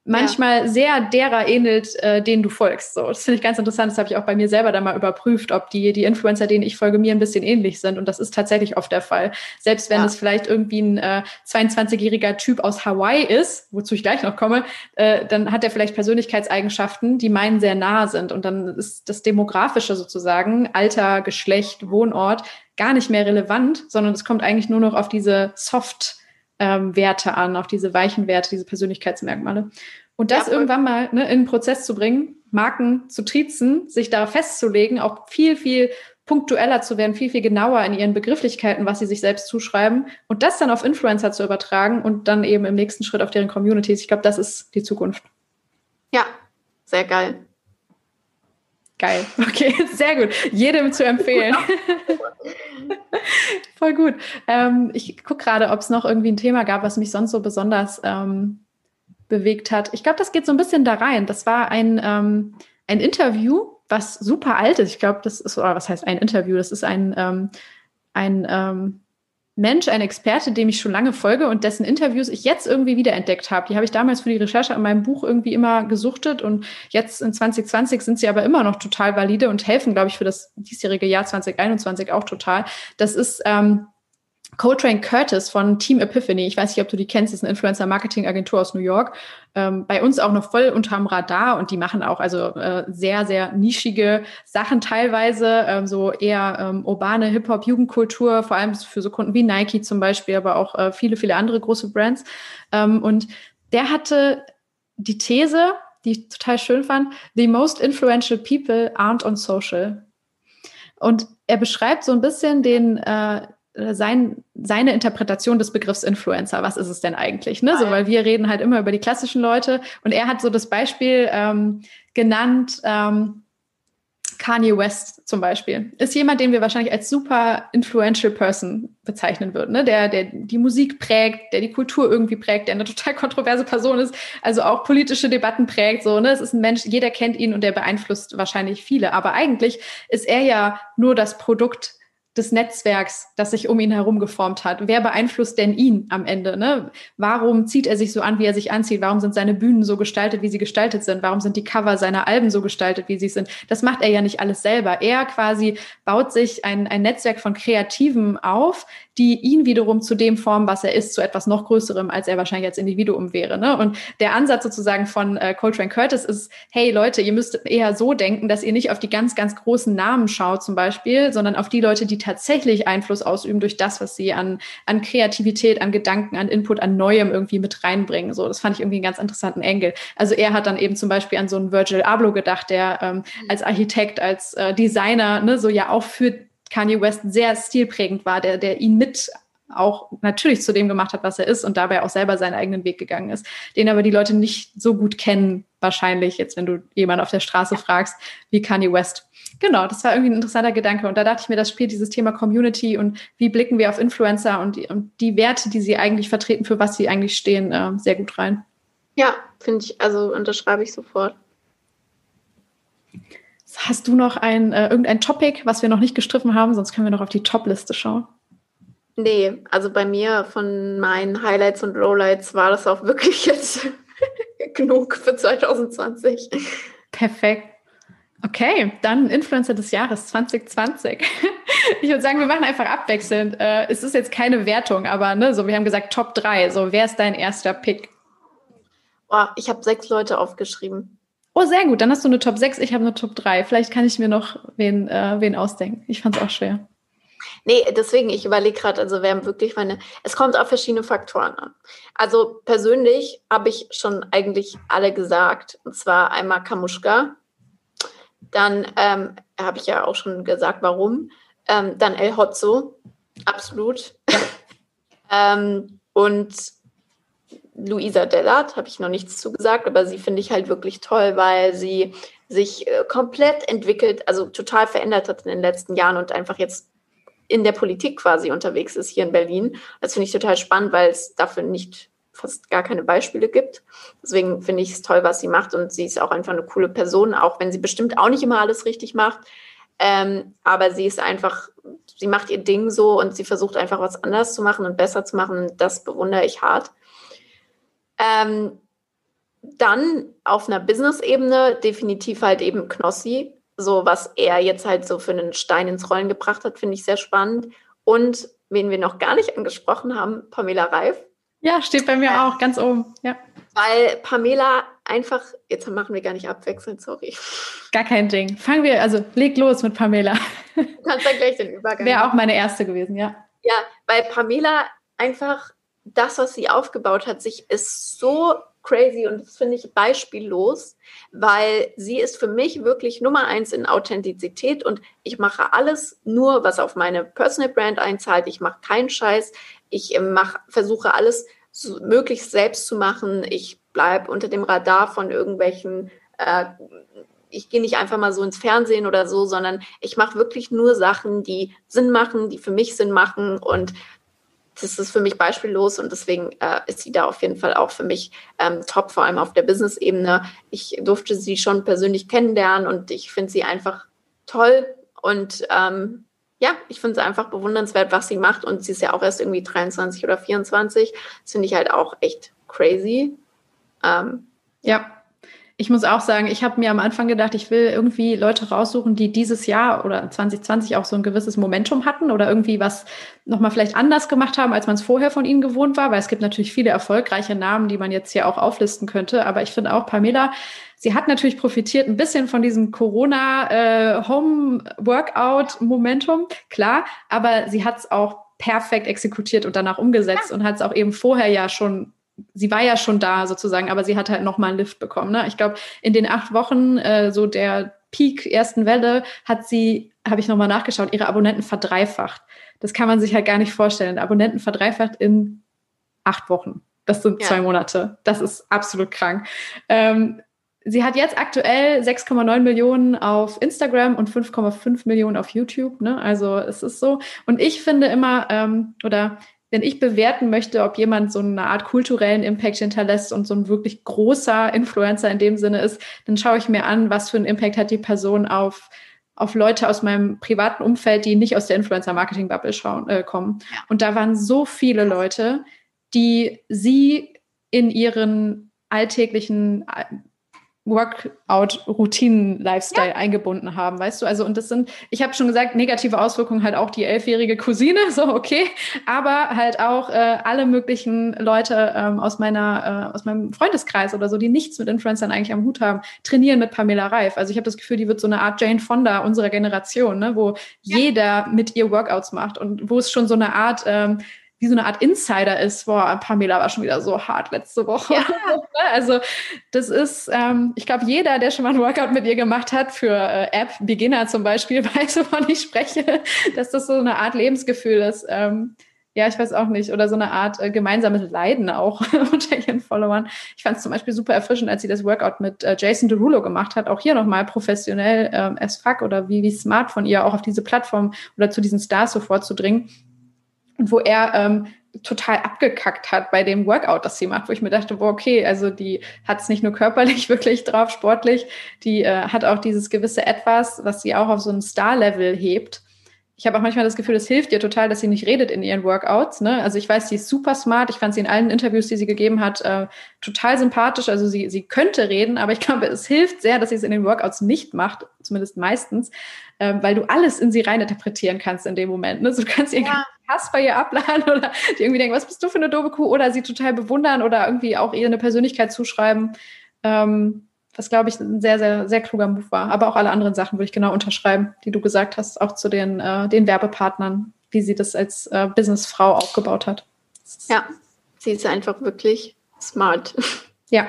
manchmal ja. sehr derer ähnelt, äh, denen du folgst. So, das finde ich ganz interessant. Das habe ich auch bei mir selber dann mal überprüft, ob die, die Influencer, denen ich folge, mir ein bisschen ähnlich sind. Und das ist tatsächlich oft der Fall. Selbst wenn ja. es vielleicht irgendwie ein äh, 22-jähriger Typ aus Hawaii ist, wozu ich gleich noch komme, äh, dann hat er vielleicht Persönlichkeitseigenschaften, die meinen sehr nah sind. Und dann ist das Demografische sozusagen, Alter, Geschlecht, Wohnort, gar nicht mehr relevant, sondern es kommt eigentlich nur noch auf diese Soft- ähm, Werte an, auf diese weichen Werte, diese Persönlichkeitsmerkmale. Und das ja, irgendwann mal ne, in einen Prozess zu bringen, Marken zu triezen, sich da festzulegen, auch viel, viel punktueller zu werden, viel, viel genauer in ihren Begrifflichkeiten, was sie sich selbst zuschreiben und das dann auf Influencer zu übertragen und dann eben im nächsten Schritt auf deren Communities. Ich glaube, das ist die Zukunft. Ja, sehr geil. Geil. [LAUGHS] Okay, sehr gut. Jedem zu empfehlen. [LAUGHS] Voll gut. Ähm, ich gucke gerade, ob es noch irgendwie ein Thema gab, was mich sonst so besonders ähm, bewegt hat. Ich glaube, das geht so ein bisschen da rein. Das war ein, ähm, ein Interview, was super alt ist. Ich glaube, das ist, oder was heißt ein Interview? Das ist ein, ähm, ein ähm, Mensch, ein Experte, dem ich schon lange folge und dessen Interviews ich jetzt irgendwie wiederentdeckt habe. Die habe ich damals für die Recherche an meinem Buch irgendwie immer gesuchtet und jetzt in 2020 sind sie aber immer noch total valide und helfen, glaube ich, für das diesjährige Jahr 2021 auch total. Das ist ähm, Coltrane Curtis von Team Epiphany, ich weiß nicht, ob du die kennst, das ist eine Influencer-Marketing-Agentur aus New York. Ähm, bei uns auch noch voll unterm Radar und die machen auch also äh, sehr, sehr nischige Sachen teilweise, ähm, so eher ähm, urbane Hip-Hop-Jugendkultur, vor allem für so Kunden wie Nike zum Beispiel, aber auch äh, viele, viele andere große Brands. Ähm, und der hatte die These, die ich total schön fand, the most influential people aren't on social. Und er beschreibt so ein bisschen den, äh, sein, seine Interpretation des Begriffs Influencer. Was ist es denn eigentlich? Ne? So, weil wir reden halt immer über die klassischen Leute und er hat so das Beispiel ähm, genannt, ähm, Kanye West zum Beispiel, ist jemand, den wir wahrscheinlich als super influential person bezeichnen würden, ne? der, der die Musik prägt, der die Kultur irgendwie prägt, der eine total kontroverse Person ist, also auch politische Debatten prägt, so, ne? Es ist ein Mensch, jeder kennt ihn und der beeinflusst wahrscheinlich viele. Aber eigentlich ist er ja nur das Produkt des Netzwerks, das sich um ihn herum geformt hat. Wer beeinflusst denn ihn am Ende? Ne? Warum zieht er sich so an, wie er sich anzieht? Warum sind seine Bühnen so gestaltet, wie sie gestaltet sind? Warum sind die Cover seiner Alben so gestaltet, wie sie sind? Das macht er ja nicht alles selber. Er quasi baut sich ein, ein Netzwerk von Kreativen auf, die ihn wiederum zu dem formen, was er ist, zu etwas noch Größerem, als er wahrscheinlich als Individuum wäre. Ne? Und der Ansatz sozusagen von äh, Coltrane Curtis ist, hey Leute, ihr müsst eher so denken, dass ihr nicht auf die ganz, ganz großen Namen schaut zum Beispiel, sondern auf die Leute, die tatsächlich Einfluss ausüben durch das, was sie an, an Kreativität, an Gedanken, an Input, an Neuem irgendwie mit reinbringen. So, das fand ich irgendwie einen ganz interessanten Engel. Also er hat dann eben zum Beispiel an so einen Virgil Abloh gedacht, der ähm, als Architekt, als äh, Designer, ne, so ja auch für Kanye West sehr stilprägend war, der, der ihn mit auch natürlich zu dem gemacht hat, was er ist und dabei auch selber seinen eigenen Weg gegangen ist, den aber die Leute nicht so gut kennen, wahrscheinlich jetzt, wenn du jemanden auf der Straße fragst, wie Kanye West. Genau, das war irgendwie ein interessanter Gedanke und da dachte ich mir, das spielt dieses Thema Community und wie blicken wir auf Influencer und die, und die Werte, die sie eigentlich vertreten, für was sie eigentlich stehen, äh, sehr gut rein. Ja, finde ich, also unterschreibe ich sofort. Hast du noch ein, äh, irgendein Topic, was wir noch nicht gestriffen haben? Sonst können wir noch auf die Top-Liste schauen. Nee, also bei mir von meinen Highlights und Lowlights war das auch wirklich [LAUGHS] jetzt genug für 2020. Perfekt. Okay, dann Influencer des Jahres 2020. [LAUGHS] Ich würde sagen, wir machen einfach abwechselnd. Äh, es ist jetzt keine Wertung, aber ne, so wir haben gesagt Top 3. So, wer ist dein erster Pick? Oh, ich habe sechs Leute aufgeschrieben. Oh, sehr gut. Dann hast du eine Top 6, ich habe eine Top 3. Vielleicht kann ich mir noch wen, äh, wen ausdenken. Ich fand es auch schwer. Nee, deswegen, ich überlege gerade, also wer wirklich meine, es kommt auf verschiedene Faktoren an. Also persönlich habe ich schon eigentlich alle gesagt. Und zwar einmal Kamuschka. Dann ähm, habe ich ja auch schon gesagt, warum. Ähm, dann El Hotzo, absolut. [LAUGHS] ähm, und Luisa Dellert, habe ich noch nichts zugesagt, aber sie finde ich halt wirklich toll, weil sie sich äh, komplett entwickelt, also total verändert hat in den letzten Jahren und einfach jetzt in der Politik quasi unterwegs ist hier in Berlin. Das finde ich total spannend, weil es dafür nicht fast gar keine Beispiele gibt. Deswegen finde ich es toll, was sie macht und sie ist auch einfach eine coole Person, auch wenn sie bestimmt auch nicht immer alles richtig macht. Ähm, aber sie ist einfach, sie macht ihr Ding so und sie versucht einfach was anders zu machen und besser zu machen. Das bewundere ich hart. Ähm, dann auf einer Business-Ebene definitiv halt eben Knossi, so was er jetzt halt so für einen Stein ins Rollen gebracht hat, finde ich sehr spannend. Und wen wir noch gar nicht angesprochen haben, Pamela Reif. Ja, steht bei mir auch ganz oben. Ja. Weil Pamela einfach, jetzt machen wir gar nicht abwechselnd, sorry. Gar kein Ding. Fangen wir, also leg los mit Pamela. Du kannst dann gleich den Übergang. Wäre auch meine erste gewesen, ja. Ja, weil Pamela einfach das, was sie aufgebaut hat, sich ist so crazy und das finde ich beispiellos, weil sie ist für mich wirklich Nummer eins in Authentizität und ich mache alles nur, was auf meine Personal Brand einzahlt. Ich mache keinen Scheiß. Ich äh, mach, versuche alles möglichst selbst zu machen. Ich bleibe unter dem Radar von irgendwelchen äh, ich gehe nicht einfach mal so ins Fernsehen oder so, sondern ich mache wirklich nur Sachen, die Sinn machen, die für mich Sinn machen und das ist für mich beispiellos und deswegen äh, ist sie da auf jeden Fall auch für mich ähm, top, vor allem auf der Business-Ebene. Ich durfte sie schon persönlich kennenlernen und ich finde sie einfach toll und ähm, ja, ich finde es einfach bewundernswert, was sie macht und sie ist ja auch erst irgendwie 23 oder 24. Das finde ich halt auch echt crazy. Ähm, ja ich muss auch sagen, ich habe mir am Anfang gedacht, ich will irgendwie Leute raussuchen, die dieses Jahr oder 2020 auch so ein gewisses Momentum hatten oder irgendwie was nochmal vielleicht anders gemacht haben, als man es vorher von ihnen gewohnt war, weil es gibt natürlich viele erfolgreiche Namen, die man jetzt hier auch auflisten könnte. Aber ich finde auch Pamela, sie hat natürlich profitiert ein bisschen von diesem Corona-Home-Workout-Momentum, äh, klar, aber sie hat es auch perfekt exekutiert und danach umgesetzt ja. und hat es auch eben vorher ja schon sie war ja schon da sozusagen, aber sie hat halt nochmal einen Lift bekommen. Ne? Ich glaube, in den acht Wochen, äh, so der Peak ersten Welle, hat sie, habe ich nochmal nachgeschaut, ihre Abonnenten verdreifacht. Das kann man sich halt gar nicht vorstellen. Abonnenten verdreifacht in acht Wochen. Das sind ja. zwei Monate. Das ist absolut krank. Ähm, sie hat jetzt aktuell 6,9 Millionen auf Instagram und 5,5 Millionen auf YouTube. Ne? Also es ist so. Und ich finde immer, ähm, oder wenn ich bewerten möchte, ob jemand so eine Art kulturellen Impact hinterlässt und so ein wirklich großer Influencer in dem Sinne ist, dann schaue ich mir an, was für einen Impact hat die Person auf auf Leute aus meinem privaten Umfeld, die nicht aus der Influencer-Marketing-Bubble äh, kommen. Ja. Und da waren so viele Leute, die sie in ihren alltäglichen Workout-Routinen-Lifestyle ja. eingebunden haben, weißt du? Also, und das sind, ich habe schon gesagt, negative Auswirkungen halt auch die elfjährige Cousine, [LAUGHS] so okay, aber halt auch äh, alle möglichen Leute ähm, aus meiner, äh, aus meinem Freundeskreis oder so, die nichts mit Influencern eigentlich am Hut haben, trainieren mit Pamela Reif. Also ich habe das Gefühl, die wird so eine Art Jane Fonda unserer Generation, ne, wo ja. jeder mit ihr Workouts macht und wo es schon so eine Art ähm, wie so eine Art Insider ist. Boah, Pamela war schon wieder so hart letzte Woche. Ja. [LAUGHS] also das ist, ähm, ich glaube, jeder, der schon mal ein Workout mit ihr gemacht hat, für äh, App-Beginner zum Beispiel, [LAUGHS] weiß, wovon ich spreche, [LAUGHS] dass das so eine Art Lebensgefühl ist. Ähm, ja, ich weiß auch nicht. Oder so eine Art äh, gemeinsames Leiden auch unter ihren Followern. Ich fand es zum Beispiel super erfrischend, als sie das Workout mit äh, Jason Derulo gemacht hat. Auch hier nochmal professionell ähm, as fuck oder wie, wie smart von ihr auch auf diese Plattform oder zu diesen Stars so vorzudringen wo er ähm, total abgekackt hat bei dem Workout, das sie macht, wo ich mir dachte, boah, okay, also die hat es nicht nur körperlich [LAUGHS] wirklich drauf, sportlich, die äh, hat auch dieses gewisse Etwas, was sie auch auf so ein Star-Level hebt. Ich habe auch manchmal das Gefühl, es hilft ihr total, dass sie nicht redet in ihren Workouts. Ne? Also ich weiß, sie ist super smart. Ich fand sie in allen Interviews, die sie gegeben hat, äh, total sympathisch. Also sie, sie könnte reden, aber ich [LAUGHS] glaube, es hilft sehr, dass sie es in den Workouts nicht macht, zumindest meistens, äh, weil du alles in sie reininterpretieren kannst in dem Moment. Ne? Also du kannst irgendwie ja. Hass bei ihr abladen [LAUGHS] oder die irgendwie denken, was bist du für eine doofe Kuh? Oder sie total bewundern oder irgendwie auch ihr eine Persönlichkeit zuschreiben. Ähm, was, glaube ich, ein sehr, sehr, sehr kluger Move war. Aber auch alle anderen Sachen würde ich genau unterschreiben, die du gesagt hast, auch zu den, äh, den Werbepartnern, wie sie das als äh, Businessfrau aufgebaut hat. Ja, sie ist einfach wirklich smart. [LAUGHS] Ja.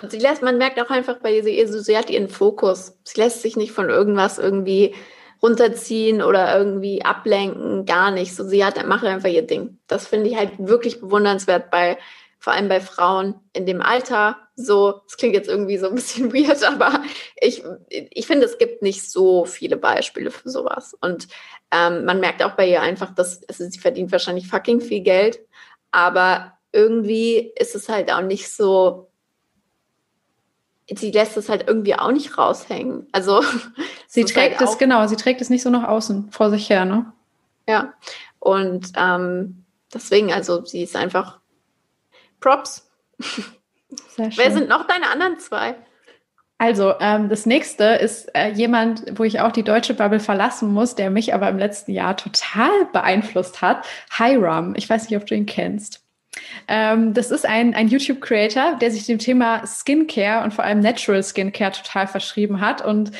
Und sie lässt, man merkt auch einfach bei ihr, sie hat ihren Fokus. Sie lässt sich nicht von irgendwas irgendwie runterziehen oder irgendwie ablenken, gar nicht. So, sie hat, macht einfach ihr Ding. Das finde ich halt wirklich bewundernswert bei, vor allem bei Frauen in dem Alter. So, es klingt jetzt irgendwie so ein bisschen [LAUGHS] weird, aber ich, ich finde, es gibt nicht so viele Beispiele für sowas. Und ähm, man merkt auch bei ihr einfach, dass also sie verdient wahrscheinlich fucking viel Geld, aber irgendwie ist es halt auch nicht so, sie lässt es halt irgendwie auch nicht raushängen. Also [LAUGHS] sie trägt halt es, genau, sie trägt es nicht so nach außen vor sich her, ne? Ja. Und ähm, deswegen, also sie ist einfach Props. Wer sind noch deine anderen zwei? Also, ähm, das nächste ist äh, jemand, wo ich auch die deutsche Bubble verlassen muss, der mich aber im letzten Jahr total beeinflusst hat. Hiram. Ich weiß nicht, ob du ihn kennst. Ähm, das ist ein, ein YouTube-Creator, der sich dem Thema Skincare und vor allem Natural Skincare total verschrieben hat und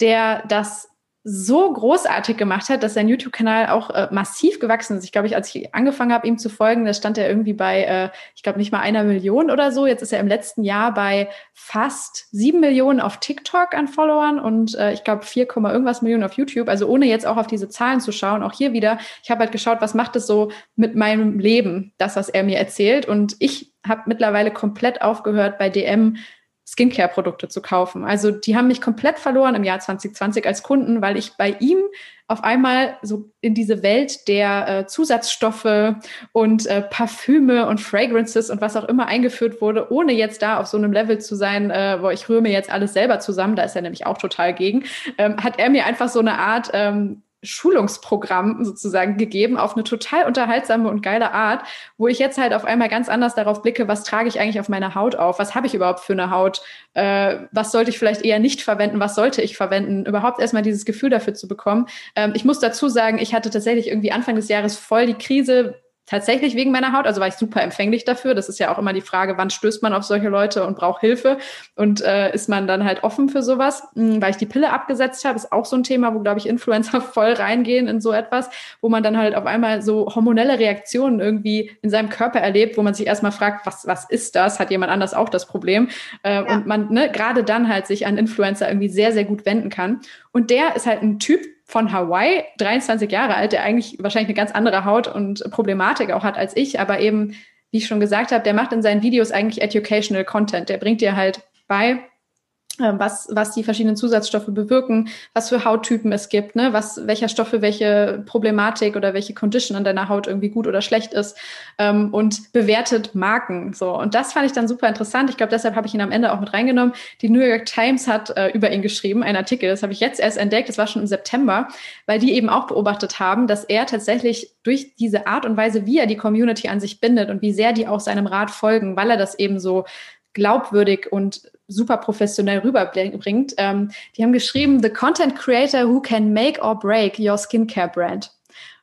der das so großartig gemacht hat, dass sein YouTube-Kanal auch äh, massiv gewachsen ist. Ich glaube, ich, als ich angefangen habe, ihm zu folgen, da stand er irgendwie bei, äh, ich glaube, nicht mal einer Million oder so. Jetzt ist er im letzten Jahr bei fast sieben Millionen auf TikTok an Followern und äh, ich glaube 4, irgendwas Millionen auf YouTube. Also ohne jetzt auch auf diese Zahlen zu schauen, auch hier wieder, ich habe halt geschaut, was macht es so mit meinem Leben, das, was er mir erzählt. Und ich habe mittlerweile komplett aufgehört, bei DM Skincare-Produkte zu kaufen. Also die haben mich komplett verloren im Jahr 2020 als Kunden, weil ich bei ihm auf einmal so in diese Welt der äh, Zusatzstoffe und äh, Parfüme und Fragrances und was auch immer eingeführt wurde, ohne jetzt da auf so einem Level zu sein, äh, wo ich rühre mir jetzt alles selber zusammen, da ist er nämlich auch total gegen, ähm, hat er mir einfach so eine Art ähm, Schulungsprogramm sozusagen gegeben auf eine total unterhaltsame und geile Art, wo ich jetzt halt auf einmal ganz anders darauf blicke, was trage ich eigentlich auf meiner Haut auf, was habe ich überhaupt für eine Haut, äh, was sollte ich vielleicht eher nicht verwenden, was sollte ich verwenden, überhaupt erstmal dieses Gefühl dafür zu bekommen. Ähm, ich muss dazu sagen, ich hatte tatsächlich irgendwie Anfang des Jahres voll die Krise, tatsächlich wegen meiner Haut. Also war ich super empfänglich dafür. Das ist ja auch immer die Frage, wann stößt man auf solche Leute und braucht Hilfe und äh, ist man dann halt offen für sowas. Mhm, weil ich die Pille abgesetzt habe, ist auch so ein Thema, wo, glaube ich, Influencer [LAUGHS] voll reingehen in so etwas, wo man dann halt auf einmal so hormonelle Reaktionen irgendwie in seinem Körper erlebt, wo man sich erstmal fragt, was, was ist das? Hat jemand anders auch das Problem? Äh, ja. Und man ne, gerade dann halt sich an Influencer irgendwie sehr, sehr gut wenden kann. Und der ist halt ein Typ, von Hawaii, 23 Jahre alt, der eigentlich wahrscheinlich eine ganz andere Haut und Problematik auch hat als ich, aber eben, wie ich schon gesagt habe, der macht in seinen Videos eigentlich educational Content. Der bringt dir halt bei, was, was die verschiedenen Zusatzstoffe bewirken, was für Hauttypen es gibt, ne, was, welcher Stoff für welche Problematik oder welche Condition an deiner Haut irgendwie gut oder schlecht ist ähm, und bewertet Marken. So. Und das fand ich dann super interessant. Ich glaube, deshalb habe ich ihn am Ende auch mit reingenommen. Die New York Times hat äh, über ihn geschrieben, einen Artikel, das habe ich jetzt erst entdeckt, das war schon im September, weil die eben auch beobachtet haben, dass er tatsächlich durch diese Art und Weise, wie er die Community an sich bindet und wie sehr die auch seinem Rat folgen, weil er das eben so glaubwürdig und super professionell rüberbringt. Ähm, die haben geschrieben, The Content Creator who can make or break your skincare brand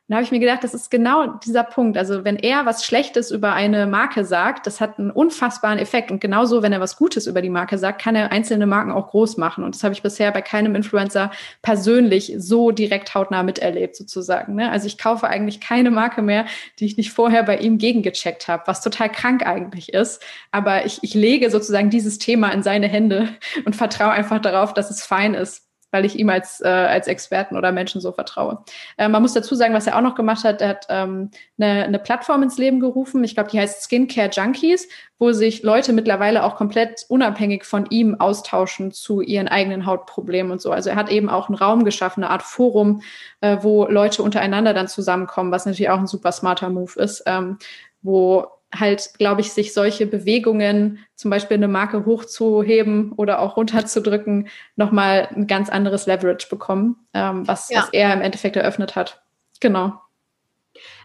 da habe ich mir gedacht, das ist genau dieser Punkt. Also wenn er was Schlechtes über eine Marke sagt, das hat einen unfassbaren Effekt. Und genauso, wenn er was Gutes über die Marke sagt, kann er einzelne Marken auch groß machen. Und das habe ich bisher bei keinem Influencer persönlich so direkt hautnah miterlebt, sozusagen. Ne? Also ich kaufe eigentlich keine Marke mehr, die ich nicht vorher bei ihm gegengecheckt habe, was total krank eigentlich ist. Aber ich, ich lege sozusagen dieses Thema in seine Hände [LAUGHS] und vertraue einfach darauf, dass es fein ist weil ich ihm als, äh, als Experten oder Menschen so vertraue. Äh, man muss dazu sagen, was er auch noch gemacht hat, er hat ähm, eine, eine Plattform ins Leben gerufen. Ich glaube, die heißt Skincare Junkies, wo sich Leute mittlerweile auch komplett unabhängig von ihm austauschen zu ihren eigenen Hautproblemen und so. Also er hat eben auch einen Raum geschaffen, eine Art Forum, äh, wo Leute untereinander dann zusammenkommen, was natürlich auch ein super smarter Move ist, ähm, wo halt, glaube ich, sich solche Bewegungen, zum Beispiel eine Marke hochzuheben oder auch runterzudrücken, nochmal ein ganz anderes Leverage bekommen, ähm, was, ja. was er im Endeffekt eröffnet hat. Genau.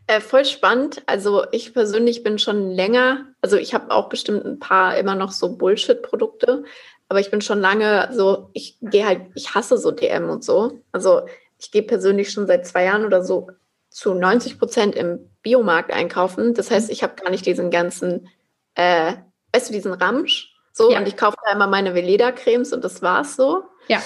Äh, voll spannend. Also ich persönlich bin schon länger, also ich habe auch bestimmt ein paar immer noch so Bullshit-Produkte, aber ich bin schon lange so, ich gehe halt, ich hasse so DM und so. Also ich gehe persönlich schon seit zwei Jahren oder so zu 90 Prozent im Biomarkt einkaufen. Das heißt, ich habe gar nicht diesen ganzen, äh, weißt du, diesen Ramsch. So, ja. und ich kaufe da immer meine Veleda-Cremes und das war's so. Ja.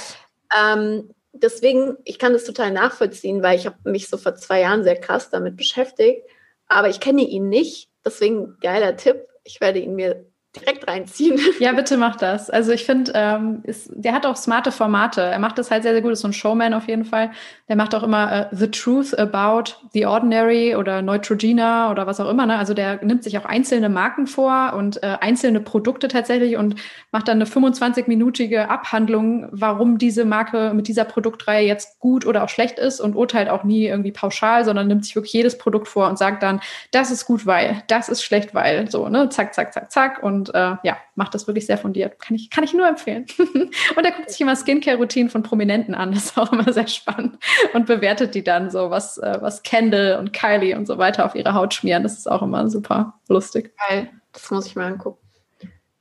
Ähm, deswegen, ich kann das total nachvollziehen, weil ich habe mich so vor zwei Jahren sehr krass damit beschäftigt. Aber ich kenne ihn nicht. Deswegen geiler Tipp. Ich werde ihn mir direkt reinziehen. Ja, bitte mach das. Also ich finde, ähm, der hat auch smarte Formate. Er macht das halt sehr, sehr gut. Ist so ein Showman auf jeden Fall. Der macht auch immer äh, The Truth About The Ordinary oder Neutrogena oder was auch immer. Ne? Also der nimmt sich auch einzelne Marken vor und äh, einzelne Produkte tatsächlich und macht dann eine 25-minütige Abhandlung, warum diese Marke mit dieser Produktreihe jetzt gut oder auch schlecht ist und urteilt auch nie irgendwie pauschal, sondern nimmt sich wirklich jedes Produkt vor und sagt dann, das ist gut, weil, das ist schlecht, weil, so, ne, zack, zack, zack, zack und und äh, ja, macht das wirklich sehr fundiert. Kann ich, kann ich nur empfehlen. [LAUGHS] und er guckt sich immer Skincare-Routinen von Prominenten an. Das ist auch immer sehr spannend. Und bewertet die dann so, was, äh, was Kendall und Kylie und so weiter auf ihre Haut schmieren. Das ist auch immer super lustig. Geil. Das muss ich mal angucken.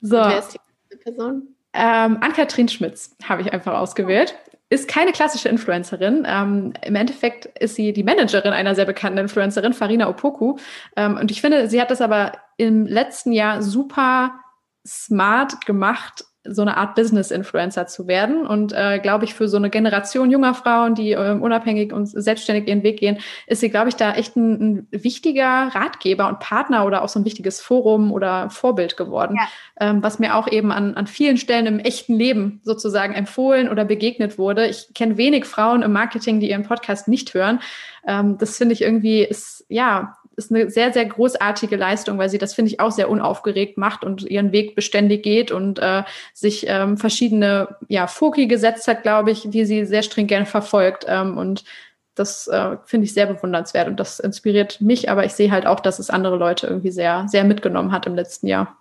So. wer ist die Person? Ähm, Ann-Kathrin Schmitz habe ich einfach ausgewählt ist keine klassische Influencerin. Ähm, Im Endeffekt ist sie die Managerin einer sehr bekannten Influencerin, Farina Opoku. Ähm, und ich finde, sie hat das aber im letzten Jahr super smart gemacht, so eine Art Business-Influencer zu werden. Und äh, glaube ich, für so eine Generation junger Frauen, die äh, unabhängig und selbstständig ihren Weg gehen, ist sie, glaube ich, da echt ein, ein, wichtiger Ratgeber und Partner oder auch so ein wichtiges Forum oder Vorbild geworden, ja. ähm, was mir auch eben an, an vielen Stellen im echten Leben sozusagen empfohlen oder begegnet wurde. Ich kenne wenig Frauen im Marketing, die ihren Podcast nicht hören. Ähm, das finde ich irgendwie ist, ja, ist eine sehr, sehr großartige Leistung, weil sie das, finde ich, auch sehr unaufgeregt macht und ihren Weg beständig geht und äh, sich ähm, verschiedene ja, Foki gesetzt hat, glaube ich, die sie sehr stringent verfolgt. Ähm, und das äh, finde ich sehr bewundernswert und das inspiriert mich, aber ich sehe halt auch, dass es andere Leute irgendwie sehr, sehr mitgenommen hat im letzten Jahr.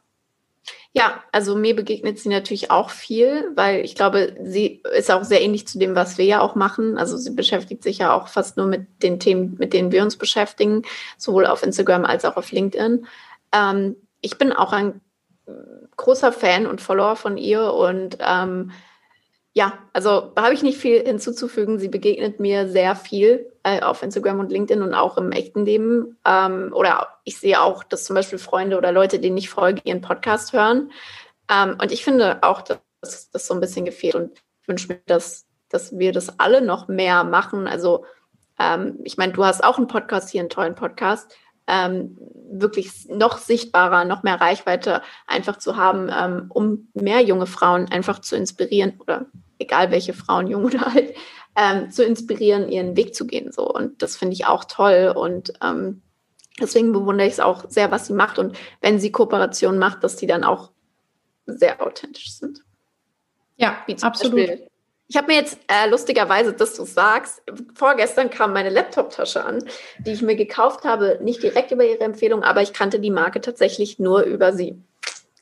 Ja, also mir begegnet sie natürlich auch viel, weil ich glaube, sie ist auch sehr ähnlich zu dem, was wir ja auch machen. Also sie beschäftigt sich ja auch fast nur mit den Themen, mit denen wir uns beschäftigen, sowohl auf Instagram als auch auf LinkedIn. Ähm, ich bin auch ein großer Fan und Follower von ihr und ähm, ja, also habe ich nicht viel hinzuzufügen. Sie begegnet mir sehr viel äh, auf Instagram und LinkedIn und auch im echten Leben. Ähm, oder ich sehe auch, dass zum Beispiel Freunde oder Leute, denen ich folge, ihren Podcast hören. Ähm, und ich finde auch, dass das so ein bisschen gefehlt und wünsche mir, dass, dass wir das alle noch mehr machen. Also ähm, ich meine, du hast auch einen Podcast hier, einen tollen Podcast. Ähm, wirklich noch sichtbarer, noch mehr Reichweite einfach zu haben, ähm, um mehr junge Frauen einfach zu inspirieren oder egal welche Frauen, jung oder alt, ähm, zu inspirieren, ihren Weg zu gehen. So. Und das finde ich auch toll. Und ähm, deswegen bewundere ich es auch sehr, was sie macht. Und wenn sie Kooperationen macht, dass die dann auch sehr authentisch sind. Ja, absolut. Beispiel, ich habe mir jetzt äh, lustigerweise, dass du sagst, vorgestern kam meine Laptop-Tasche an, die ich mir gekauft habe, nicht direkt über ihre Empfehlung, aber ich kannte die Marke tatsächlich nur über sie.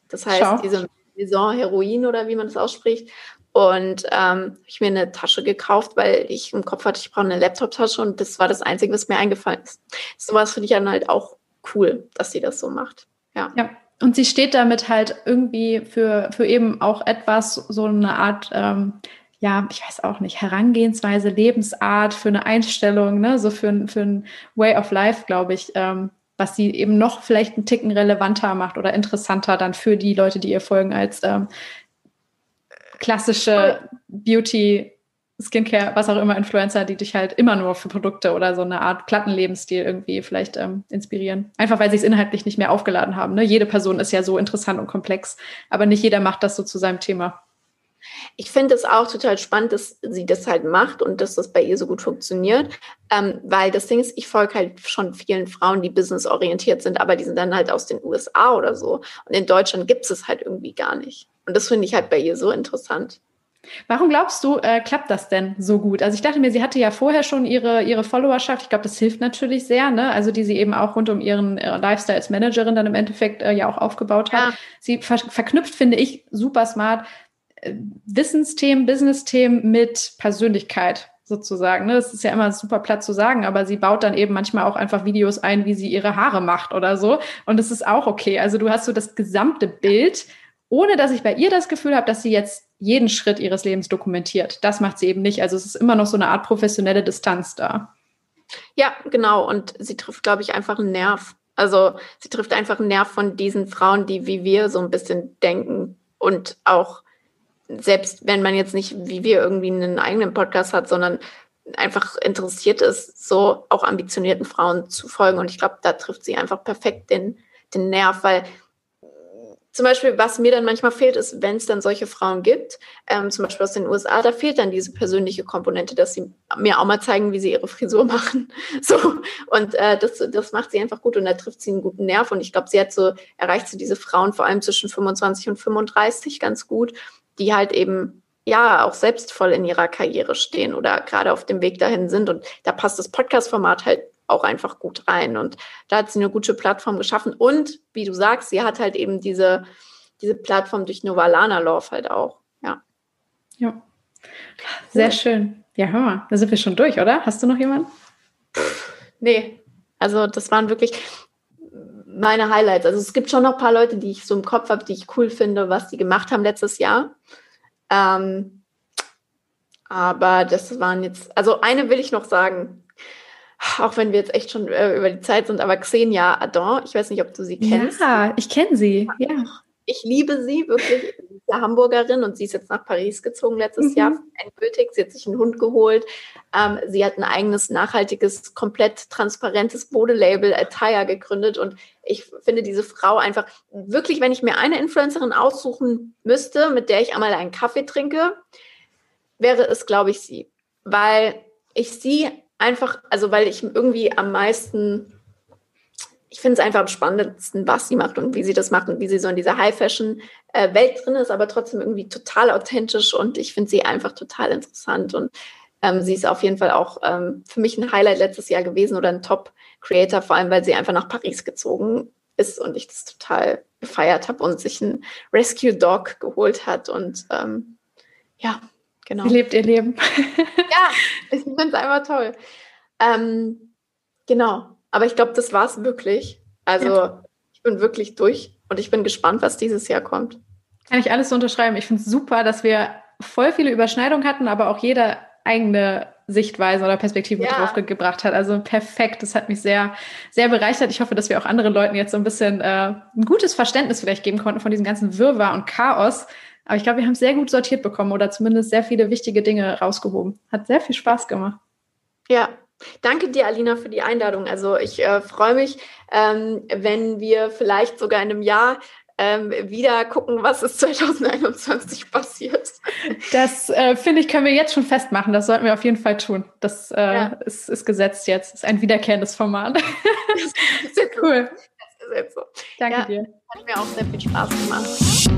Das heißt, Schau. diese Maison Heroin oder wie man das ausspricht. Und ähm, habe ich mir eine Tasche gekauft, weil ich im Kopf hatte, ich brauche eine Laptop-Tasche und das war das Einzige, was mir eingefallen ist. Sowas finde ich dann halt auch cool, dass sie das so macht. Ja. ja. Und sie steht damit halt irgendwie für, für eben auch etwas, so eine Art ähm, ja, ich weiß auch nicht, Herangehensweise, Lebensart, für eine Einstellung, ne, so für, für ein Way of Life, glaube ich, ähm, was sie eben noch vielleicht einen Ticken relevanter macht oder interessanter dann für die Leute, die ihr folgen, als ähm, klassische Beauty, Skincare, was auch immer, Influencer, die dich halt immer nur für Produkte oder so eine Art Plattenlebensstil irgendwie vielleicht ähm, inspirieren. Einfach weil sie es inhaltlich nicht mehr aufgeladen haben. Ne? Jede Person ist ja so interessant und komplex, aber nicht jeder macht das so zu seinem Thema. Ich finde es auch total spannend, dass sie das halt macht und dass das bei ihr so gut funktioniert. Ähm, weil das Ding ist, ich folge halt schon vielen Frauen, die businessorientiert sind, aber die sind dann halt aus den USA oder so. Und in Deutschland gibt es es halt irgendwie gar nicht. Und das finde ich halt bei ihr so interessant. Warum glaubst du, äh, klappt das denn so gut? Also ich dachte mir, sie hatte ja vorher schon ihre, ihre Followerschaft. Ich glaube, das hilft natürlich sehr, ne? Also die sie eben auch rund um ihren äh, Lifestyle als Managerin dann im Endeffekt äh, ja auch aufgebaut hat. Ja. Sie ver verknüpft, finde ich, super smart Wissensthemen, Business-Themen mit Persönlichkeit sozusagen. Ne? Das ist ja immer super platt zu sagen, aber sie baut dann eben manchmal auch einfach Videos ein, wie sie ihre Haare macht oder so. Und das ist auch okay. Also du hast so das gesamte Bild, ohne dass ich bei ihr das Gefühl habe, dass sie jetzt jeden Schritt ihres Lebens dokumentiert. Das macht sie eben nicht. Also es ist immer noch so eine Art professionelle Distanz da. Ja, genau. Und sie trifft, glaube ich, einfach einen Nerv. Also sie trifft einfach einen Nerv von diesen Frauen, die wie wir so ein bisschen denken und auch selbst wenn man jetzt nicht wie wir irgendwie einen eigenen Podcast hat, sondern einfach interessiert ist, so auch ambitionierten Frauen zu folgen. Und ich glaube, da trifft sie einfach perfekt den, den Nerv, weil zum Beispiel, was mir dann manchmal fehlt, ist, wenn es dann solche Frauen gibt, ähm, zum Beispiel aus den USA, da fehlt dann diese persönliche Komponente, dass sie mir auch mal zeigen, wie sie ihre Frisur [LAUGHS] machen. So. Und äh, das, das macht sie einfach gut und da trifft sie einen guten Nerv. Und ich glaube, sie hat so, erreicht so diese Frauen vor allem zwischen 25 und 35 ganz gut die halt eben ja auch selbst voll in ihrer Karriere stehen oder gerade auf dem Weg dahin sind. Und da passt das Podcast-Format halt auch einfach gut rein. Und da hat sie eine gute Plattform geschaffen. Und wie du sagst, sie hat halt eben diese, diese Plattform durch Novalana Love halt auch. Ja. Ja. Sehr schön. Ja, hör mal, da sind wir schon durch, oder? Hast du noch jemanden? Nee. Also, das waren wirklich, meine Highlights. Also es gibt schon noch ein paar Leute, die ich so im Kopf habe, die ich cool finde, was die gemacht haben letztes Jahr. Ähm, aber das waren jetzt, also eine will ich noch sagen, auch wenn wir jetzt echt schon äh, über die Zeit sind, aber Xenia Adon, ich weiß nicht, ob du sie kennst. Ja, ich kenne sie, ja. Ich liebe sie wirklich. Sie ist eine Hamburgerin und sie ist jetzt nach Paris gezogen letztes mhm. Jahr endgültig. Sie hat sich einen Hund geholt. Ähm, sie hat ein eigenes nachhaltiges, komplett transparentes Modelabel Attire gegründet und ich finde diese Frau einfach wirklich, wenn ich mir eine Influencerin aussuchen müsste, mit der ich einmal einen Kaffee trinke, wäre es, glaube ich, sie. Weil ich sie einfach, also weil ich irgendwie am meisten ich finde es einfach am spannendsten, was sie macht und wie sie das macht und wie sie so in dieser High-Fashion-Welt drin ist, aber trotzdem irgendwie total authentisch und ich finde sie einfach total interessant und ähm, sie ist auf jeden Fall auch ähm, für mich ein Highlight letztes Jahr gewesen oder ein Top-Creator, vor allem weil sie einfach nach Paris gezogen ist und ich das total gefeiert habe und sich einen Rescue Dog geholt hat und ähm, ja, genau. Sie lebt ihr Leben. [LAUGHS] ja, ich finde es einfach toll. Ähm, genau, aber ich glaube, das war es wirklich. Also ja. ich bin wirklich durch und ich bin gespannt, was dieses Jahr kommt. Kann ich alles so unterschreiben. Ich finde es super, dass wir voll viele Überschneidungen hatten, aber auch jeder eigene Sichtweise oder Perspektive ja. drauf gebracht hat. Also perfekt. Das hat mich sehr, sehr bereichert. Ich hoffe, dass wir auch anderen Leuten jetzt so ein bisschen äh, ein gutes Verständnis vielleicht geben konnten von diesem ganzen Wirrwarr und Chaos. Aber ich glaube, wir haben es sehr gut sortiert bekommen oder zumindest sehr viele wichtige Dinge rausgehoben. Hat sehr viel Spaß gemacht. Ja, Danke dir, Alina, für die Einladung. Also ich äh, freue mich, ähm, wenn wir vielleicht sogar in einem Jahr ähm, wieder gucken, was ist [LAUGHS] 2021 passiert. Das äh, finde ich, können wir jetzt schon festmachen. Das sollten wir auf jeden Fall tun. Das äh, ja. ist, ist gesetzt jetzt. Das ist ein wiederkehrendes Format. [LAUGHS] Ist cool. So. Danke ja, dir. Hat mir auch sehr viel Spaß gemacht.